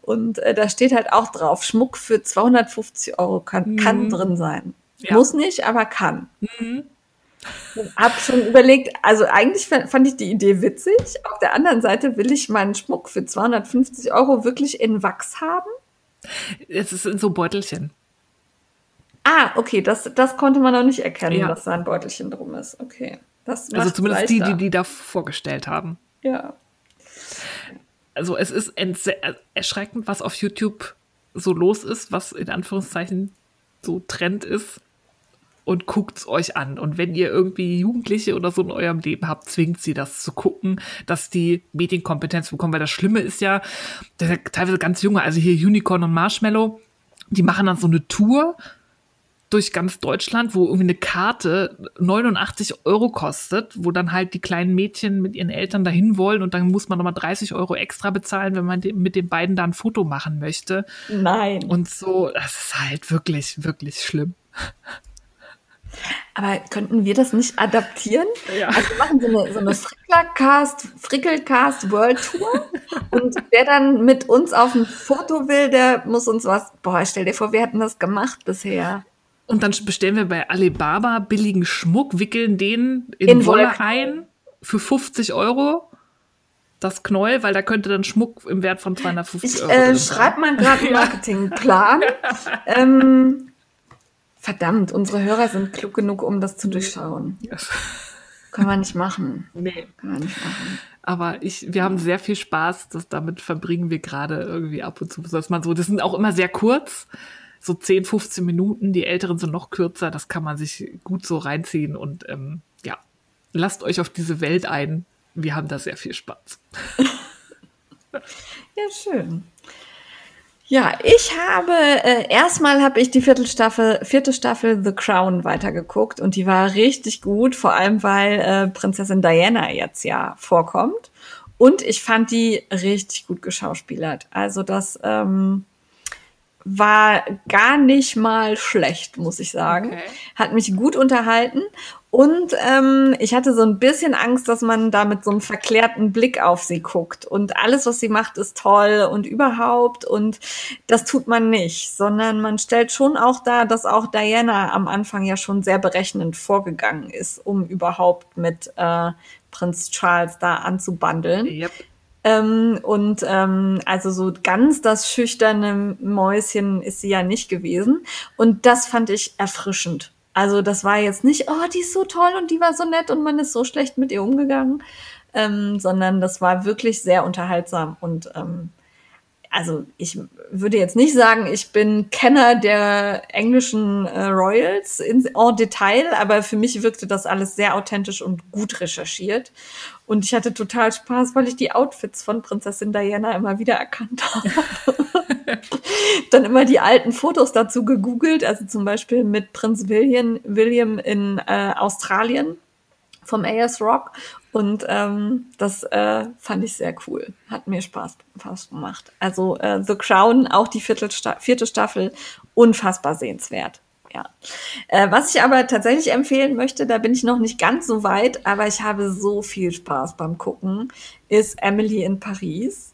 Und äh, da steht halt auch drauf, Schmuck für 250 Euro kann, kann drin sein. Ja. Muss nicht, aber kann. Hab schon überlegt, also eigentlich fa- fand ich die Idee witzig. Auf der anderen Seite will ich meinen Schmuck für 250 Euro wirklich in Wachs haben. Es ist in so Beutelchen. Ah, okay, das, das konnte man noch nicht erkennen, Ja. dass da ein Beutelchen drum ist. Okay. Das Also zumindest die, leichter. die die da vorgestellt haben. Ja. also es ist äh, erschreckend, was auf YouTube so los ist, was in Anführungszeichen so Trend ist. Und guckt's euch an. Und wenn ihr irgendwie Jugendliche oder so in eurem Leben habt, zwingt sie das zu gucken, dass die Medienkompetenz bekommen. Weil das Schlimme ist ja, das sind ja teilweise ganz junge, also hier Unicorn und Marshmallow, die machen dann so eine Tour durch ganz Deutschland, wo irgendwie eine Karte 89 Euro kostet, wo dann halt die kleinen Mädchen mit ihren Eltern dahin wollen und dann muss man nochmal 30 Euro extra bezahlen, wenn man mit den beiden da ein Foto machen möchte. Nein. Und so, das ist halt wirklich, wirklich schlimm. Aber könnten wir das nicht adaptieren? Ja. Also wir machen so eine, so eine Fricklercast, Frickelcast World Tour. Und wer dann mit uns auf ein Foto will, der muss uns was. Boah, stell dir vor, wir hätten das gemacht bisher. Und dann bestellen wir bei Alibaba billigen Schmuck, wickeln den in, In Wolle ein für 50 Euro. Das Knäuel, weil da könnte dann Schmuck im Wert von 250 Ich Euro. äh, drin sein. schreibe mal gerade einen [laughs] Marketingplan. [laughs] ähm, verdammt, unsere Hörer sind klug genug, um das zu durchschauen. Können wir nicht machen. [laughs] Nee. Können wir nicht machen. Aber ich, wir haben sehr viel Spaß, das damit verbringen wir gerade irgendwie ab und zu. Dass man so, das sind auch immer sehr kurz, so 10, 15 Minuten. Die älteren sind noch kürzer, das kann man sich gut so reinziehen und ähm, ja, lasst euch auf diese Welt ein. Wir haben da sehr viel Spaß. [laughs] Ja, schön. Ja, ich habe, äh, erstmal habe ich die Viertelstaffel, vierte Staffel The Crown weitergeguckt und die war richtig gut, vor allem weil äh, Prinzessin Diana jetzt ja vorkommt. Und ich fand die richtig gut geschauspielert. Also das ähm, war gar nicht mal schlecht, muss ich sagen. Okay. Hat mich gut unterhalten. Und ähm, ich hatte so ein bisschen Angst, dass man da mit so einem verklärten Blick auf sie guckt. Und alles, was sie macht, ist toll und überhaupt. Und das tut man nicht, sondern man stellt schon auch dar, dass auch Diana am Anfang ja schon sehr berechnend vorgegangen ist, um überhaupt mit äh, Prinz Charles da anzubandeln. Yep. Ähm, und ähm, also so ganz das schüchterne Mäuschen ist sie ja nicht gewesen. Und das fand ich erfrischend. Also das war jetzt nicht, oh, die ist so toll und die war so nett und man ist so schlecht mit ihr umgegangen, ähm, sondern das war wirklich sehr unterhaltsam. Und ähm, also ich würde jetzt nicht sagen, ich bin Kenner der englischen äh, Royals in en Detail, aber für mich wirkte das alles sehr authentisch und gut recherchiert. Und ich hatte total Spaß, weil ich die Outfits von Prinzessin Diana immer wieder erkannt habe. [laughs] Dann immer die alten Fotos dazu gegoogelt, also zum Beispiel mit Prinz William, William in äh, Australien vom AS Rock. Und ähm, das äh, fand ich sehr cool. Hat mir Spaß, Spaß gemacht. Also äh, The Crown, auch die Viertelsta vierte Staffel, unfassbar sehenswert. Ja. Äh, was ich aber tatsächlich empfehlen möchte, da bin ich noch nicht ganz so weit, aber ich habe so viel Spaß beim Gucken, ist Emily in Paris.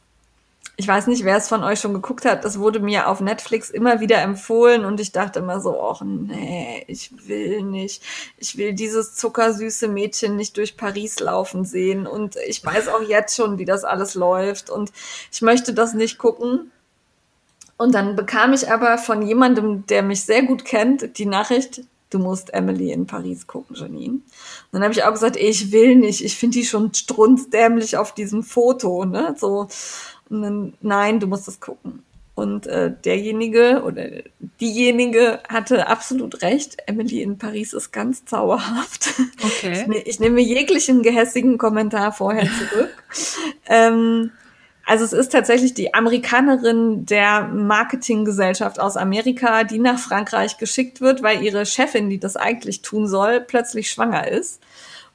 Ich weiß nicht, wer es von euch schon geguckt hat. Das wurde mir auf Netflix immer wieder empfohlen und ich dachte immer so, ach nee, ich will nicht. Ich will dieses zuckersüße Mädchen nicht durch Paris laufen sehen und ich weiß auch jetzt schon, wie das alles läuft und ich möchte das nicht gucken. Und dann bekam ich aber von jemandem, der mich sehr gut kennt, die Nachricht, du musst Emily in Paris gucken, Janine. Und dann habe ich auch gesagt, ich will nicht, ich finde die schon strunzdämlich auf diesem Foto, ne? So. Und dann, nein, du musst das gucken. Und äh, derjenige oder diejenige hatte absolut recht. Emily in Paris ist ganz zauberhaft. Okay. Ich, ne, ich nehme jeglichen gehässigen Kommentar vorher zurück. [laughs] ähm, also es ist tatsächlich die Amerikanerin der Marketinggesellschaft aus Amerika, die nach Frankreich geschickt wird, weil ihre Chefin, die das eigentlich tun soll, plötzlich schwanger ist.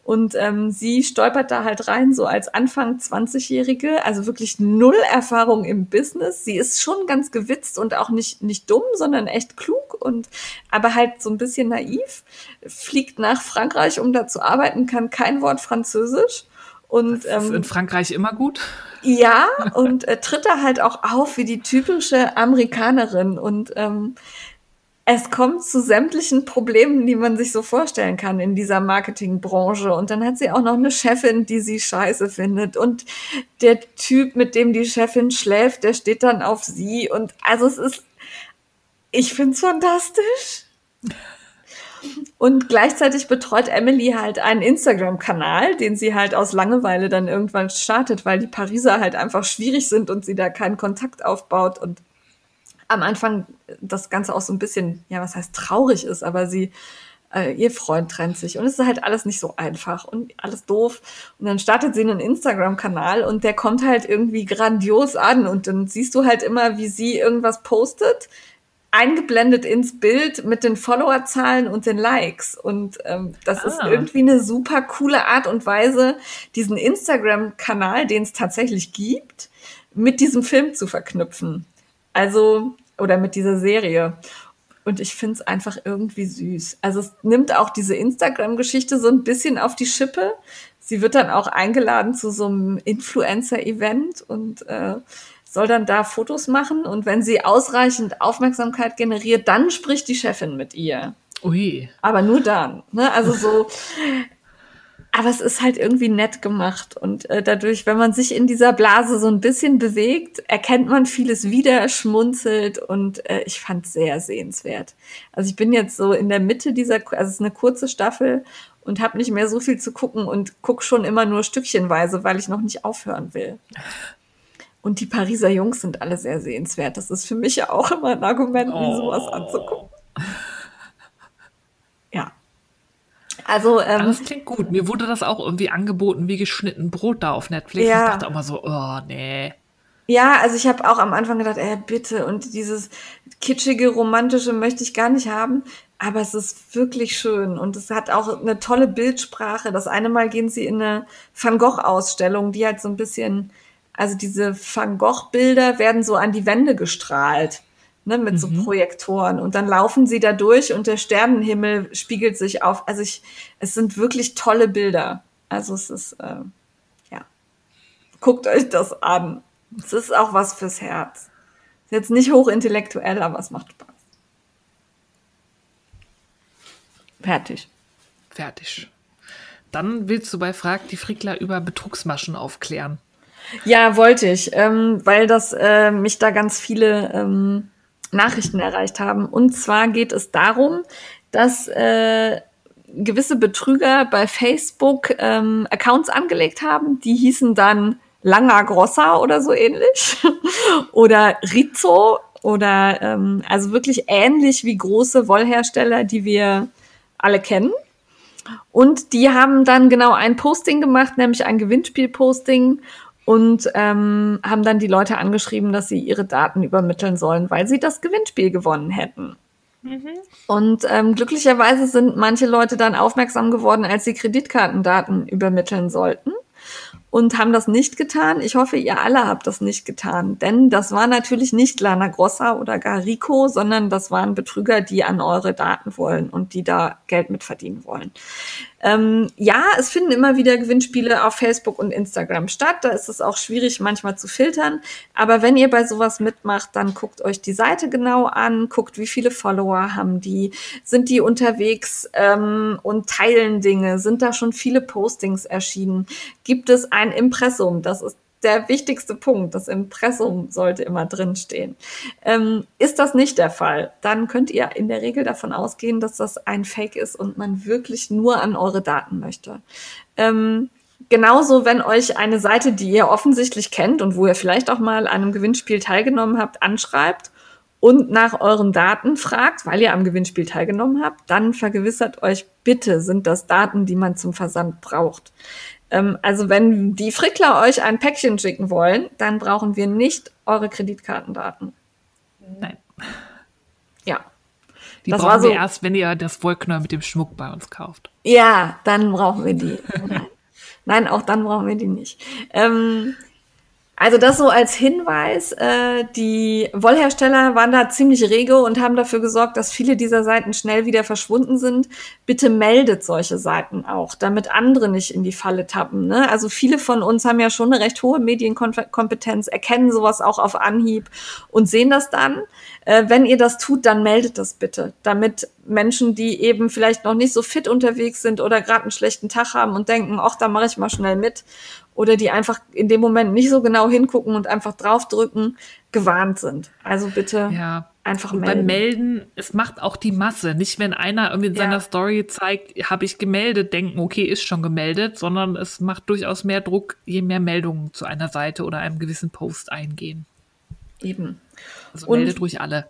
Und ähm, sie stolpert da halt rein, so als Anfang 20-Jährige, also wirklich null Erfahrung im Business. Sie ist schon ganz gewitzt und auch nicht, nicht dumm, sondern echt klug und aber halt so ein bisschen naiv. Fliegt nach Frankreich, um da zu arbeiten, kann kein Wort Französisch. Und, das ist ähm, in Frankreich immer gut. Ja, und äh, tritt da halt auch auf wie die typische Amerikanerin. Und ähm, es kommt zu sämtlichen Problemen, die man sich so vorstellen kann in dieser Marketingbranche. Und dann hat sie auch noch eine Chefin, die sie scheiße findet. Und der Typ, mit dem die Chefin schläft, der steht dann auf sie. Und also es ist, ich finde es fantastisch. Und gleichzeitig betreut Emily halt einen Instagram-Kanal, den sie halt aus Langeweile dann irgendwann startet, weil die Pariser halt einfach schwierig sind und sie da keinen Kontakt aufbaut und am Anfang das Ganze auch so ein bisschen, ja, was heißt traurig ist, aber sie, äh, ihr Freund trennt sich und es ist halt alles nicht so einfach und alles doof. Und dann startet sie einen Instagram-Kanal und der kommt halt irgendwie grandios an und dann siehst du halt immer, wie sie irgendwas postet eingeblendet ins Bild mit den Followerzahlen und den Likes. Und ähm, das ah. ist irgendwie eine super coole Art und Weise, diesen Instagram-Kanal, den es tatsächlich gibt, mit diesem Film zu verknüpfen. Also, oder mit dieser Serie. Und ich finde es einfach irgendwie süß. Also es nimmt auch diese Instagram-Geschichte so ein bisschen auf die Schippe. Sie wird dann auch eingeladen zu so einem Influencer-Event und äh, soll dann da Fotos machen und wenn sie ausreichend Aufmerksamkeit generiert, dann spricht die Chefin mit ihr. Ui. Aber nur dann. Ne? Also so. [laughs] aber es ist halt irgendwie nett gemacht und äh, dadurch, wenn man sich in dieser Blase so ein bisschen bewegt, erkennt man vieles wieder, schmunzelt und äh, ich fand sehr sehenswert. Also ich bin jetzt so in der Mitte dieser, also es ist eine kurze Staffel und habe nicht mehr so viel zu gucken und guck schon immer nur stückchenweise, weil ich noch nicht aufhören will. Und die Pariser Jungs sind alle sehr sehenswert. Das ist für mich ja auch immer ein Argument, mir oh. sowas anzugucken. Ja. Also, ähm, das klingt gut. Mir wurde das auch irgendwie angeboten wie geschnitten Brot da auf Netflix. Ja. Ich dachte immer so, oh, nee. Ja, also ich habe auch am Anfang gedacht, ey, bitte. Und dieses kitschige, romantische möchte ich gar nicht haben. Aber es ist wirklich schön und es hat auch eine tolle Bildsprache. Das eine Mal gehen sie in eine Van Gogh-Ausstellung, die halt so ein bisschen also diese Van Gogh-Bilder werden so an die Wände gestrahlt, ne, mit mhm. so Projektoren. Und dann laufen sie da durch und der Sternenhimmel spiegelt sich auf. Also ich, es sind wirklich tolle Bilder. Also es ist, äh, ja. Guckt euch das an. Es ist auch was fürs Herz. Ist jetzt nicht hochintellektuell, aber es macht Spaß. Fertig. Fertig. Dann willst du bei Frag die Frickler über Betrugsmaschen aufklären. Ja, wollte ich, ähm, weil das äh, mich da ganz viele ähm, Nachrichten erreicht haben. Und zwar geht es darum, dass äh, gewisse Betrüger bei Facebook ähm, Accounts angelegt haben, die hießen dann Langer Grossa oder so ähnlich [laughs] oder Rizzo oder ähm, also wirklich ähnlich wie große Wollhersteller, die wir alle kennen. Und die haben dann genau ein Posting gemacht, nämlich ein Gewinnspiel-Posting und ähm, haben dann die Leute angeschrieben, dass sie ihre Daten übermitteln sollen, weil sie das Gewinnspiel gewonnen hätten. Mhm. Und ähm, glücklicherweise sind manche Leute dann aufmerksam geworden, als sie Kreditkartendaten übermitteln sollten. und haben das nicht getan. Ich hoffe, ihr alle habt das nicht getan, denn das war natürlich nicht Lana Grossa oder gar Rico, sondern das waren Betrüger, die an eure Daten wollen und die da Geld mit verdienen wollen. Ähm, ja, es finden immer wieder Gewinnspiele auf Facebook und Instagram statt. Da ist es auch schwierig manchmal zu filtern. Aber wenn ihr bei sowas mitmacht, dann guckt euch die Seite genau an, guckt, wie viele Follower haben die, sind die unterwegs ähm, und teilen Dinge, sind da schon viele Postings erschienen, gibt es ein Impressum, das ist der wichtigste Punkt. Das Impressum sollte immer drinstehen. Ähm, ist das nicht der Fall, dann könnt ihr in der Regel davon ausgehen, dass das ein Fake ist und man wirklich nur an eure Daten möchte. Ähm, genauso, wenn euch eine Seite, die ihr offensichtlich kennt und wo ihr vielleicht auch mal an einem Gewinnspiel teilgenommen habt, anschreibt und nach euren Daten fragt, weil ihr am Gewinnspiel teilgenommen habt, dann vergewissert euch bitte, sind das Daten, die man zum Versand braucht. Ähm, also wenn die Frickler euch ein Päckchen schicken wollen, dann brauchen wir nicht eure Kreditkartendaten. Nein. Ja. Die Das brauchen so- wir erst, wenn ihr das Wollknäuel mit dem Schmuck bei uns kauft. Ja, dann brauchen wir die. [laughs] Nein. Nein, auch dann brauchen wir die nicht. Ähm, also das so als Hinweis. Äh, die Wollhersteller waren da ziemlich rege und haben dafür gesorgt, dass viele dieser Seiten schnell wieder verschwunden sind. Bitte meldet solche Seiten auch, damit andere nicht in die Falle tappen. Ne? Also viele von uns haben ja schon eine recht hohe Medienkompetenz, erkennen sowas auch auf Anhieb und sehen das dann. Äh, wenn ihr das tut, dann meldet das bitte, damit Menschen, die eben vielleicht noch nicht so fit unterwegs sind oder gerade einen schlechten Tag haben und denken, ach, da mache ich mal schnell mit, oder die einfach in dem Moment nicht so genau hingucken und einfach draufdrücken, gewarnt sind. Also bitte Ja. einfach Und melden. beim Melden, es macht auch die Masse. Nicht, wenn einer irgendwie in Ja. seiner Story zeigt, habe ich gemeldet, denken, okay, ist schon gemeldet, sondern es macht durchaus mehr Druck, je mehr Meldungen zu einer Seite oder einem gewissen Post eingehen. Eben. Also Und- meldet ruhig alle.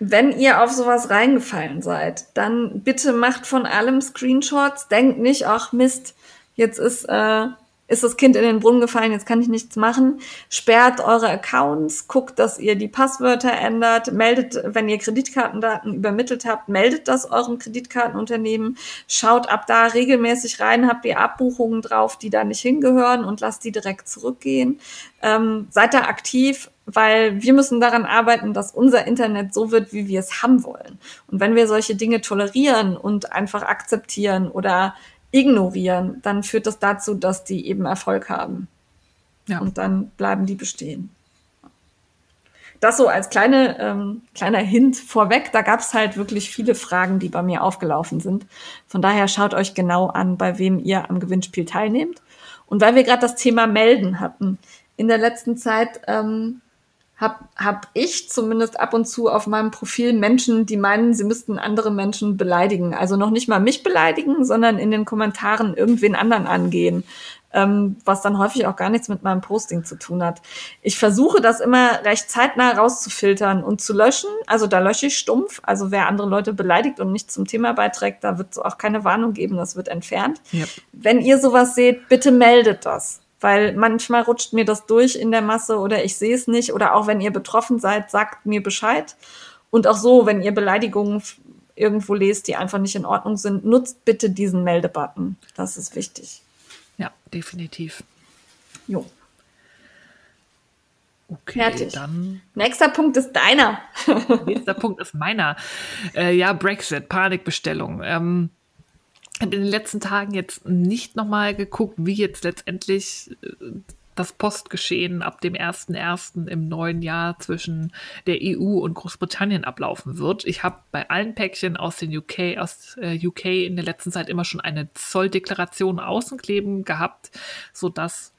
Wenn ihr auf sowas reingefallen seid, dann bitte macht von allem Screenshots. Denkt nicht, ach Mist, jetzt ist, äh, ist das Kind in den Brunnen gefallen, jetzt kann ich nichts machen. Sperrt eure Accounts, guckt, dass ihr die Passwörter ändert, meldet, wenn ihr Kreditkartendaten übermittelt habt, meldet das eurem Kreditkartenunternehmen, schaut ab da regelmäßig rein, habt ihr Abbuchungen drauf, die da nicht hingehören und lasst die direkt zurückgehen. Ähm, seid da aktiv, weil wir müssen daran arbeiten, dass unser Internet so wird, wie wir es haben wollen. Und wenn wir solche Dinge tolerieren und einfach akzeptieren oder ignorieren, dann führt das dazu, dass die eben Erfolg haben. Ja. Und dann bleiben die bestehen. Das so als kleine, ähm, kleiner Hint vorweg. Da gab es halt wirklich viele Fragen, die bei mir aufgelaufen sind. Von daher schaut euch genau an, bei wem ihr am Gewinnspiel teilnehmt. Und weil wir gerade das Thema Melden hatten, in der letzten Zeit ähm, habe hab ich zumindest ab und zu auf meinem Profil Menschen, die meinen, sie müssten andere Menschen beleidigen. Also noch nicht mal mich beleidigen, sondern in den Kommentaren irgendwen anderen angehen, ähm, was dann häufig auch gar nichts mit meinem Posting zu tun hat. Ich versuche das immer recht zeitnah rauszufiltern und zu löschen. Also da lösche ich stumpf. Also wer andere Leute beleidigt und nicht zum Thema beiträgt, da wird es auch keine Warnung geben, das wird entfernt. Yep. Wenn ihr sowas seht, bitte meldet das. Weil manchmal rutscht mir das durch in der Masse oder ich sehe es nicht. Oder auch wenn ihr betroffen seid, sagt mir Bescheid. Und auch so, wenn ihr Beleidigungen irgendwo lest, die einfach nicht in Ordnung sind, nutzt bitte diesen Meldebutton. Das ist wichtig. Ja, definitiv. Jo. Okay, Fertig. dann Nächster Punkt ist deiner. nächster Punkt ist meiner. Äh, ja, Brexit, Panikbestellung. Ähm, in den letzten Tagen jetzt nicht nochmal geguckt, wie jetzt letztendlich äh, das Postgeschehen ab dem 1.1. im neuen Jahr zwischen der EU und Großbritannien ablaufen wird. Ich habe bei allen Päckchen aus den UK, aus äh, UK in der letzten Zeit immer schon eine Zolldeklaration außen kleben gehabt, sodass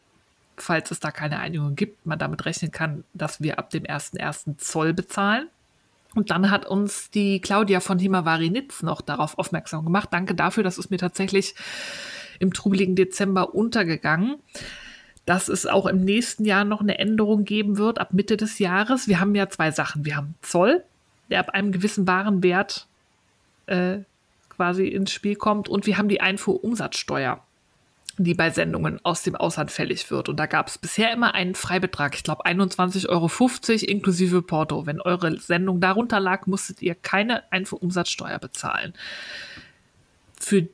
falls es da keine Einigung gibt, man damit rechnen kann, dass wir ab dem 1.1. Zoll bezahlen. Und dann hat uns die Claudia von Himavari Nitz noch darauf aufmerksam gemacht. Danke dafür, das ist mir tatsächlich im trubeligen Dezember untergegangen, dass es auch im nächsten Jahr noch eine Änderung geben wird ab Mitte des Jahres. Wir haben ja zwei Sachen. Wir haben Zoll, der ab einem gewissen Warenwert äh, quasi ins Spiel kommt, und wir haben die Einfuhrumsatzsteuer die bei Sendungen aus dem Ausland fällig wird. Und da gab es bisher immer einen Freibetrag, ich glaube 21,50 Euro inklusive Porto. Wenn eure Sendung darunter lag, musstet ihr keine Einfuhrumsatzsteuer bezahlen. Für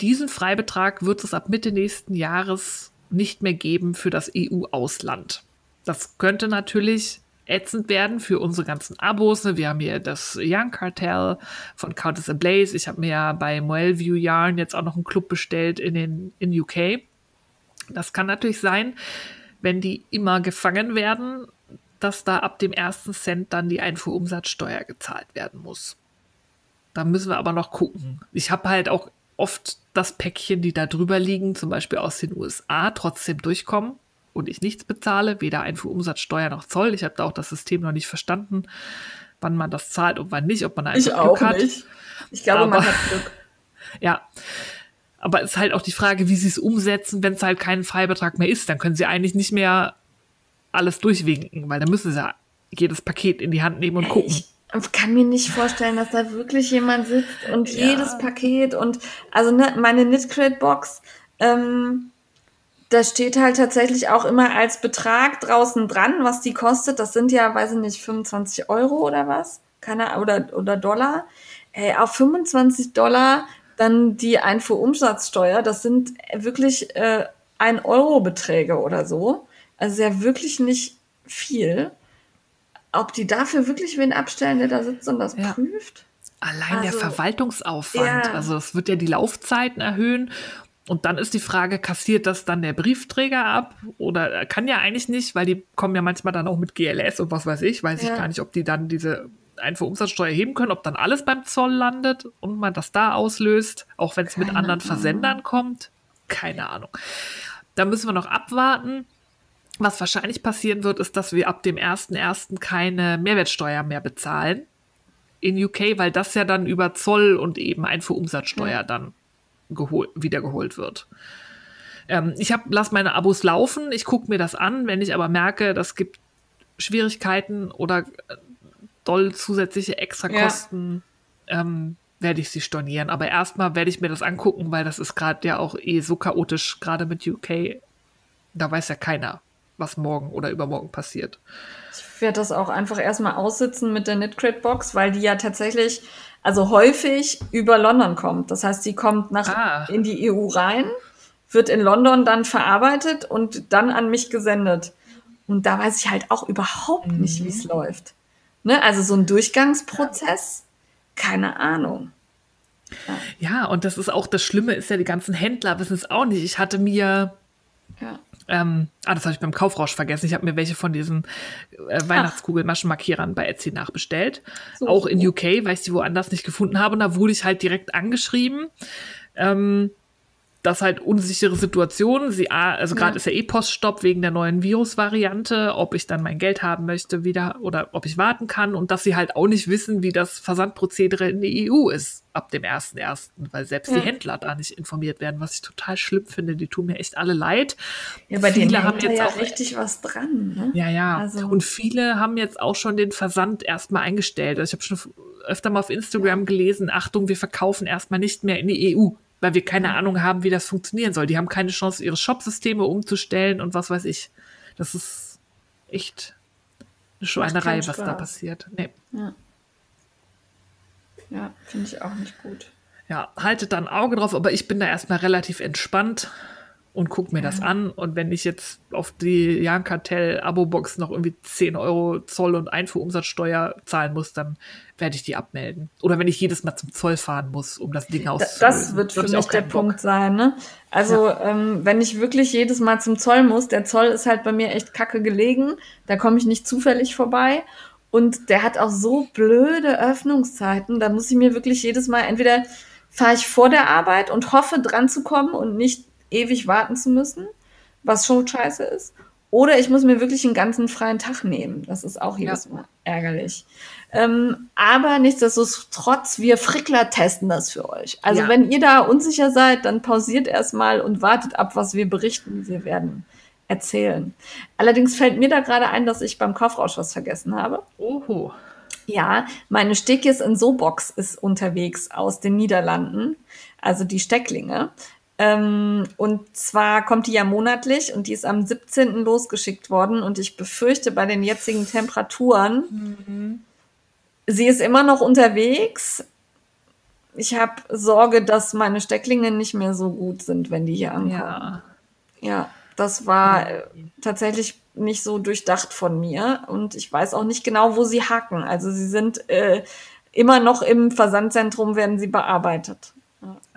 diesen Freibetrag wird es ab Mitte nächsten Jahres nicht mehr geben für das EU-Ausland. Das könnte natürlich ätzend werden für unsere ganzen Abos. Ne? Wir haben hier das Young Cartel von Countess Ablaze. Ich habe mir ja bei Moelview Yarn jetzt auch noch einen Club bestellt in den in UK. Das kann natürlich sein, wenn die immer gefangen werden, dass da ab dem ersten Cent dann die Einfuhrumsatzsteuer gezahlt werden muss. Da müssen wir aber noch gucken. Ich habe halt auch oft das Päckchen, die da drüber liegen, zum Beispiel aus den USA, trotzdem durchkommen und ich nichts bezahle, weder Einfuhrumsatzsteuer noch Zoll. Ich habe da auch das System noch nicht verstanden, wann man das zahlt und wann nicht, ob man einfach ich Glück auch hat. nicht. Ich glaube, Aber- man hat Glück. [laughs] Ja. Aber es ist halt auch die Frage, wie sie es umsetzen, wenn es halt kein Freibetrag mehr ist. Dann können sie eigentlich nicht mehr alles durchwinken, weil dann müssen sie ja jedes Paket in die Hand nehmen und gucken. Ich kann mir nicht vorstellen, dass da wirklich jemand sitzt und Ja. jedes Paket und also ne, meine Knitcrate-Box, ähm, da steht halt tatsächlich auch immer als Betrag draußen dran, was die kostet. Das sind ja, weiß ich nicht, 25 Euro oder was? Keine oder, oder Dollar. Ey, auf 25 Dollar dann die Einfuhrumsatzsteuer, das sind wirklich äh, 1 Euro Beträge oder so. Also ja wirklich nicht viel. Ob die dafür wirklich wen abstellen, der da sitzt und das Ja. prüft? Allein der Also, Verwaltungsaufwand. ja. Also es wird ja die Laufzeiten erhöhen. Und dann ist die Frage, kassiert das dann der Briefträger ab? Oder äh, kann ja eigentlich nicht, weil die kommen ja manchmal dann auch mit GLS und was weiß ich. Weiß ich Ja. gar nicht, ob die dann diese Einfuhrumsatzsteuer heben können, ob dann alles beim Zoll landet und man das da auslöst, auch wenn es mit anderen Ahnung. Versendern kommt. Keine Ahnung. Da müssen wir noch abwarten. Was wahrscheinlich passieren wird, ist, dass wir ab dem 1.1. keine Mehrwertsteuer mehr bezahlen in UK, weil das ja dann über Zoll und eben Einfuhrumsatzsteuer Ja. dann wiedergeholt wird. Ähm, ich hab, lass meine Abos laufen, ich gucke mir das an, wenn ich aber merke, das gibt Schwierigkeiten oder äh, doll zusätzliche Extrakosten, ähm, werde ich sie stornieren. Aber erstmal werde ich mir das angucken, weil das ist gerade ja auch eh so chaotisch, gerade mit UK. Da weiß ja keiner, was morgen oder übermorgen passiert. Ich werde das auch einfach erstmal aussitzen mit der Knitcrate-Box, weil die ja tatsächlich, also häufig über London kommt. Das heißt, die kommt nach Ah. in die EU rein, wird in London dann verarbeitet und dann an mich gesendet. Und da weiß ich halt auch überhaupt nicht, wie es läuft. Ne? Also so ein Durchgangsprozess, keine Ahnung. Ja, und das ist auch das Schlimme, ist ja, die ganzen Händler wissen es auch nicht. Ich hatte mir, Ja. Ähm, ah, das habe ich beim Kaufrausch vergessen. Ich habe mir welche von diesen äh, Weihnachtskugelmaschenmarkierern bei Etsy nachbestellt. So. Auch in UK, weil ich sie woanders nicht gefunden habe. Und da wurde ich halt direkt angeschrieben. Ähm, dass halt unsichere Situationen, sie, also gerade Ja. ist ja eh Poststopp wegen der neuen Virusvariante, ob ich dann mein Geld haben möchte wieder oder ob ich warten kann und dass sie halt auch nicht wissen, wie das Versandprozedere in der EU ist ab dem 1.1., weil selbst Ja. die Händler da nicht informiert werden, was ich total schlimm finde. Die tun mir echt alle leid. Ja, bei denen Viele haben hängt da jetzt ja auch richtig was dran. Ne? ja, ja. Also- und viele haben jetzt auch schon den Versand erstmal eingestellt. Also ich habe schon öfter mal auf Instagram gelesen, Achtung, wir verkaufen erstmal nicht mehr in die EU, weil wir keine Ahnung haben, wie das funktionieren soll. Die haben keine Chance, ihre Shopsysteme umzustellen und was weiß ich. Das ist echt eine Schweinerei, was da passiert. Nee. Ja, finde ich auch nicht gut. Ja, haltet da ein Auge drauf, aber ich bin da erstmal relativ entspannt und gucke mir das an. Und wenn ich jetzt auf die Jan-Kartell-Abo-Box noch irgendwie 10 Euro Zoll- und Einfuhrumsatzsteuer zahlen muss, dann werde ich die abmelden. Oder wenn ich jedes Mal zum Zoll fahren muss, um das Ding auszulösen. Das wird für mich der Bock. Punkt sein. Ne? Also, ähm, wenn ich wirklich jedes Mal zum Zoll muss, der Zoll ist halt bei mir echt kacke gelegen. Da komme ich nicht zufällig vorbei. Und der hat auch so blöde Öffnungszeiten. Da muss ich mir wirklich jedes Mal entweder fahre ich vor der Arbeit und hoffe dran zu kommen und nicht ewig warten zu müssen, was schon scheiße ist. Oder ich muss mir wirklich einen ganzen freien Tag nehmen. Das ist auch jedes Mal ärgerlich. Ähm, aber nichtsdestotrotz, wir Frickler testen das für euch. Also Ja. wenn ihr da unsicher seid, dann pausiert erstmal und wartet ab, was wir berichten. Wir werden erzählen. Allerdings fällt mir da gerade ein, dass ich beim Kaufrausch was vergessen habe. Oho. Ja, meine Stekjes in So-Box ist unterwegs aus den Niederlanden, also die Stecklinge. Ähm, und zwar kommt die ja monatlich und die ist am 17. losgeschickt worden und ich befürchte bei den jetzigen Temperaturen, sie ist immer noch unterwegs. Ich habe Sorge, dass meine Stecklinge nicht mehr so gut sind, wenn die hier ankommen. Ja. Ja, Das war äh, tatsächlich nicht so durchdacht von mir und ich weiß auch nicht genau, wo sie haken. Also sie sind äh, immer noch im Versandzentrum, werden sie bearbeitet.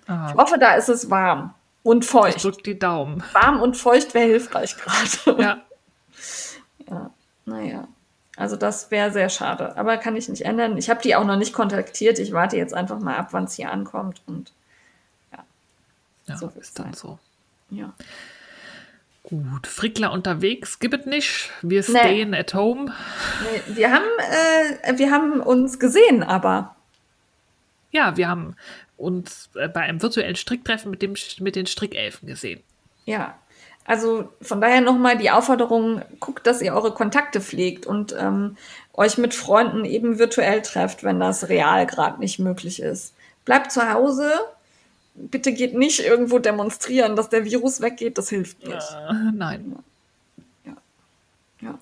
Ah. Ich hoffe, da ist es warm und Ich feucht. drück die Daumen. Warm und feucht wäre hilfreich gerade. [laughs] Ja. Ja, naja. Also das wäre sehr schade. Aber kann ich nicht ändern. Ich habe die auch noch nicht kontaktiert. Ich warte jetzt einfach mal ab, wann es hier ankommt. Und ja So wird's ist dann sein. so. ja. Gut, Frickler unterwegs, gibt es nicht. Wir Nee. stayen at home. Nee, wir, haben, äh, wir haben uns gesehen, aber. Ja, wir haben uns äh, bei einem virtuellen Stricktreffen mit, dem, mit den Strickelfen gesehen. Ja. Also von daher nochmal die Aufforderung, guckt, dass ihr eure Kontakte pflegt und ähm, euch mit Freunden eben virtuell trefft, wenn das real gerade nicht möglich ist. Bleibt zu Hause. Bitte geht nicht irgendwo demonstrieren, dass der Virus weggeht. Das hilft nicht. Äh, nein. Ja.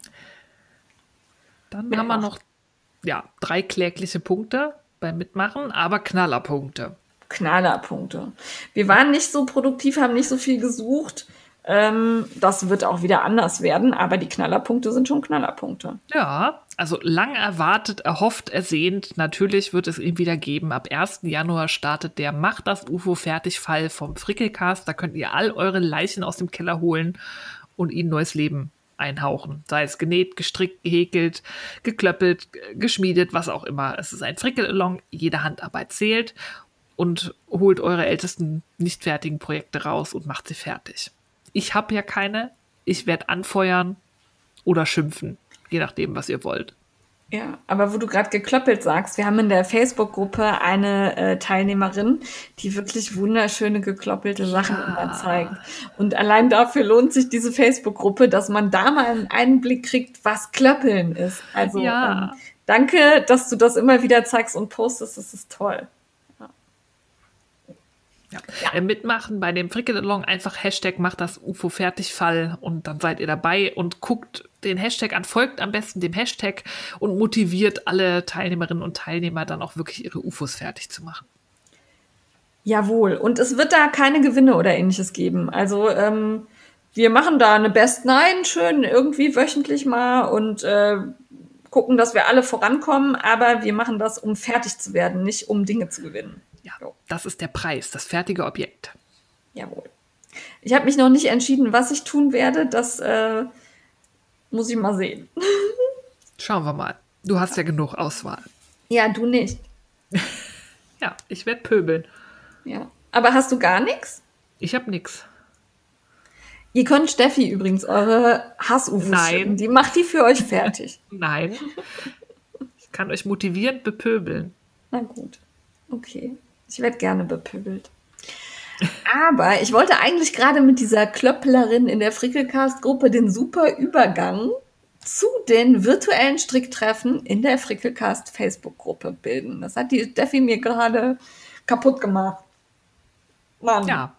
Dann Ja. haben wir noch ja, drei klägliche Punkte beim Mitmachen, aber Knallerpunkte. Knallerpunkte. Wir waren nicht so produktiv, haben nicht so viel gesucht. Ähm, das wird auch wieder anders werden, aber die Knallerpunkte sind schon Knallerpunkte. Ja, also lang erwartet, erhofft, ersehnt. Natürlich wird es ihn wieder geben. Ab 1. Januar startet der Macht das UFO fertig Fall vom Frickelcast. Da könnt ihr all eure Leichen aus dem Keller holen und ihnen neues Leben einhauchen. Sei es genäht, gestrickt, gehäkelt, geklöppelt, geschmiedet, was auch immer. Es ist ein Frickelalong. Jede Handarbeit zählt und holt eure ältesten nicht fertigen Projekte raus und macht sie fertig. Ich habe ja keine. Ich werde anfeuern oder schimpfen, je nachdem, was ihr wollt. Ja, aber wo du gerade geklöppelt sagst, wir haben in der Facebook-Gruppe eine äh, Teilnehmerin, die wirklich wunderschöne gekloppelte Sachen immer zeigt. Und allein dafür lohnt sich diese Facebook-Gruppe, dass man da mal einen Einblick kriegt, was Klöppeln ist. Also Ja. ähm, danke, dass du das immer wieder zeigst und postest. Das ist toll. Ja. Äh, mitmachen bei dem Frickelalong einfach Hashtag macht das UFO fertig Fall und dann seid ihr dabei und guckt den Hashtag an, folgt am besten dem Hashtag und motiviert alle Teilnehmerinnen und Teilnehmer dann auch wirklich ihre UFOs fertig zu machen. Jawohl. Und es wird da keine Gewinne oder ähnliches geben. Also ähm, wir machen da eine Best Nine schön irgendwie wöchentlich mal und äh, gucken, dass wir alle vorankommen. Aber wir machen das, um fertig zu werden, nicht um Dinge zu gewinnen. Ja, das ist der Preis, das fertige Objekt. Jawohl. Ich habe mich noch nicht entschieden, was ich tun werde. Das äh, muss ich mal sehen. [laughs] Schauen wir mal. Du hast ja genug Auswahl. Ja, du nicht. [laughs] Ja, ich werde pöbeln. Ja. Aber hast du gar nichts? Ich habe nix. Ihr könnt Steffi übrigens eure Hass-UFOs Nein. schicken. Die macht die für euch fertig. [laughs] Nein. Ich kann euch motivierend bepöbeln. Na gut. Okay. Ich werde gerne bepöbelt. Aber ich wollte eigentlich gerade mit dieser Klöpplerin in der Frickelcast-Gruppe den super Übergang zu den virtuellen Stricktreffen in der Frickelcast Facebook-Gruppe bilden. Das hat die Steffi mir gerade kaputt gemacht. Mann. Ja,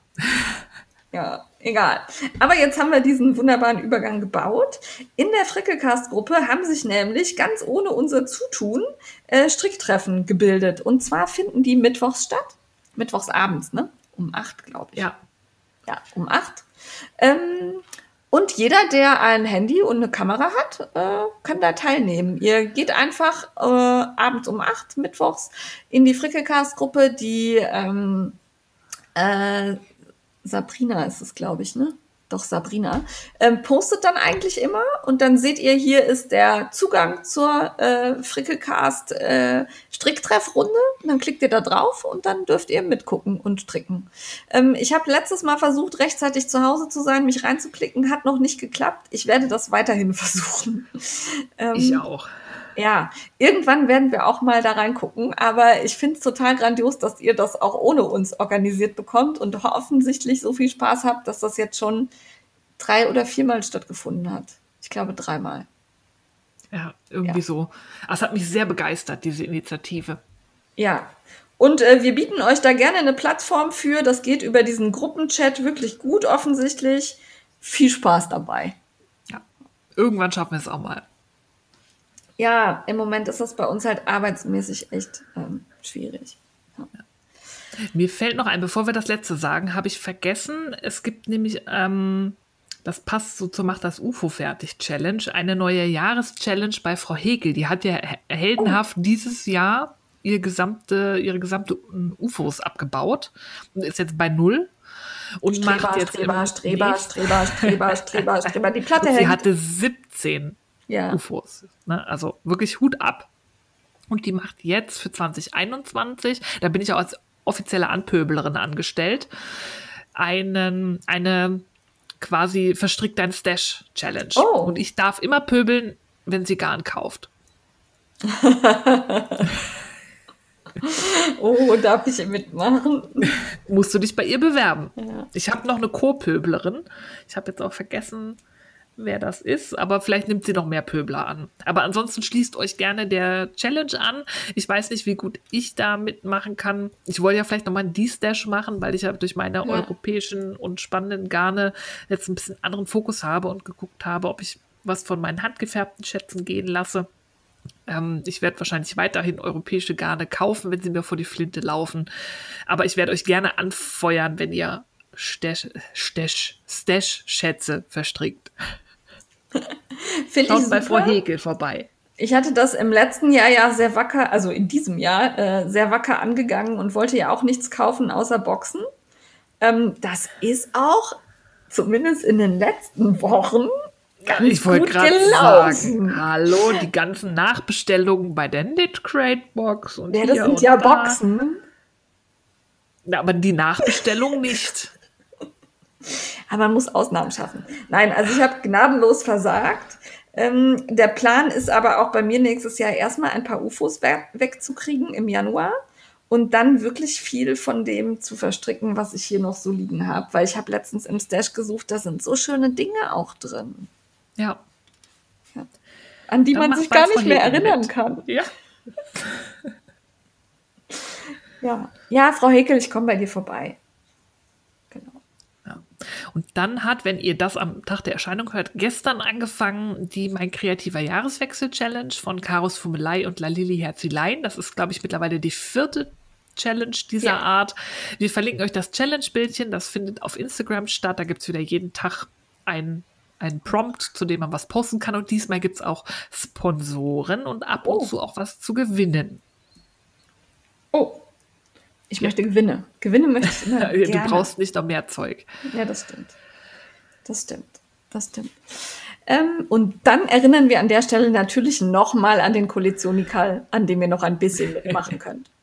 Ja, egal. Aber jetzt haben wir diesen wunderbaren Übergang gebaut. In der Frickelcast-Gruppe haben sich nämlich ganz ohne unser Zutun äh, Stricktreffen gebildet. Und zwar finden die mittwochs statt. Mittwochs abends, ne? Um acht, glaube ich. ja. Ja, um acht. Ähm, und jeder, der ein Handy und eine Kamera hat, äh, kann da teilnehmen. Ihr geht einfach äh, abends um acht, mittwochs, in die Frickelcast-Gruppe, die ähm, äh, Sabrina ist es, glaube ich, ne? Doch, Sabrina. Ähm, postet dann eigentlich immer und dann seht ihr, hier ist der Zugang zur äh, Frickelcast äh, Stricktreffrunde. Und dann klickt ihr da drauf und dann dürft ihr mitgucken und stricken. Ähm, ich habe letztes Mal versucht, rechtzeitig zu Hause zu sein, mich reinzuklicken, hat noch nicht geklappt. Ich werde das weiterhin [laughs] versuchen. Ähm, Ich auch. Ja, irgendwann werden wir auch mal da reingucken, aber ich finde es total grandios, dass ihr das auch ohne uns organisiert bekommt und offensichtlich so viel Spaß habt, dass das jetzt schon drei oder viermal stattgefunden hat. Ich glaube dreimal. Ja, irgendwie Ja. so. Es hat mich sehr begeistert, diese Initiative. Ja. Und äh, wir bieten euch da gerne eine Plattform für. Das geht über diesen Gruppenchat wirklich gut offensichtlich. Viel Spaß dabei. Ja. Irgendwann schaffen wir es auch mal. Ja, im Moment ist das bei uns halt arbeitsmäßig echt ähm, schwierig. Mir fällt noch ein, bevor wir das letzte sagen, habe ich vergessen, es gibt nämlich ähm, das passt so zur Macht das UFO fertig Challenge, eine neue Jahreschallenge bei Frau Hegel. Die hat ja heldenhaft dieses Jahr ihr gesamte, ihre gesamte UFOs abgebaut und ist jetzt bei null. Und Streber, macht jetzt Streber, Streber, nächsten- Streber, Streber, Streber, Streber. Die Platte Und sie hatte 17 Ja. UFOs. Ne? Also wirklich Hut ab. Und die macht jetzt für 2021, da bin ich auch als offizielle Anpöbelerin angestellt, einen, eine quasi verstrickt dein Stash Challenge. Oh. Und ich darf immer pöbeln, wenn sie Garn kauft. [laughs] [laughs] Oh, darf ich mitmachen? Musst du dich bei ihr bewerben. Ja. Ich habe noch eine Co-Pöblerin. Ich habe jetzt auch vergessen, wer das ist, aber vielleicht nimmt sie noch mehr Pöbler an. Aber ansonsten schließt euch gerne der Challenge an. Ich weiß nicht, wie gut ich da mitmachen kann. Ich wollte ja vielleicht nochmal einen D-Stash machen, weil ich ja durch meine Ja. europäischen und spannenden Garne jetzt ein bisschen anderen Fokus habe und geguckt habe, ob ich was von meinen handgefärbten Schätzen gehen lasse. Ähm, ich werde wahrscheinlich weiterhin europäische Garne kaufen, wenn sie mir vor die Flinte laufen. Aber ich werde euch gerne anfeuern, wenn ihr Stash, Stash, Stash-Schätze verstrickt. [laughs] Finde ich Schaut bei Frau. Hegel vorbei. Ich hatte das im letzten Jahr ja sehr wacker, also in diesem Jahr äh, sehr wacker angegangen und wollte ja auch nichts kaufen außer Boxen. Ähm, das ist auch zumindest in den letzten Wochen ganz ich wollte gut gerade gelaufen. sagen, hallo, die ganzen Nachbestellungen bei der Knit Crate Box und Ja, das hier sind und ja da. Boxen. Na, aber die Nachbestellung nicht. Aber man muss Ausnahmen schaffen. Nein, also ich habe gnadenlos versagt. Ähm, der Plan ist aber auch bei mir nächstes Jahr erstmal ein paar UFOs we wegzukriegen im Januar und dann wirklich viel von dem zu verstricken, was ich hier noch so liegen habe. Weil ich habe letztens im Stash gesucht, da sind so schöne Dinge auch drin, Ja. an die Dann man sich gar nicht mehr erinnern mit. kann. Ja. Ja, ja Frau Hekel, ich komme bei dir vorbei. Und dann hat, wenn ihr das am Tag der Erscheinung hört, gestern angefangen die Mein kreativer Jahreswechsel-Challenge von Karos Fummelei und Lalili Herzilein. Das ist, glaube ich, mittlerweile die vierte Challenge dieser Ja. Art. Wir verlinken euch das Challenge-Bildchen. Das findet auf Instagram statt. Da gibt es wieder jeden Tag ein ein Prompt, zu dem man was posten kann. Und diesmal gibt es auch Sponsoren und ab Oh. und zu auch was zu gewinnen. Oh, ich möchte Gewinne. Gewinne möchte ich immer [laughs] Du gerne. brauchst nicht noch mehr Zeug. Ja, das stimmt. Das stimmt. Das stimmt. Ähm, und dann erinnern wir an der Stelle natürlich nochmal an den Koalitionikal, an dem ihr noch ein bisschen mitmachen könnt. [laughs]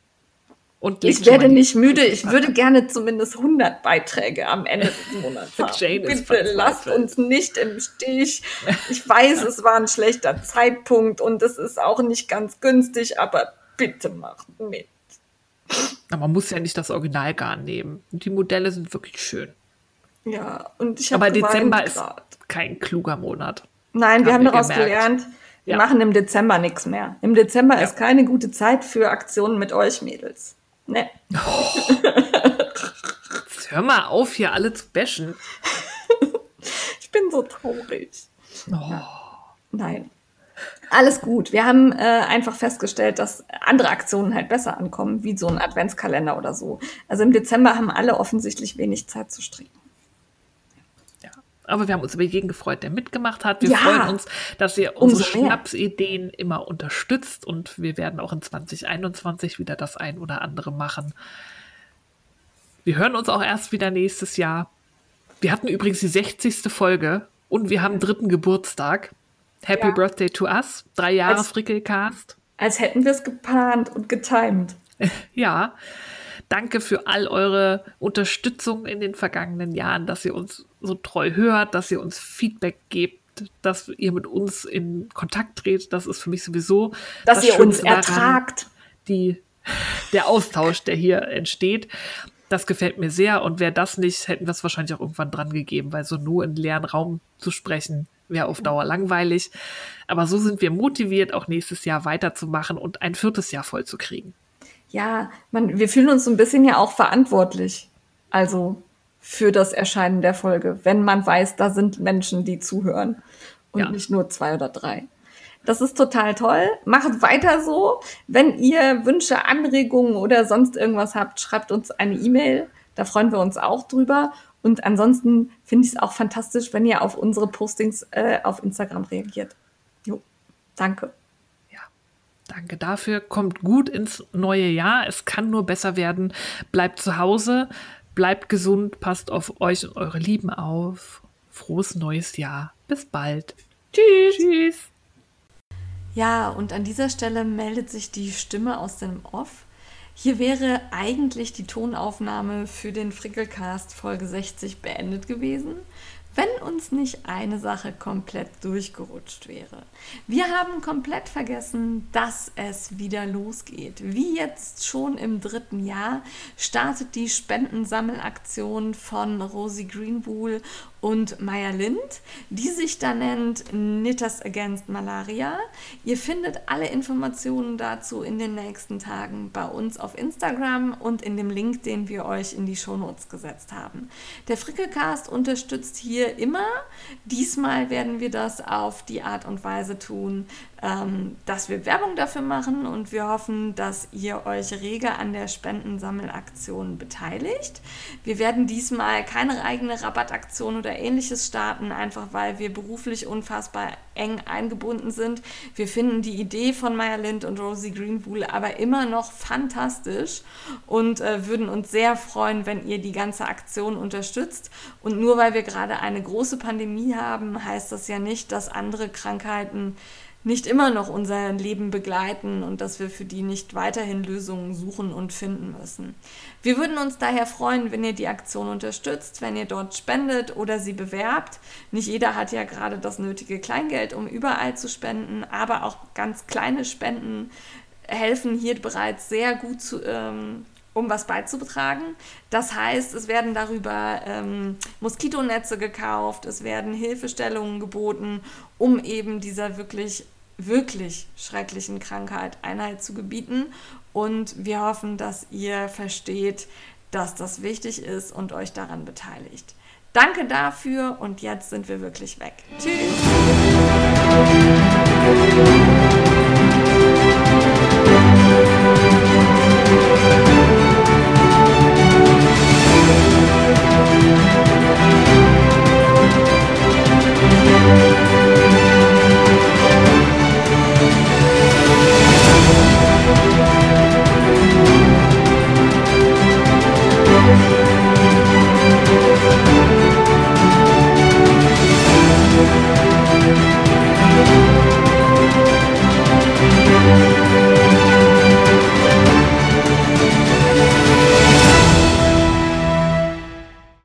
Und Ich werde nicht müde. Ich würde gerne zumindest 100 Beiträge am Ende des [laughs] Monats haben. Bitte lasst uns nicht im Stich. Ich weiß, es war ein schlechter Zeitpunkt und es ist auch nicht ganz günstig, aber bitte macht mit. Aber man muss ja nicht das Originalgarn nehmen. Und die Modelle sind wirklich schön. Ja, und ich habe Aber Dezember ist grad. kein kluger Monat. Nein, wir Haben daraus gemerkt. gelernt, wir Ja. machen im Dezember nichts mehr. Im Dezember Ja. ist keine gute Zeit für Aktionen mit euch Mädels. Ne? Jetzt hör mal auf, hier alle zu bashen. [laughs] Ich bin so traurig. Oh. Nein. Alles gut. Wir haben äh, einfach festgestellt, dass andere Aktionen halt besser ankommen, wie so ein Adventskalender oder so. Also im Dezember haben alle offensichtlich wenig Zeit zu stricken. Ja. Aber wir haben uns über jeden gefreut, der mitgemacht hat. Wir Ja. freuen uns, dass ihr unsere. Schnapsideen immer unterstützt und wir werden auch in 2021 wieder das ein oder andere machen. Wir hören uns auch erst wieder nächstes Jahr. Wir hatten übrigens die 60. Folge und wir haben dritten Geburtstag. Happy Ja. Birthday to us. Drei Jahre Als- Frickelcast. Als hätten wir es geplant und getimed. [laughs] Ja, danke für all eure Unterstützung in den vergangenen Jahren, dass ihr uns so treu hört, dass ihr uns Feedback gebt, dass ihr mit uns in Kontakt tretet. Das ist für mich sowieso Dass das ihr uns Schönste daran, ertragt. Die, der Austausch, der hier entsteht. Das gefällt mir sehr und wäre das nicht, hätten wir es wahrscheinlich auch irgendwann dran gegeben, weil so nur in leeren Raum zu sprechen wäre auf Dauer langweilig. Aber so sind wir motiviert, auch nächstes Jahr weiterzumachen und ein viertes Jahr voll zu kriegen. Ja, man, wir fühlen uns so ein bisschen ja auch verantwortlich. Also für das Erscheinen der Folge, wenn man weiß, da sind Menschen, die zuhören und Ja. nicht nur zwei oder drei. Das ist total toll. Macht weiter so. Wenn ihr Wünsche, Anregungen oder sonst irgendwas habt, schreibt uns eine E-Mail. Da freuen wir uns auch drüber. Und ansonsten finde ich es auch fantastisch, wenn ihr auf unsere Postings äh, auf Instagram reagiert. Jo, danke. Ja, danke dafür. Kommt gut ins neue Jahr. Es kann nur besser werden. Bleibt zu Hause, bleibt gesund, passt auf euch und eure Lieben auf. Frohes neues Jahr. Bis bald. Tschüss. Tschüss. Ja, und an dieser Stelle meldet sich die Stimme aus dem Off. Hier wäre eigentlich die Tonaufnahme für den Frickelcast Folge 60 beendet gewesen, wenn uns nicht eine Sache komplett durchgerutscht wäre. Wir haben komplett vergessen, dass es wieder losgeht. Wie jetzt schon im dritten Jahr startet die Spendensammelaktion von Rosie Greenwool und Maya Lind, die sich da nennt Knitters Against Malaria. Ihr findet alle Informationen dazu in den nächsten Tagen bei uns auf Instagram und in dem Link, den wir euch in die Shownotes gesetzt haben. Der Frickelcast unterstützt hier immer. Diesmal werden wir das auf die Art und Weise tun, ähm, dass wir Werbung dafür machen und wir hoffen, dass ihr euch rege an der Spendensammelaktion beteiligt. Wir werden diesmal keine eigene Rabattaktion oder ähnliches starten, einfach weil wir beruflich unfassbar eng eingebunden sind. Wir finden die Idee von Maya Lind und Rosie Greenwool aber immer noch fantastisch und äh, würden uns sehr freuen, wenn ihr die ganze Aktion unterstützt. Und nur weil wir gerade eine große Pandemie haben, heißt das ja nicht, dass andere Krankheiten nicht immer noch unser Leben begleiten und dass wir für die nicht weiterhin Lösungen suchen und finden müssen. Wir würden uns daher freuen, wenn ihr die Aktion unterstützt, wenn ihr dort spendet oder sie bewerbt. Nicht jeder hat ja gerade das nötige Kleingeld, um überall zu spenden, aber auch ganz kleine Spenden helfen hier bereits sehr gut zu, ähm, um was beizutragen. Das heißt, es werden darüber ähm, Moskitonetze gekauft, es werden Hilfestellungen geboten, um eben dieser wirklich wirklich schrecklichen Krankheit Einhalt zu gebieten. Und wir hoffen, dass ihr versteht, dass das wichtig ist und euch daran beteiligt. Danke dafür und jetzt sind wir wirklich weg. Tschüss.